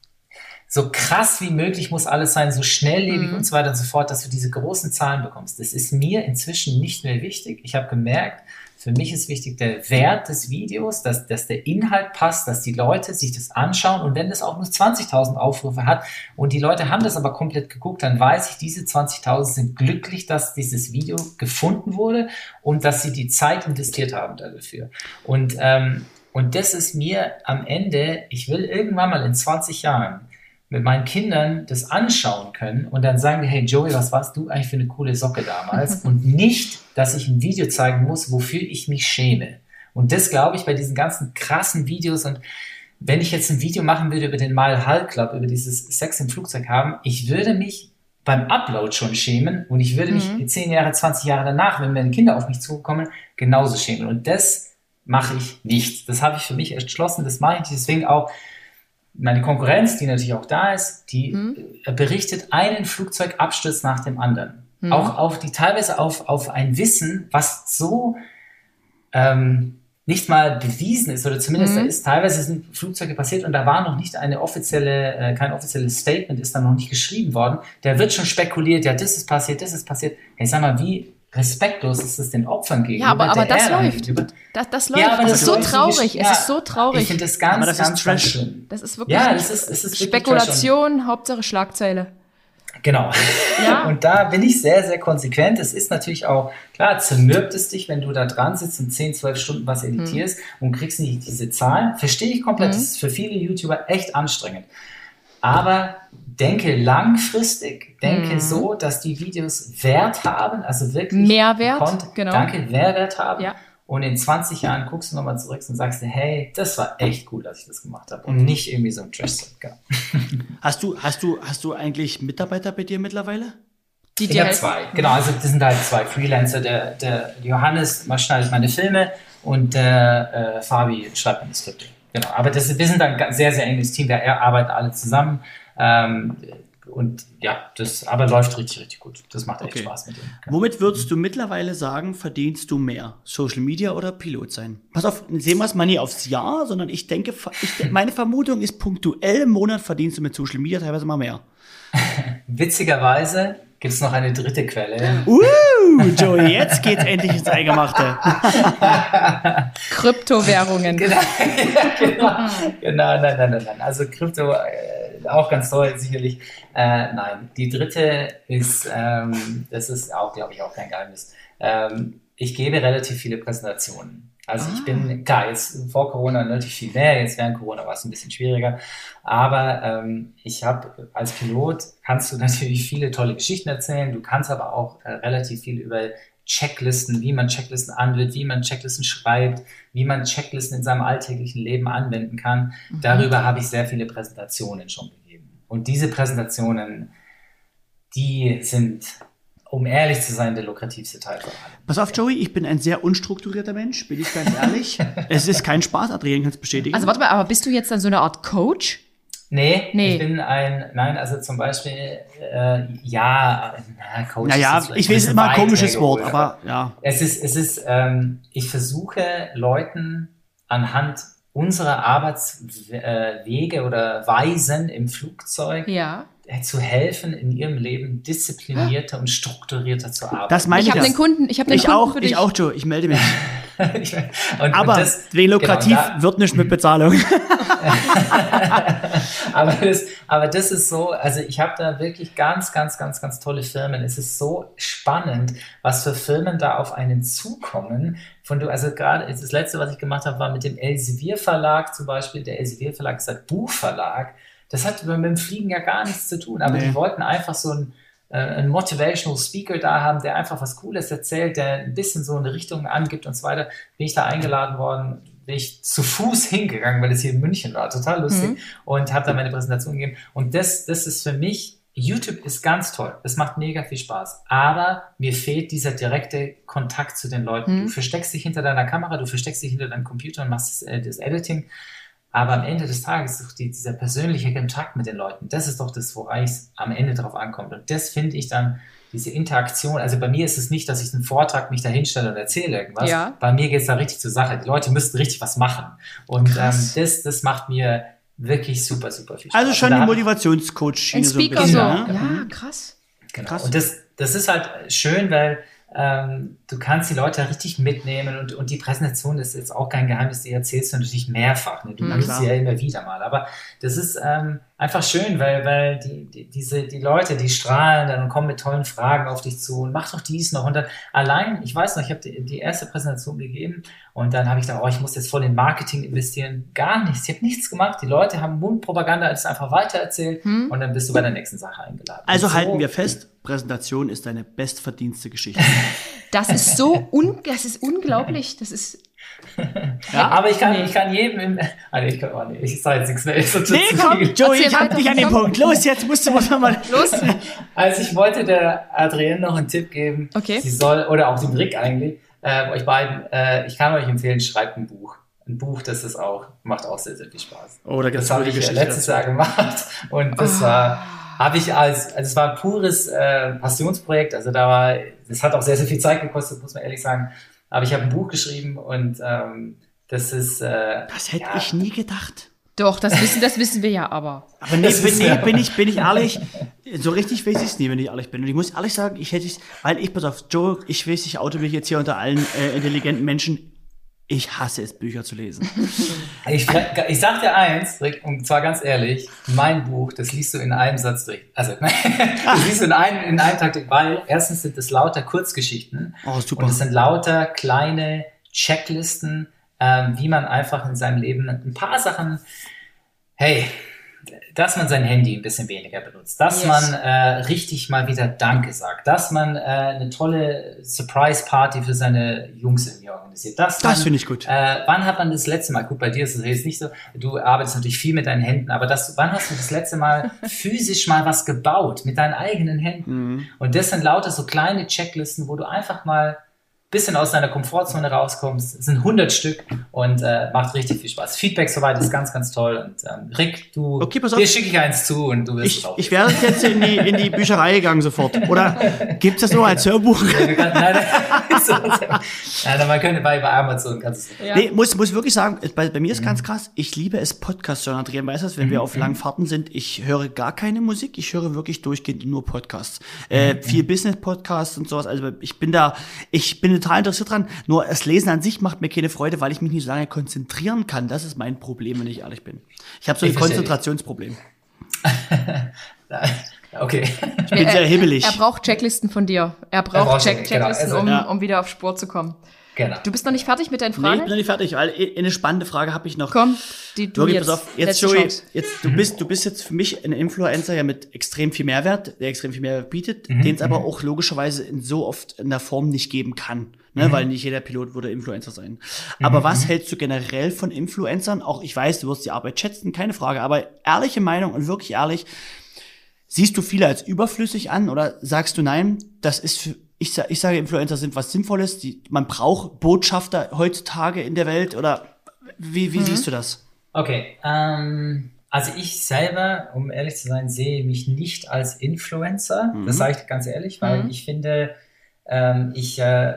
so krass wie möglich muss alles sein, so schnelllebig mhm. und so weiter und so fort, dass du diese großen Zahlen bekommst. Das ist mir inzwischen nicht mehr wichtig. Ich habe gemerkt, für mich ist wichtig der Wert des Videos, dass, dass der Inhalt passt, dass die Leute sich das anschauen und wenn das auch nur 20.000 Aufrufe hat und die Leute haben das aber komplett geguckt, dann weiß ich, diese 20.000 sind glücklich, dass dieses Video gefunden wurde und dass sie die Zeit investiert haben dafür. Und, ähm, und das ist mir am Ende, ich will irgendwann mal in 20 Jahren mit meinen Kindern das anschauen können und dann sagen hey Joey, was warst du eigentlich für eine coole Socke damals? *laughs* und nicht, dass ich ein Video zeigen muss, wofür ich mich schäme. Und das glaube ich bei diesen ganzen krassen Videos und wenn ich jetzt ein Video machen würde über den Mile High Club, über dieses Sex im Flugzeug haben, ich würde mich beim Upload schon schämen und ich würde mich mhm. 10 Jahre, 20 Jahre danach, wenn meine Kinder auf mich zukommen, genauso schämen. Und das mache ich nicht. Das habe ich für mich entschlossen, das mache ich deswegen auch meine Konkurrenz, die natürlich auch da ist, die mhm. berichtet einen Flugzeugabsturz nach dem anderen. Mhm. Auch auf die teilweise auf, auf ein Wissen, was so ähm, nicht mal bewiesen ist, oder zumindest mhm. da ist teilweise sind Flugzeuge passiert und da war noch nicht eine offizielle, äh, kein offizielles Statement ist da noch nicht geschrieben worden. Da wird schon spekuliert, ja, das ist passiert, das ist passiert. Hey, sag mal, wie respektlos ist es den Opfern gegenüber. Ja, aber, aber das läuft. Das, das läuft. Ja, aber das, das ist so traurig. Ja, es ist so traurig. Ich finde das ganz, das ganz, ganz schlimm. Das ist wirklich ja, das ist, das ist Spekulation, Hauptsache Schlagzeile. Genau. Ja. *laughs* Und da bin ich sehr, sehr konsequent. Es ist natürlich auch, klar, zermürbt es dich, wenn du da dran sitzt und 10, 12 Stunden was editierst mhm. und kriegst nicht diese Zahlen. Verstehe ich komplett. Mhm. Das ist für viele YouTuber echt anstrengend. Aber denke langfristig, denke mhm. so, dass die Videos Wert haben, also wirklich Mehrwert, Content, genau. Danke, Mehrwert haben. Ja. Und in 20 Jahren guckst du nochmal zurück und sagst dir, hey, das war echt cool, dass ich das gemacht habe. Und nicht irgendwie so ein trash *laughs* Hast du, hast du, hast du eigentlich Mitarbeiter bei dir mittlerweile? Die ich habe zwei, genau. Also das sind halt zwei Freelancer. Der, der Johannes schneidet meine Filme und der äh, Fabi schreibt meine Skripte. Genau. Aber das, wir sind ein sehr, sehr enges Team. Wir arbeiten alle zusammen. Ähm, und ja, das aber läuft richtig, richtig gut. Das macht echt okay. Spaß mit dem. Genau. Womit würdest du mittlerweile sagen, verdienst du mehr? Social Media oder Pilot sein? Pass auf, sehen wir es mal nie aufs Jahr, sondern ich denke, ich, meine Vermutung ist, punktuell im Monat verdienst du mit Social Media teilweise mal mehr. *laughs* Witzigerweise gibt es noch eine dritte Quelle. Uh, *laughs* Joey, jetzt geht's endlich ins Eingemachte. Kryptowährungen. *laughs* Genau, genau, genau, nein, nein, nein, nein. Also Krypto, äh, auch ganz toll, sicherlich. Äh, nein, die dritte ist, ähm, das ist auch, glaube ich, auch kein Geheimnis. Ähm, ich gebe relativ viele Präsentationen. Also ah. ich bin, klar, jetzt vor Corona natürlich viel mehr, jetzt während Corona war es ein bisschen schwieriger, aber ähm, ich habe als Pilot, kannst du natürlich viele tolle Geschichten erzählen, du kannst aber auch äh, relativ viel über Checklisten, wie man Checklisten anwendet, wie man Checklisten schreibt, wie man Checklisten in seinem alltäglichen Leben anwenden kann. Mhm. Darüber habe ich sehr viele Präsentationen schon gegeben. Und diese Präsentationen, die sind um ehrlich zu sein, der lukrativste Teil von allem. Pass auf, Joey, ich bin ein sehr unstrukturierter Mensch, bin ich ganz ehrlich. *laughs* es ist kein Spaß, Adrian kann es bestätigen. Also warte mal, aber bist du jetzt dann so eine Art Coach? Nee, nee, ich bin ein, nein, also zum Beispiel, äh, ja, na, Coach. Naja, ist ich weiß immer ein komisches Wort, aber ja. Es ist, es ist, ähm, ich versuche Leuten anhand unserer Arbeitswege oder Weisen im Flugzeug ja zu helfen, in ihrem Leben disziplinierter und strukturierter zu arbeiten. Das meine ich. Ich habe den Kunden, ich habe den ich Kunden auch, ich auch, Joe, ich melde mich. *laughs* und, aber und das, wegen lukrativ genau, da, wird nicht mit Bezahlung. *laughs* aber, das, aber das ist so, also ich habe da wirklich ganz, ganz, ganz, ganz tolle Firmen. Es ist so spannend, was für Firmen da auf einen zukommen. Von du, also gerade das letzte, was ich gemacht habe, war mit dem Elsevier Verlag zum Beispiel. Der Elsevier Verlag ist ein Buchverlag das hat mit dem Fliegen ja gar nichts zu tun, aber nee. die wollten einfach so ein äh, einen Motivational Speaker da haben, der einfach was Cooles erzählt, der ein bisschen so eine Richtung angibt und so weiter. Bin ich da eingeladen worden, bin ich zu Fuß *laughs* hingegangen, weil es hier in München war, total lustig mhm. und habe da meine Präsentation gegeben. Und das, das ist für mich, YouTube ist ganz toll, das macht mega viel Spaß, aber mir fehlt dieser direkte Kontakt zu den Leuten. Mhm. Du versteckst dich hinter deiner Kamera, du versteckst dich hinter deinem Computer und machst das, äh, das Editing aber am Ende des Tages ist die, dieser persönliche Kontakt mit den Leuten, das ist doch das, woran es am Ende drauf ankommt. Und das finde ich dann, diese Interaktion, also bei mir ist es nicht, dass ich einen Vortrag mich da hinstelle und erzähle irgendwas. Ja. Bei mir geht es da richtig zur Sache. Die Leute müssten richtig was machen. Und ähm, das, das macht mir wirklich super, super viel Spaß. Also schon die Motivationscoach. Ein Speaker so. Ein so. Ne? Ja, krass. Genau. Krass. Und das, das ist halt schön, weil ähm, du kannst die Leute richtig mitnehmen und, und die Präsentation ist jetzt auch kein Geheimnis, die erzählst du natürlich mehrfach. Ne? Du mhm, machst sie ja immer wieder mal. Aber das ist ähm, einfach schön, weil, weil die, die, diese, die Leute, die strahlen dann und kommen mit tollen Fragen auf dich zu und mach doch dies noch. Und dann allein, ich weiß noch, ich habe die, die erste Präsentation gegeben und dann habe ich gedacht, oh, ich muss jetzt voll in Marketing investieren. Gar nichts. Ich habe nichts gemacht. Die Leute haben Mundpropaganda alles einfach weitererzählt hm. und dann bist du bei der nächsten Sache eingeladen. Also so, halten wir fest, Präsentation ist deine bestverdienste Geschichte. Das ist so un das ist unglaublich. Das ist ja, aber ich kann, ich kann jedem im. Also ich kann, oh nee, ich sage jetzt nichts mehr. Ist nee, komm, Joey, ich hab dich an den Punkt. Los, jetzt musst du mal. Los. *laughs* Also ich wollte der Adrienne noch einen Tipp geben. Okay. Sie soll, oder auch dem Rick eigentlich, äh, euch beiden, äh, ich kann euch empfehlen, schreibt ein Buch. Ein Buch, das ist auch, macht auch sehr, sehr viel Spaß. Oh, da das habe ich Geschichte letztes Jahr gemacht und das oh. war habe ich als, also es war ein pures äh, Passionsprojekt, also da war, das hat auch sehr, sehr viel Zeit gekostet, muss man ehrlich sagen. Aber ich habe ein Buch geschrieben und ähm, das ist. Äh, das hätte ja. ich nie gedacht. Doch, das wissen, das wissen wir ja, aber. Aber nee, bin, nee, bin, ich, bin ich ehrlich, so richtig weiß ich es nie, wenn ich ehrlich bin. Und ich muss ehrlich sagen, ich hätte es, weil ich, pass auf, Joe, ich weiß, ich auto mich jetzt hier unter allen äh, intelligenten Menschen. Ich hasse es, Bücher zu lesen. *laughs* Ich, ich sag dir eins, Rick, und zwar ganz ehrlich, mein Buch, das liest du in einem Satz durch. Also, *laughs* das liest du in einem, in einem Tag durch, weil erstens sind es lauter Kurzgeschichten. Oh, super. Und es sind lauter kleine Checklisten, ähm, wie man einfach in seinem Leben ein paar Sachen, hey, dass man sein Handy ein bisschen weniger benutzt, dass yes. man äh, richtig mal wieder Danke sagt, dass man äh, eine tolle Surprise-Party für seine Jungs irgendwie organisiert. Das, das finde ich gut. Äh, wann hat man das letzte Mal, gut, bei dir ist es jetzt nicht so, du arbeitest natürlich viel mit deinen Händen, aber das, wann hast du das letzte Mal *laughs* physisch mal was gebaut mit deinen eigenen Händen? Mhm. Und das sind lauter so kleine Checklisten, wo du einfach mal bisschen aus deiner Komfortzone rauskommst. Es sind 100 Stück und äh, macht richtig viel Spaß. Feedback soweit ist ganz, ganz toll. Und ähm, Rick, du, okay, dir schicke ich eins zu und du wirst ich, es auch. Ich wäre jetzt in die, in die Bücherei gegangen sofort. Oder *laughs* gibt es das nur als Hörbuch? nein, nein, *laughs* nein, man könnte bei, bei Amazon kannst du ja. Nee, muss, muss wirklich sagen, bei, bei mir ist mhm. ganz krass, ich liebe es, Podcast zu drehen. Weißt du, wenn mhm. wir auf langen Fahrten sind, ich höre gar keine Musik, ich höre wirklich durchgehend nur Podcasts. Äh, mhm. Viel Business-Podcasts und sowas. Also ich bin da, ich bin total interessiert dran. Nur das Lesen an sich macht mir keine Freude, weil ich mich nicht so lange konzentrieren kann. Das ist mein Problem, wenn ich ehrlich bin. Ich habe so ein Konzentrationsproblem. *laughs* *laughs* okay. Ich bin sehr hibbelig. Er, er braucht Checklisten von dir. Er braucht, er braucht Check genau. Checklisten, genau. also, um, ja. um wieder auf Spur zu kommen. Genau. Du bist noch nicht fertig mit deinen Fragen? Nee, ich bin noch nicht fertig, weil eine spannende Frage habe ich noch. Komm, die du Wirklich, jetzt. Pass auf, jetzt, Joey, jetzt, du mhm. bist, du bist jetzt für mich ein Influencer ja mit extrem viel Mehrwert, der extrem viel Mehrwert bietet, mhm. den es aber mhm. auch logischerweise in so oft in der Form nicht geben kann. Ne, mhm. weil nicht jeder Pilot würde Influencer sein. Aber mhm. was hältst du generell von Influencern? Auch ich weiß, du wirst die Arbeit schätzen, keine Frage, aber ehrliche Meinung und wirklich ehrlich, siehst du viele als überflüssig an oder sagst du nein, das ist für, ich, ich sage, Influencer sind was Sinnvolles. Die, man braucht Botschafter heutzutage in der Welt oder wie, wie mhm. siehst du das? Okay, ähm, also ich selber, um ehrlich zu sein, sehe mich nicht als Influencer. Mhm. Das sage ich ganz ehrlich, weil mhm. ich finde, ähm, ich, äh,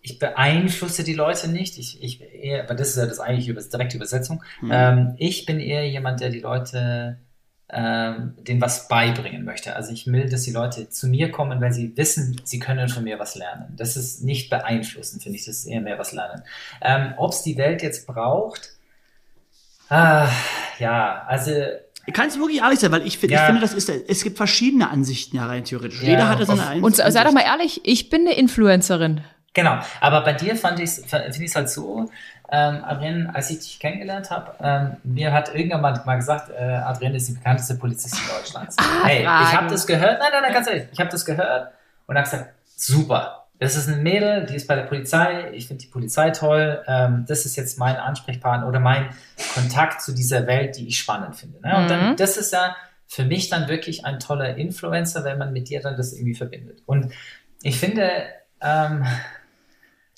ich beeinflusse die Leute nicht. Ich, ich eher, aber das ist ja das eigentlich über, direkte Übersetzung. Mhm. Ähm, ich bin eher jemand, der die Leute ähm, denen was beibringen möchte. Also ich will, dass die Leute zu mir kommen, weil sie wissen, sie können von mir was lernen. Das ist nicht beeinflussen, finde ich, das ist eher mehr was lernen. Ähm, Ob es die Welt jetzt braucht, ah, ja, also Kannst du wirklich ehrlich sein, weil ich, ja. ich finde, das ist, es gibt verschiedene Ansichten ja rein theoretisch. Ja, Jeder hatte seine Und sei doch mal ehrlich, ich bin eine Influencerin. Genau, aber bei dir fand ich es halt so, ähm, Adrienne, als ich dich kennengelernt habe, ähm, mir hat irgendjemand mal gesagt, äh, Adrienne ist die bekannteste Polizistin Deutschlands. Ah, hey, Fragen. ich habe das gehört, nein, nein, nein, ganz ehrlich, ich habe das gehört und habe gesagt, super, das ist ein Mädel, die ist bei der Polizei, ich finde die Polizei toll, ähm, das ist jetzt mein Ansprechpartner oder mein Kontakt zu dieser Welt, die ich spannend finde. Ne? Und mhm. dann, das ist ja für mich dann wirklich ein toller Influencer, wenn man mit dir dann das irgendwie verbindet. Und ich finde, ähm,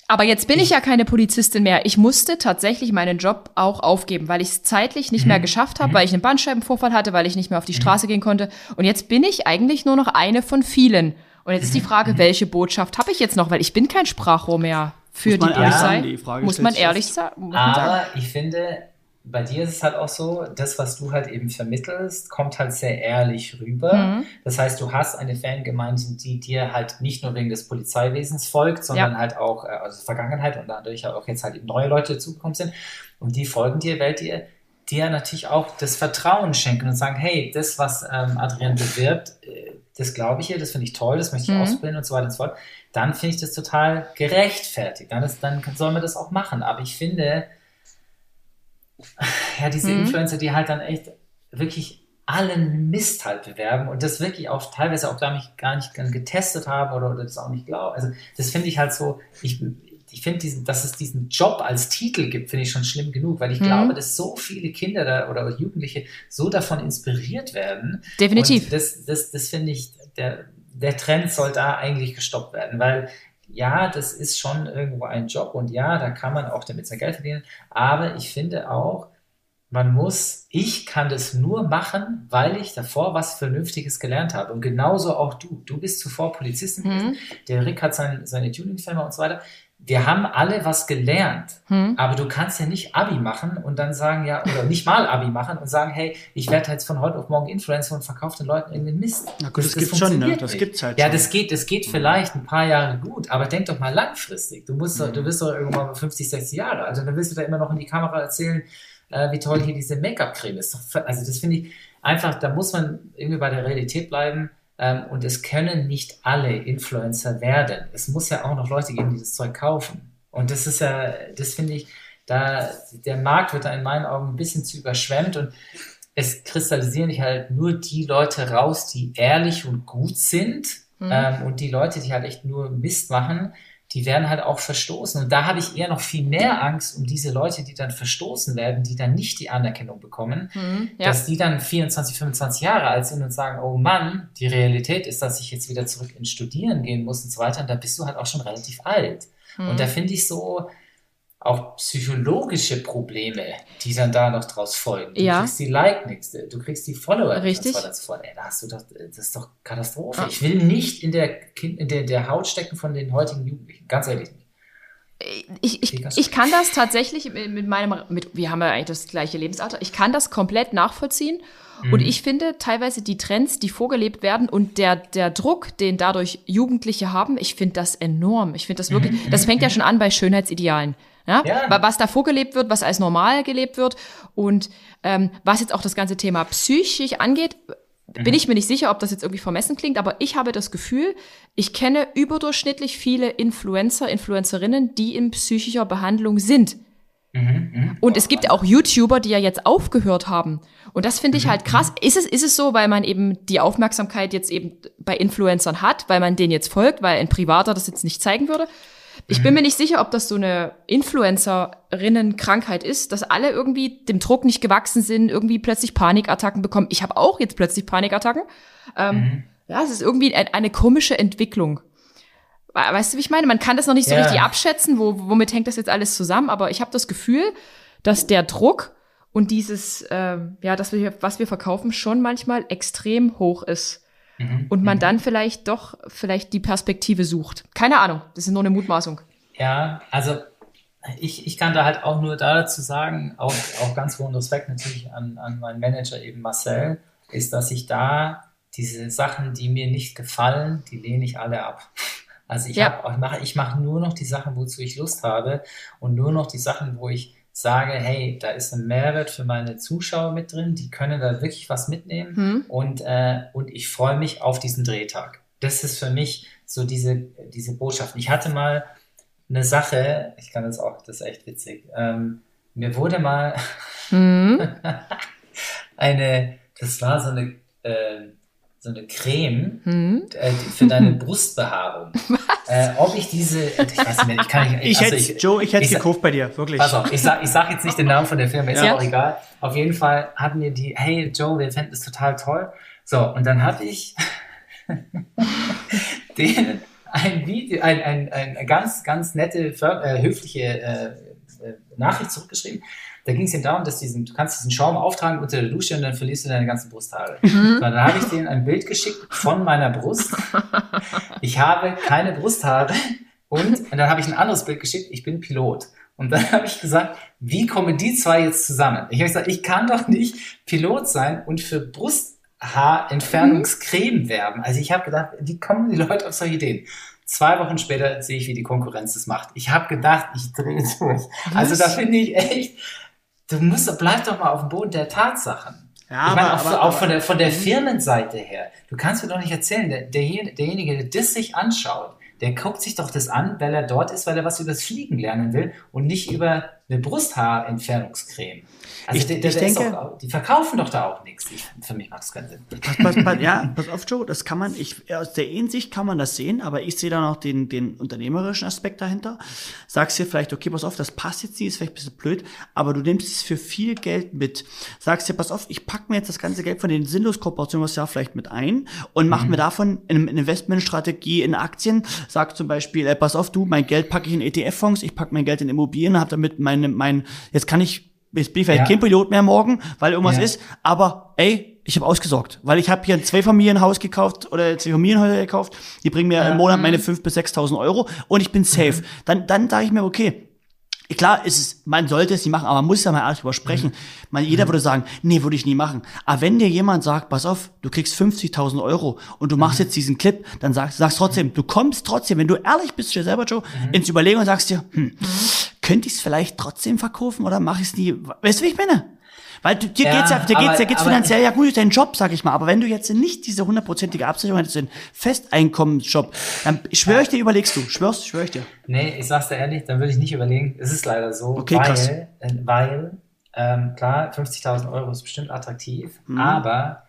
aber jetzt bin ich ja keine Polizistin mehr. Ich musste tatsächlich meinen Job auch aufgeben, weil ich es zeitlich nicht mhm. mehr geschafft habe, mhm. weil ich einen Bandscheibenvorfall hatte, weil ich nicht mehr auf die mhm. Straße gehen konnte. Und jetzt bin ich eigentlich nur noch eine von vielen. Und jetzt ist die mhm. Frage, welche Botschaft habe ich jetzt noch? Weil ich bin kein Sprachrohr mehr für die Polizei. Ja, muss man ehrlich sagen. Aber ich finde, bei dir ist es halt auch so, das, was du halt eben vermittelst, kommt halt sehr ehrlich rüber. Mhm. Das heißt, du hast eine Fangemeinde, die dir halt nicht nur wegen des Polizeiwesens folgt, sondern ja. halt auch äh, also Vergangenheit und dadurch auch jetzt halt eben neue Leute dazugekommen sind. Und die folgen dir, weil dir dir natürlich auch das Vertrauen schenken und sagen, hey, das, was ähm, Adrian bewirbt, äh, das glaube ich hier, das finde ich toll, das möchte ich mhm. ausbilden und so weiter und so fort. Dann finde ich das total gerechtfertigt. Dann, ist, dann soll man das auch machen. Aber ich finde, ja, diese mhm. Influencer, die halt dann echt wirklich allen Mist halt bewerben und das wirklich auch teilweise auch gar nicht, gar nicht getestet haben oder, oder das auch nicht glauben. Also das finde ich halt so, ich, ich finde, dass es diesen Job als Titel gibt, finde ich schon schlimm genug, weil ich mhm. glaube, dass so viele Kinder da, oder Jugendliche so davon inspiriert werden. Definitiv. Und das, das, das finde ich, der, der Trend soll da eigentlich gestoppt werden, weil ja, das ist schon irgendwo ein Job und ja, da kann man auch damit sein Geld verdienen. Aber ich finde auch, man muss, ich kann das nur machen, weil ich davor was Vernünftiges gelernt habe. Und genauso auch du. Du bist zuvor Polizisten gewesen. Mhm. Der Rick hat sein, seine Tuning-Firma und so weiter wir haben alle was gelernt, hm. aber du kannst ja nicht Abi machen und dann sagen, ja, oder nicht mal Abi machen und sagen, hey, ich werde jetzt von heute auf morgen Influencer und verkaufe den Leuten irgendwie Mist. Na gut, das, das, das schon, ne? Das gibt's halt. Ja, schon. das geht, das geht vielleicht ein paar Jahre gut, aber denk doch mal langfristig. Du musst, mhm. du bist doch irgendwann 50, 60 Jahre alt und dann willst du da immer noch in die Kamera erzählen, äh, wie toll hier diese Make-up-Creme ist. Also das finde ich einfach, da muss man irgendwie bei der Realität bleiben und es können nicht alle Influencer werden. Es muss ja auch noch Leute geben, die das Zeug kaufen. Und das ist ja, das finde ich, da, der Markt wird da in meinen Augen ein bisschen zu überschwemmt und es kristallisieren sich halt nur die Leute raus, die ehrlich und gut sind. Mhm. Ähm, und die Leute, die halt echt nur Mist machen, die werden halt auch verstoßen. Und da habe ich eher noch viel mehr Angst um diese Leute, die dann verstoßen werden, die dann nicht die Anerkennung bekommen, mhm, ja. dass die dann 24, 25 Jahre alt sind und sagen, oh Mann, die Realität ist, dass ich jetzt wieder zurück ins Studieren gehen muss und so weiter. Und da bist du halt auch schon relativ alt. Mhm. Und da finde ich so, auch psychologische Probleme, die dann da noch draus folgen. Du ja. kriegst die Like nichts, du kriegst die Follower Richtig. Das, war Ey, da hast du doch, das ist doch Katastrophe. Ah. Ich will nicht in der, in der, der Haut stecken von den heutigen Jugendlichen, ganz ehrlich nicht. Ich, ich, ich kann das tatsächlich mit meinem, mit, wir haben ja eigentlich das gleiche Lebensalter, ich kann das komplett nachvollziehen. Mhm. Und ich finde teilweise die Trends, die vorgelebt werden und der, der Druck, den dadurch Jugendliche haben, ich finde das enorm. Ich finde das wirklich, mhm. das fängt ja schon an bei Schönheitsidealen. Ja? ja? Was da vorgelebt wird, was als normal gelebt wird. Und ähm, was jetzt auch das ganze Thema psychisch angeht, mhm. bin ich mir nicht sicher, ob das jetzt irgendwie vermessen klingt, aber ich habe das Gefühl, ich kenne überdurchschnittlich viele Influencer, Influencerinnen, die in psychischer Behandlung sind. Mhm, mh. Und es gibt auch YouTuber, die ja jetzt aufgehört haben. Und das finde ich mhm, halt krass. Ist es, ist es so, weil man eben die Aufmerksamkeit jetzt eben bei Influencern hat, weil man denen jetzt folgt, weil ein Privater das jetzt nicht zeigen würde? Ich bin mir nicht sicher, ob das so eine Influencerinnen-Krankheit ist, dass alle irgendwie dem Druck nicht gewachsen sind, irgendwie plötzlich Panikattacken bekommen. Ich habe auch jetzt plötzlich Panikattacken. Ähm, mhm. Ja, es ist irgendwie eine, eine komische Entwicklung. Weißt du, wie ich meine? Man kann das noch nicht so ja. richtig abschätzen, wo, womit hängt das jetzt alles zusammen, aber ich habe das Gefühl, dass der Druck und dieses, äh, ja, das was wir verkaufen, schon manchmal extrem hoch ist. Mhm. Und man mhm. dann vielleicht doch vielleicht die Perspektive sucht. Keine Ahnung, das ist nur eine Mutmaßung. Ja, also ich, ich kann da halt auch nur dazu sagen, auch, auch ganz hohen Respekt natürlich an, an meinen Manager eben Marcel, ist, dass ich da diese Sachen, die mir nicht gefallen, die lehne ich alle ab. Also ich, ja. hab, ich mache ich mach nur noch die Sachen, wozu ich Lust habe und nur noch die Sachen, wo ich sage, hey, da ist ein Mehrwert für meine Zuschauer mit drin, die können da wirklich was mitnehmen hm. und, äh, und ich freue mich auf diesen Drehtag. Das ist für mich so diese, diese Botschaft. Ich hatte mal eine Sache, ich kann das auch, das ist echt witzig. Ähm, mir wurde mal hm. *laughs* eine, das war so eine, äh, so eine Creme hm? äh, für deine *laughs* Brustbehaarung. Äh, ob ich diese, ich weiß nicht, ich kann nicht. Ich also hätte, ich, Joe, ich hätte gekauft bei dir, wirklich. Pass auf, ich sag, ich sag jetzt nicht den Namen von der Firma, ist ja. auch egal. Auf jeden Fall hatten wir die, hey Joe, wir fänden es total toll. So, und dann hatte ich *laughs* den, ein Video, ein, ein, ein ganz, ganz nette, äh, höfliche äh, äh Nachricht zurückgeschrieben. Da ging es ihm darum, dass diesen, du kannst diesen Schaum auftragen unter der Dusche und dann verlierst du deine ganzen Brusthaare. Mhm. Dann habe ich denen ein Bild geschickt von meiner Brust. *laughs* Ich habe keine Brusthaare und, und dann habe ich ein anderes Bild geschickt, ich bin Pilot. Und dann habe ich gesagt, wie kommen die zwei jetzt zusammen? Ich habe gesagt, ich kann doch nicht Pilot sein und für Brusthaarentfernungscreme werben. Also ich habe gedacht, wie kommen die Leute auf solche Ideen? Zwei Wochen später sehe ich, wie die Konkurrenz das macht. Ich habe gedacht, ich drehe durch. Also da finde ich echt, du musst, bleib doch mal auf dem Boden der Tatsachen. Ja, ich meine, auch, aber, auch von, der, von der mhm. Firmenseite her. Du kannst mir doch nicht erzählen, der, derjenige, der das sich anschaut, der guckt sich doch das an, weil er dort ist, weil er was über das Fliegen lernen will und nicht über eine Brusthaarentfernungscreme. Also ich, der, der, ich denke, auch, die verkaufen doch da auch nichts. Ich, für mich macht das keinen Sinn. Pass, pass, pass, ja, pass auf, Joe, das kann man, ich, aus der Hinsicht kann man das sehen, aber ich sehe da noch den, den unternehmerischen Aspekt dahinter. Sagst dir vielleicht, okay, pass auf, das passt jetzt nicht, ist vielleicht ein bisschen blöd, aber du nimmst es für viel Geld mit. Sagst dir, pass auf, ich pack mir jetzt das ganze Geld von den sinnlos Kooperationen, was ja vielleicht mit ein und mach mhm. mir davon eine Investmentstrategie in Aktien. Sag zum Beispiel, äh, pass auf, du, mein Geld packe ich in ETF-Fonds, ich packe mein Geld in Immobilien, habe damit meine, mein, jetzt kann ich Jetzt bin ich vielleicht ja. kein Pilot mehr morgen, weil irgendwas ja. ist. Aber ey, ich habe ausgesorgt, weil ich habe hier ein Zweifamilienhaus gekauft oder zwei Familienhäuser gekauft. Die bringen mir ja. im Monat meine 5.000 bis 6.000 Euro und ich bin safe. Mhm. Dann, dann sage ich mir, okay, Klar ist es, man sollte es nicht machen, aber man muss ja mal ehrlich drüber sprechen. Mhm. Man, jeder mhm. würde sagen, nee, würde ich nie machen. Aber wenn dir jemand sagt, pass auf, du kriegst 50.000 Euro und du machst mhm. jetzt diesen Clip, dann sagst, sagst trotzdem, du kommst trotzdem, wenn du ehrlich bist zu dir selber, Joe, mhm. ins Überlegen und sagst dir, hm, mhm könnte ich es vielleicht trotzdem verkaufen oder mache ich es nie? Weißt du, wie ich meine? Weil du, dir ja, geht's ja, dir aber, geht's, dir geht's finanziell ja gut, ist dein Job, sag ich mal. Aber wenn du jetzt nicht diese hundertprozentige Absicherung hättest, den Festeinkommensjob, dann schwöre ich dir, überlegst du. Schwörst, schwöre ich dir. Nee, ich sag's dir ehrlich, dann würde ich nicht überlegen. Es ist leider so, okay, weil, äh, weil ähm, klar, 50.000 Euro ist bestimmt attraktiv, mhm. aber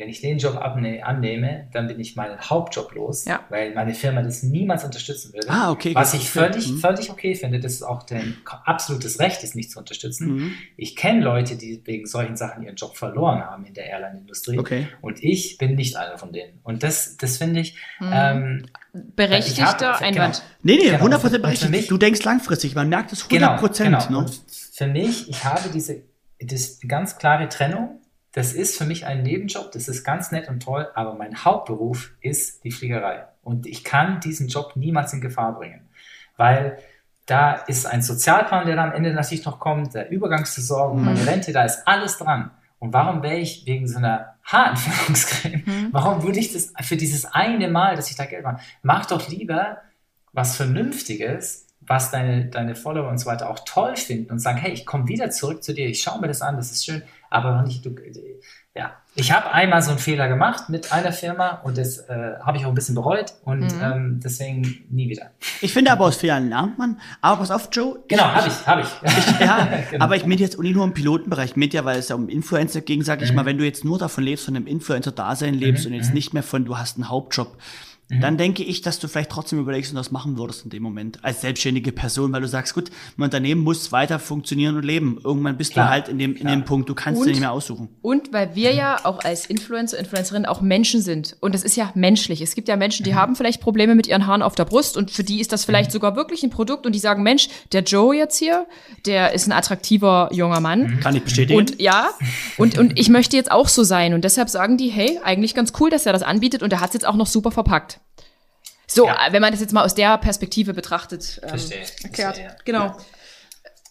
wenn ich den Job annehme, dann bin ich meinen Hauptjob los, ja. weil meine Firma das niemals unterstützen würde. Ah, okay. Was ich völlig, mhm. völlig okay finde, das ist auch dein absolutes Recht, es nicht zu unterstützen. Mhm. Ich kenne Leute, die wegen solchen Sachen ihren Job verloren haben in der Airline-Industrie. Okay. Und ich bin nicht einer von denen. Und das, das finde ich. Mhm. Ähm, Berechtigter hab, Einwand. Genau, nee, nee, 100% genau. berechtigt. Mich, du denkst langfristig, man merkt es 100%. Genau, genau. Ne? für mich, ich habe diese das ganz klare Trennung das ist für mich ein Nebenjob, das ist ganz nett und toll, aber mein Hauptberuf ist die Fliegerei. Und ich kann diesen Job niemals in Gefahr bringen, weil da ist ein Sozialplan, der dann am Ende natürlich noch kommt, der Übergangsversorgung, mhm. meine Rente, da ist alles dran. Und warum wäre ich wegen so einer Haarentfernungscreme, *laughs* mhm. warum würde ich das für dieses eine Mal, dass ich da Geld mache, mach doch lieber was Vernünftiges, was deine, deine Follower und so weiter auch toll finden und sagen, hey, ich komme wieder zurück zu dir, ich schaue mir das an, das ist schön, aber nicht, du, ja, ich habe einmal so einen Fehler gemacht mit einer Firma und das äh, habe ich auch ein bisschen bereut und mhm. ähm, deswegen nie wieder. Ich finde aber aus Fehlern lernt man. Aber pass auf, Joe. Genau, habe ich, habe ich. ich. Ja, *laughs* genau. aber ich meine jetzt nicht nur im Pilotenbereich mit, ja, weil es ja um Influencer ging, sage ich mhm. mal, wenn du jetzt nur davon lebst, von einem Influencer-Dasein lebst mhm. und jetzt mhm. nicht mehr von, du hast einen Hauptjob, Mhm. dann denke ich, dass du vielleicht trotzdem überlegst und das machen würdest in dem Moment als selbstständige Person, weil du sagst, gut, mein Unternehmen muss weiter funktionieren und leben. Irgendwann bist Klar. du halt in dem, in dem Punkt, du kannst und, dir nicht mehr aussuchen. Und weil wir ja auch als Influencer, Influencerinnen auch Menschen sind und es ist ja menschlich. Es gibt ja Menschen, die mhm. haben vielleicht Probleme mit ihren Haaren auf der Brust und für die ist das vielleicht mhm. sogar wirklich ein Produkt und die sagen, Mensch, der Joe jetzt hier, der ist ein attraktiver junger Mann. Mhm. Kann ich bestätigen. Und ja, und, und ich möchte jetzt auch so sein und deshalb sagen die, hey, eigentlich ganz cool, dass er das anbietet und er hat es jetzt auch noch super verpackt. So, ja. wenn man das jetzt mal aus der Perspektive betrachtet, ähm, verstehe, erklärt. Verstehe, genau. Ja.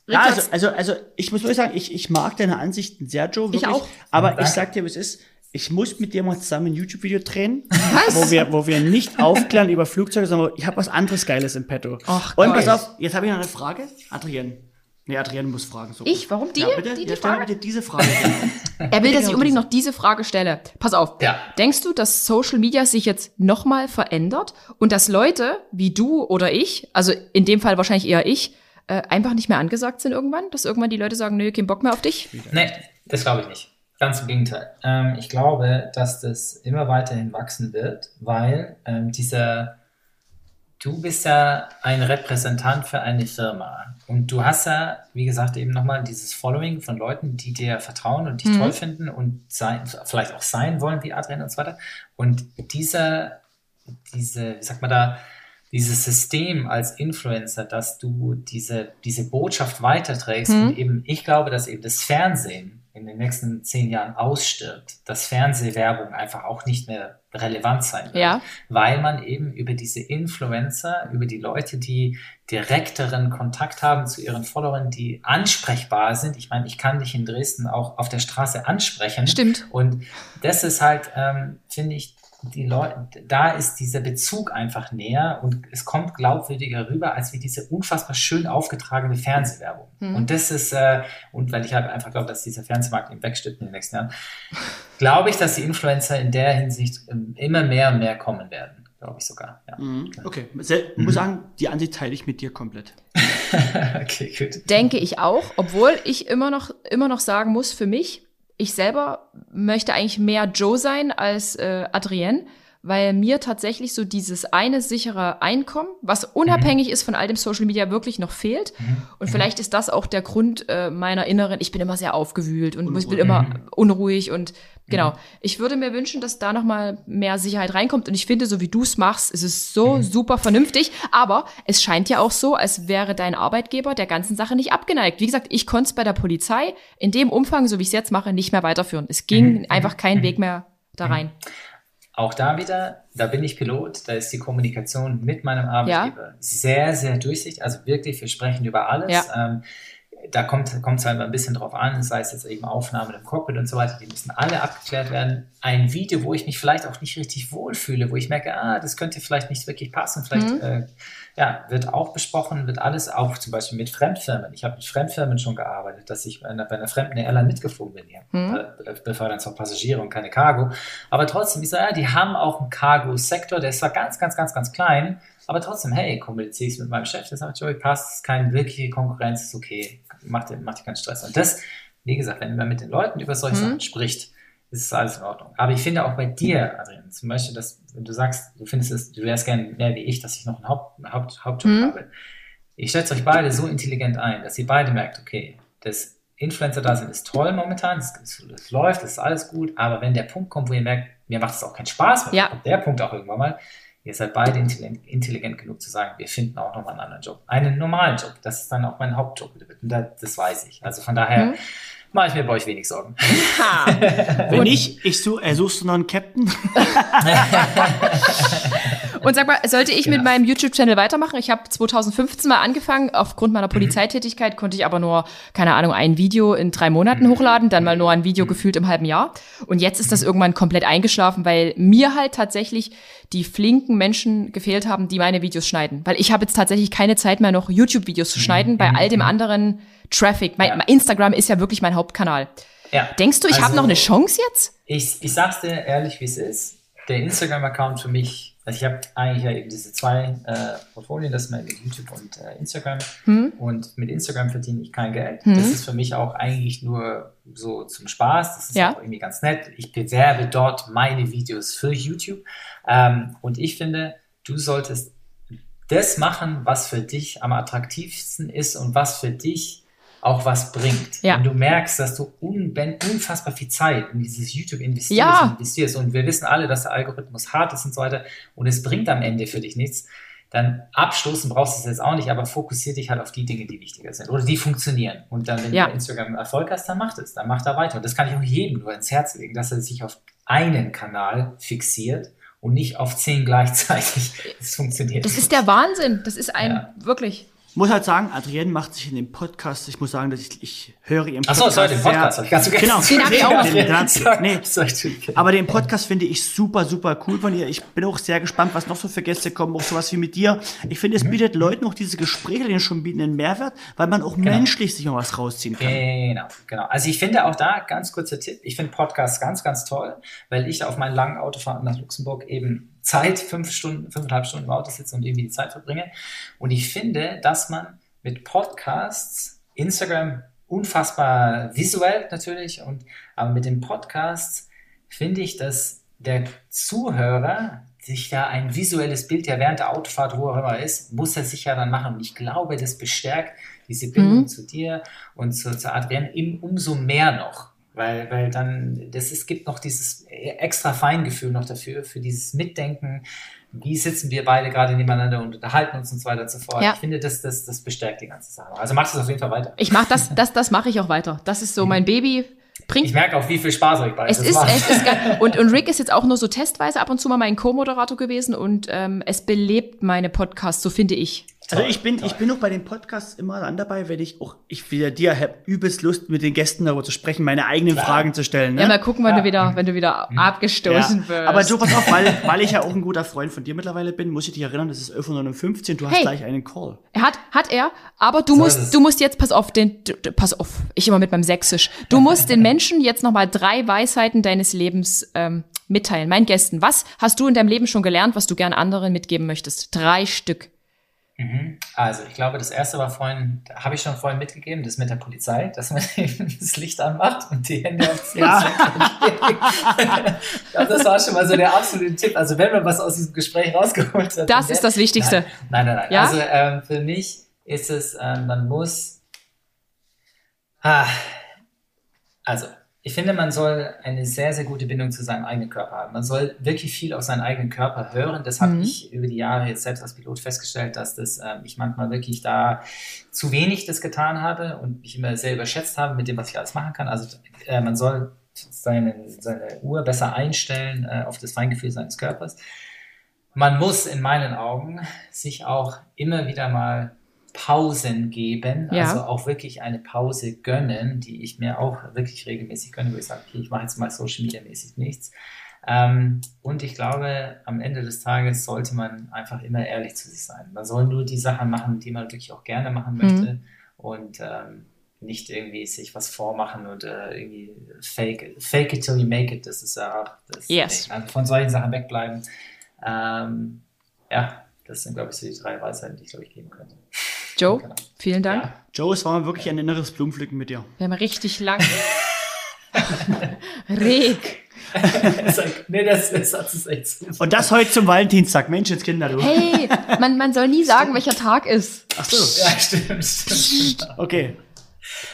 Ja, also, also, also ich muss wirklich sagen, ich, ich mag deine Ansichten sehr, Joe. Wirklich, ich auch. Aber Danke. ich sag dir, wie es ist. Ich muss mit dir mal zusammen ein YouTube-Video drehen, was? wo wir, wo wir nicht aufklären über Flugzeuge, sondern ich habe was anderes Geiles im Petto. Och, Und pass auf, jetzt habe ich noch eine Frage. Adrian, Nee, Adrian muss fragen. So. Ich? Warum die? Ja, bitte, die, die ja, Frage? bitte diese Frage. *laughs* er will, dass ich unbedingt noch diese Frage stelle. Pass auf. Ja. Denkst du, dass Social Media sich jetzt nochmal verändert und dass Leute wie du oder ich, also in dem Fall wahrscheinlich eher ich, äh, einfach nicht mehr angesagt sind irgendwann? Dass irgendwann die Leute sagen, nö, kein Bock mehr auf dich? Nee, das glaube ich nicht. Ganz im Gegenteil. Ähm, ich glaube, dass das immer weiterhin wachsen wird, weil ähm, dieser du bist ja ein Repräsentant für eine Firma und du hast ja, wie gesagt, eben nochmal dieses Following von Leuten, die dir vertrauen und dich mhm. toll finden und sein, vielleicht auch sein wollen wie Adrian und so weiter. Und dieser, diese, wie sagt man da, dieses System als Influencer, dass du diese, diese Botschaft weiterträgst mhm. und eben, ich glaube, dass eben das Fernsehen in den nächsten zehn Jahren ausstirbt, dass Fernsehwerbung einfach auch nicht mehr relevant sein wird, ja. weil man eben über diese Influencer, über die Leute, die direkteren Kontakt haben zu ihren Followern, die ansprechbar sind. Ich meine, ich kann dich in Dresden auch auf der Straße ansprechen. Stimmt. Und das ist halt, ähm, finde ich, die Leute, da ist dieser Bezug einfach näher und es kommt glaubwürdiger rüber, als wie diese unfassbar schön aufgetragene Fernsehwerbung. Mhm. Und das ist, äh, und weil ich halt einfach glaube, dass dieser Fernsehmarkt eben wegstirbt in den nächsten Jahren, glaube ich, dass die Influencer in der Hinsicht ähm, immer mehr und mehr kommen werden. Glaube ich sogar. Ja. Mhm. Okay, ich muss sagen, die Ansicht teile ich mit dir komplett. *laughs* okay, gut. Denke ich auch, obwohl ich immer noch, immer noch sagen muss, für mich, ich selber möchte eigentlich mehr Joe sein als äh, Adrienne, weil mir tatsächlich so dieses eine sichere Einkommen, was unabhängig mhm. ist von all dem Social Media, wirklich noch fehlt. Mhm. Und mhm. vielleicht ist das auch der Grund äh, meiner inneren, ich bin immer sehr aufgewühlt und unruhig. will immer mhm. unruhig und genau. Mhm. Ich würde mir wünschen, dass da noch mal mehr Sicherheit reinkommt. Und ich finde, so wie du es machst, ist es so mhm. super vernünftig. Aber es scheint ja auch so, als wäre dein Arbeitgeber der ganzen Sache nicht abgeneigt. Wie gesagt, ich konnte es bei der Polizei in dem Umfang, so wie ich es jetzt mache, nicht mehr weiterführen. Es ging einfach kein Weg mehr da rein. Auch da wieder, da bin ich Pilot, da ist die Kommunikation mit meinem Arbeitgeber ja. sehr, sehr durchsichtig. Also wirklich, wir sprechen über alles. Ja. Ähm, da kommt es halt ein bisschen drauf an, sei es jetzt eben Aufnahmen im Cockpit und so weiter, die müssen alle abgeklärt werden. Ein Video, wo ich mich vielleicht auch nicht richtig wohlfühle, wo ich merke, ah, das könnte vielleicht nicht wirklich passen, vielleicht mhm. äh, ja, wird auch besprochen, wird alles auch zum Beispiel mit Fremdfirmen. Ich habe mit Fremdfirmen schon gearbeitet, dass ich bei einer, bei einer fremden Airline mitgeflogen bin hier. Mhm. Äh, befördern zwar Passagiere und keine Cargo, aber trotzdem, ich sage, ja, die haben auch einen Cargo-Sektor, der ist zwar ganz, ganz, ganz, ganz klein, aber trotzdem, hey, kommuniziere ich es mit meinem Chef, der sagt, Joey, passt, keine wirkliche Konkurrenz, ist okay, macht dir, macht dir keinen Stress. Und das, wie gesagt, wenn man mit den Leuten über solche mhm. Sachen spricht, ist es alles in Ordnung. Aber ich finde auch bei dir, Adrian, zum Beispiel, dass, wenn du sagst, du findest es, du wärst gern mehr wie ich, dass ich noch einen, Haupt, Haupt, Hauptjob mhm. habe. Ich schätze euch beide so intelligent ein, dass ihr beide merkt, okay, das Influencer da sind, ist toll momentan, es, läuft, es ist alles gut, aber wenn der Punkt kommt, wo ihr merkt, mir macht es auch keinen Spaß, ja. kommt der Punkt auch irgendwann mal, ihr seid beide intelligent, intelligent, genug zu sagen, wir finden auch nochmal einen anderen Job. Einen normalen Job, das ist dann auch mein Hauptjob. Und das, das weiß ich. Also von daher, mhm mache ich mir bei euch wenig Sorgen. Wenn nicht, ich such, äh, suchst du noch einen Captain? *laughs* *laughs* Und sag mal, sollte ich genau. mit meinem YouTube-Channel weitermachen? Ich habe 2015 mal angefangen. Aufgrund meiner mhm. Polizeitätigkeit konnte ich aber nur, keine Ahnung, ein Video in drei Monaten mhm. hochladen, dann mal nur ein Video mhm. gefühlt im halben Jahr. Und jetzt ist das irgendwann komplett eingeschlafen, weil mir halt tatsächlich die flinken Menschen gefehlt haben, die meine Videos schneiden. Weil ich habe jetzt tatsächlich keine Zeit mehr, noch YouTube-Videos zu schneiden, bei all dem anderen Traffic. Mein. Instagram ist ja wirklich mein Hauptkanal. Ja. Denkst du, ich also, habe noch eine Chance jetzt? Ich, ich sag's dir ehrlich, wie es ist. Der Instagram-Account für mich, also ich habe eigentlich ja eben diese zwei äh, Portfolien, das ist mal YouTube und äh, Instagram. Hm. Und mit Instagram verdiene ich kein Geld. Hm. Das ist für mich auch eigentlich nur so zum Spaß. Das ist ja. auch irgendwie ganz nett. Ich bewerbe dort meine Videos für YouTube. Ähm, und ich finde, du solltest das machen, was für dich am attraktivsten ist und was für dich auch was bringt. Ja. Wenn du merkst, dass du un unfassbar viel Zeit in dieses YouTube investierst, ja. investierst und wir wissen alle, dass der Algorithmus hart ist und so weiter und es bringt am Ende für dich nichts, dann abstoßen brauchst du es jetzt auch nicht, aber fokussier dich halt auf die Dinge, die wichtiger sind oder die funktionieren. Und dann, wenn ja. du bei Instagram Erfolg hast, dann mach es, dann mach da weiter. Und das kann ich auch jedem nur ins Herz legen, dass er sich auf einen Kanal fixiert und nicht auf zehn gleichzeitig. *laughs* Das funktioniert. Das ist der Wahnsinn. Das ist ein ja. wirklich muss halt sagen, Adrienne macht sich in dem Podcast, ich muss sagen, dass ich, ich höre ihren Podcast. Achso, sorry, den Podcast habe ich *laughs* ganz. Genau, den habe ich auch noch. Den, nee. Aber den Podcast finde ich super, super cool von ihr. Ich bin auch sehr gespannt, was noch so für Gäste kommen, auch sowas wie mit dir. Ich finde, es bietet Leuten auch diese Gespräche, die schon bieten, einen Mehrwert, weil man auch genau. menschlich sich noch was rausziehen kann. Genau, genau. Also ich finde auch da, ganz kurzer Tipp, ich finde Podcasts ganz, ganz toll, weil ich auf meinen langen Autofahrten nach Luxemburg eben Zeit, fünf Stunden, fünfeinhalb Stunden im Auto sitze und irgendwie die Zeit verbringe. Und ich finde, dass man mit Podcasts, Instagram unfassbar visuell natürlich, und, aber mit den Podcasts finde ich, dass der Zuhörer sich da ein visuelles Bild, ja während der Autofahrt, wo auch immer ist, muss er sich ja dann machen. Und ich glaube, das bestärkt diese Bindung mhm. zu dir und zu, zu Adrienne umso mehr noch. Weil, weil dann, das ist, gibt noch dieses extra Feingefühl noch dafür, für dieses Mitdenken. Wie sitzen wir beide gerade nebeneinander und unterhalten uns und so weiter und so fort. Ja. Ich finde, das, das, das bestärkt die ganze Sache. Also machst du es auf jeden Fall weiter. Ich mache das, das, das mache ich auch weiter. Das ist so mein Baby. Bringt, ich merke auch, wie viel Spaß euch beide es ist, macht. Es ist und, und Rick ist jetzt auch nur so testweise ab und zu mal mein Co-Moderator gewesen und ähm, es belebt meine Podcasts, so finde ich. Also ich bin, ich bin auch bei den Podcasts immer dann dabei, wenn ich auch, ich wieder dir habe übelst Lust, mit den Gästen darüber zu sprechen, meine eigenen Klar. Fragen zu stellen. Ne? Ja, mal gucken, wann ja. du wieder, wenn du wieder mhm. abgestoßen ja. wirst. Aber so, pass auf, weil, *laughs* weil ich ja auch ein guter Freund von dir mittlerweile bin, muss ich dich erinnern, das ist 11.59 du hast hey, gleich einen Call. Hat, hat er, aber du so musst, du musst jetzt, pass auf, den, du, pass auf, ich immer mit meinem Sächsisch, du musst den Menschen jetzt nochmal drei Weisheiten deines Lebens ähm, mitteilen, meinen Gästen. Was hast du in deinem Leben schon gelernt, was du gern anderen mitgeben möchtest? Drei Stück. Mhm. Also, ich glaube, das erste war vorhin, habe ich schon vorhin mitgegeben, das mit der Polizei, dass man *laughs* das Licht anmacht und die Hände aufs ja. ja. *laughs* Das war schon mal so der absolute Tipp. Also, wenn man was aus diesem Gespräch rausgeholt hat. Das ist das Wichtigste. Nein, nein, nein. nein. Ja? Also, ähm, für mich ist es, ähm, man muss, ah, also, ich finde, man soll eine sehr, sehr gute Bindung zu seinem eigenen Körper haben. Man soll wirklich viel auf seinen eigenen Körper hören. Das habe mhm. ich über die Jahre jetzt selbst als Pilot festgestellt, dass das, äh, ich manchmal wirklich da zu wenig das getan habe und mich immer sehr überschätzt habe mit dem, was ich alles machen kann. Also äh, man soll seine, seine Uhr besser einstellen äh, auf das Feingefühl seines Körpers. Man muss in meinen Augen sich auch immer wieder mal Pausen geben, ja. also auch wirklich eine Pause gönnen, die ich mir auch wirklich regelmäßig gönne, wo ich sage, okay, ich mache jetzt mal Social Media mäßig nichts. Ähm, und ich glaube, am Ende des Tages sollte man einfach immer ehrlich zu sich sein. Man soll nur die Sachen machen, die man wirklich auch gerne machen mhm. möchte mhm. und ähm, nicht irgendwie sich was vormachen und äh, irgendwie fake, fake it till you make it. Das ist ja auch, das, yes. also von solchen Sachen wegbleiben. Ähm, ja, das sind, glaube ich, so die drei Weisheiten, die ich, glaube ich, geben könnte. Joe, vielen Dank. Ja. Joe, es war wirklich ein inneres Blumenpflücken mit dir. Wir haben richtig lang. *laughs* Reg. *laughs* nee, das, das hat es echt. Und das heute zum Valentinstag. Mensch, jetzt Kinder, du. Hey, man, man soll nie sagen, welcher Tag ist. Ach so. Ja, stimmt, stimmt. Okay.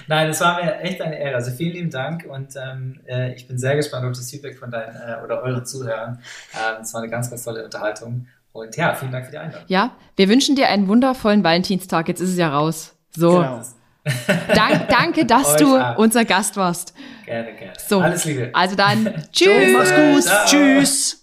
Nein, es war mir echt eine Ehre. Also vielen lieben Dank und ähm, äh, ich bin sehr gespannt auf das Feedback von deinen äh, oder euren Zuhörern. Ähm, es war eine ganz, ganz tolle Unterhaltung. Und ja, vielen Dank für die Einladung. Ja, wir wünschen dir einen wundervollen Valentinstag. Jetzt ist es ja raus. So. Genau. *laughs* Dank, danke, dass du auch. unser Gast warst. Gerne, gerne. So. Alles Liebe. Also dann, *laughs* tschüss. Mach's gut. Ciao. Tschüss.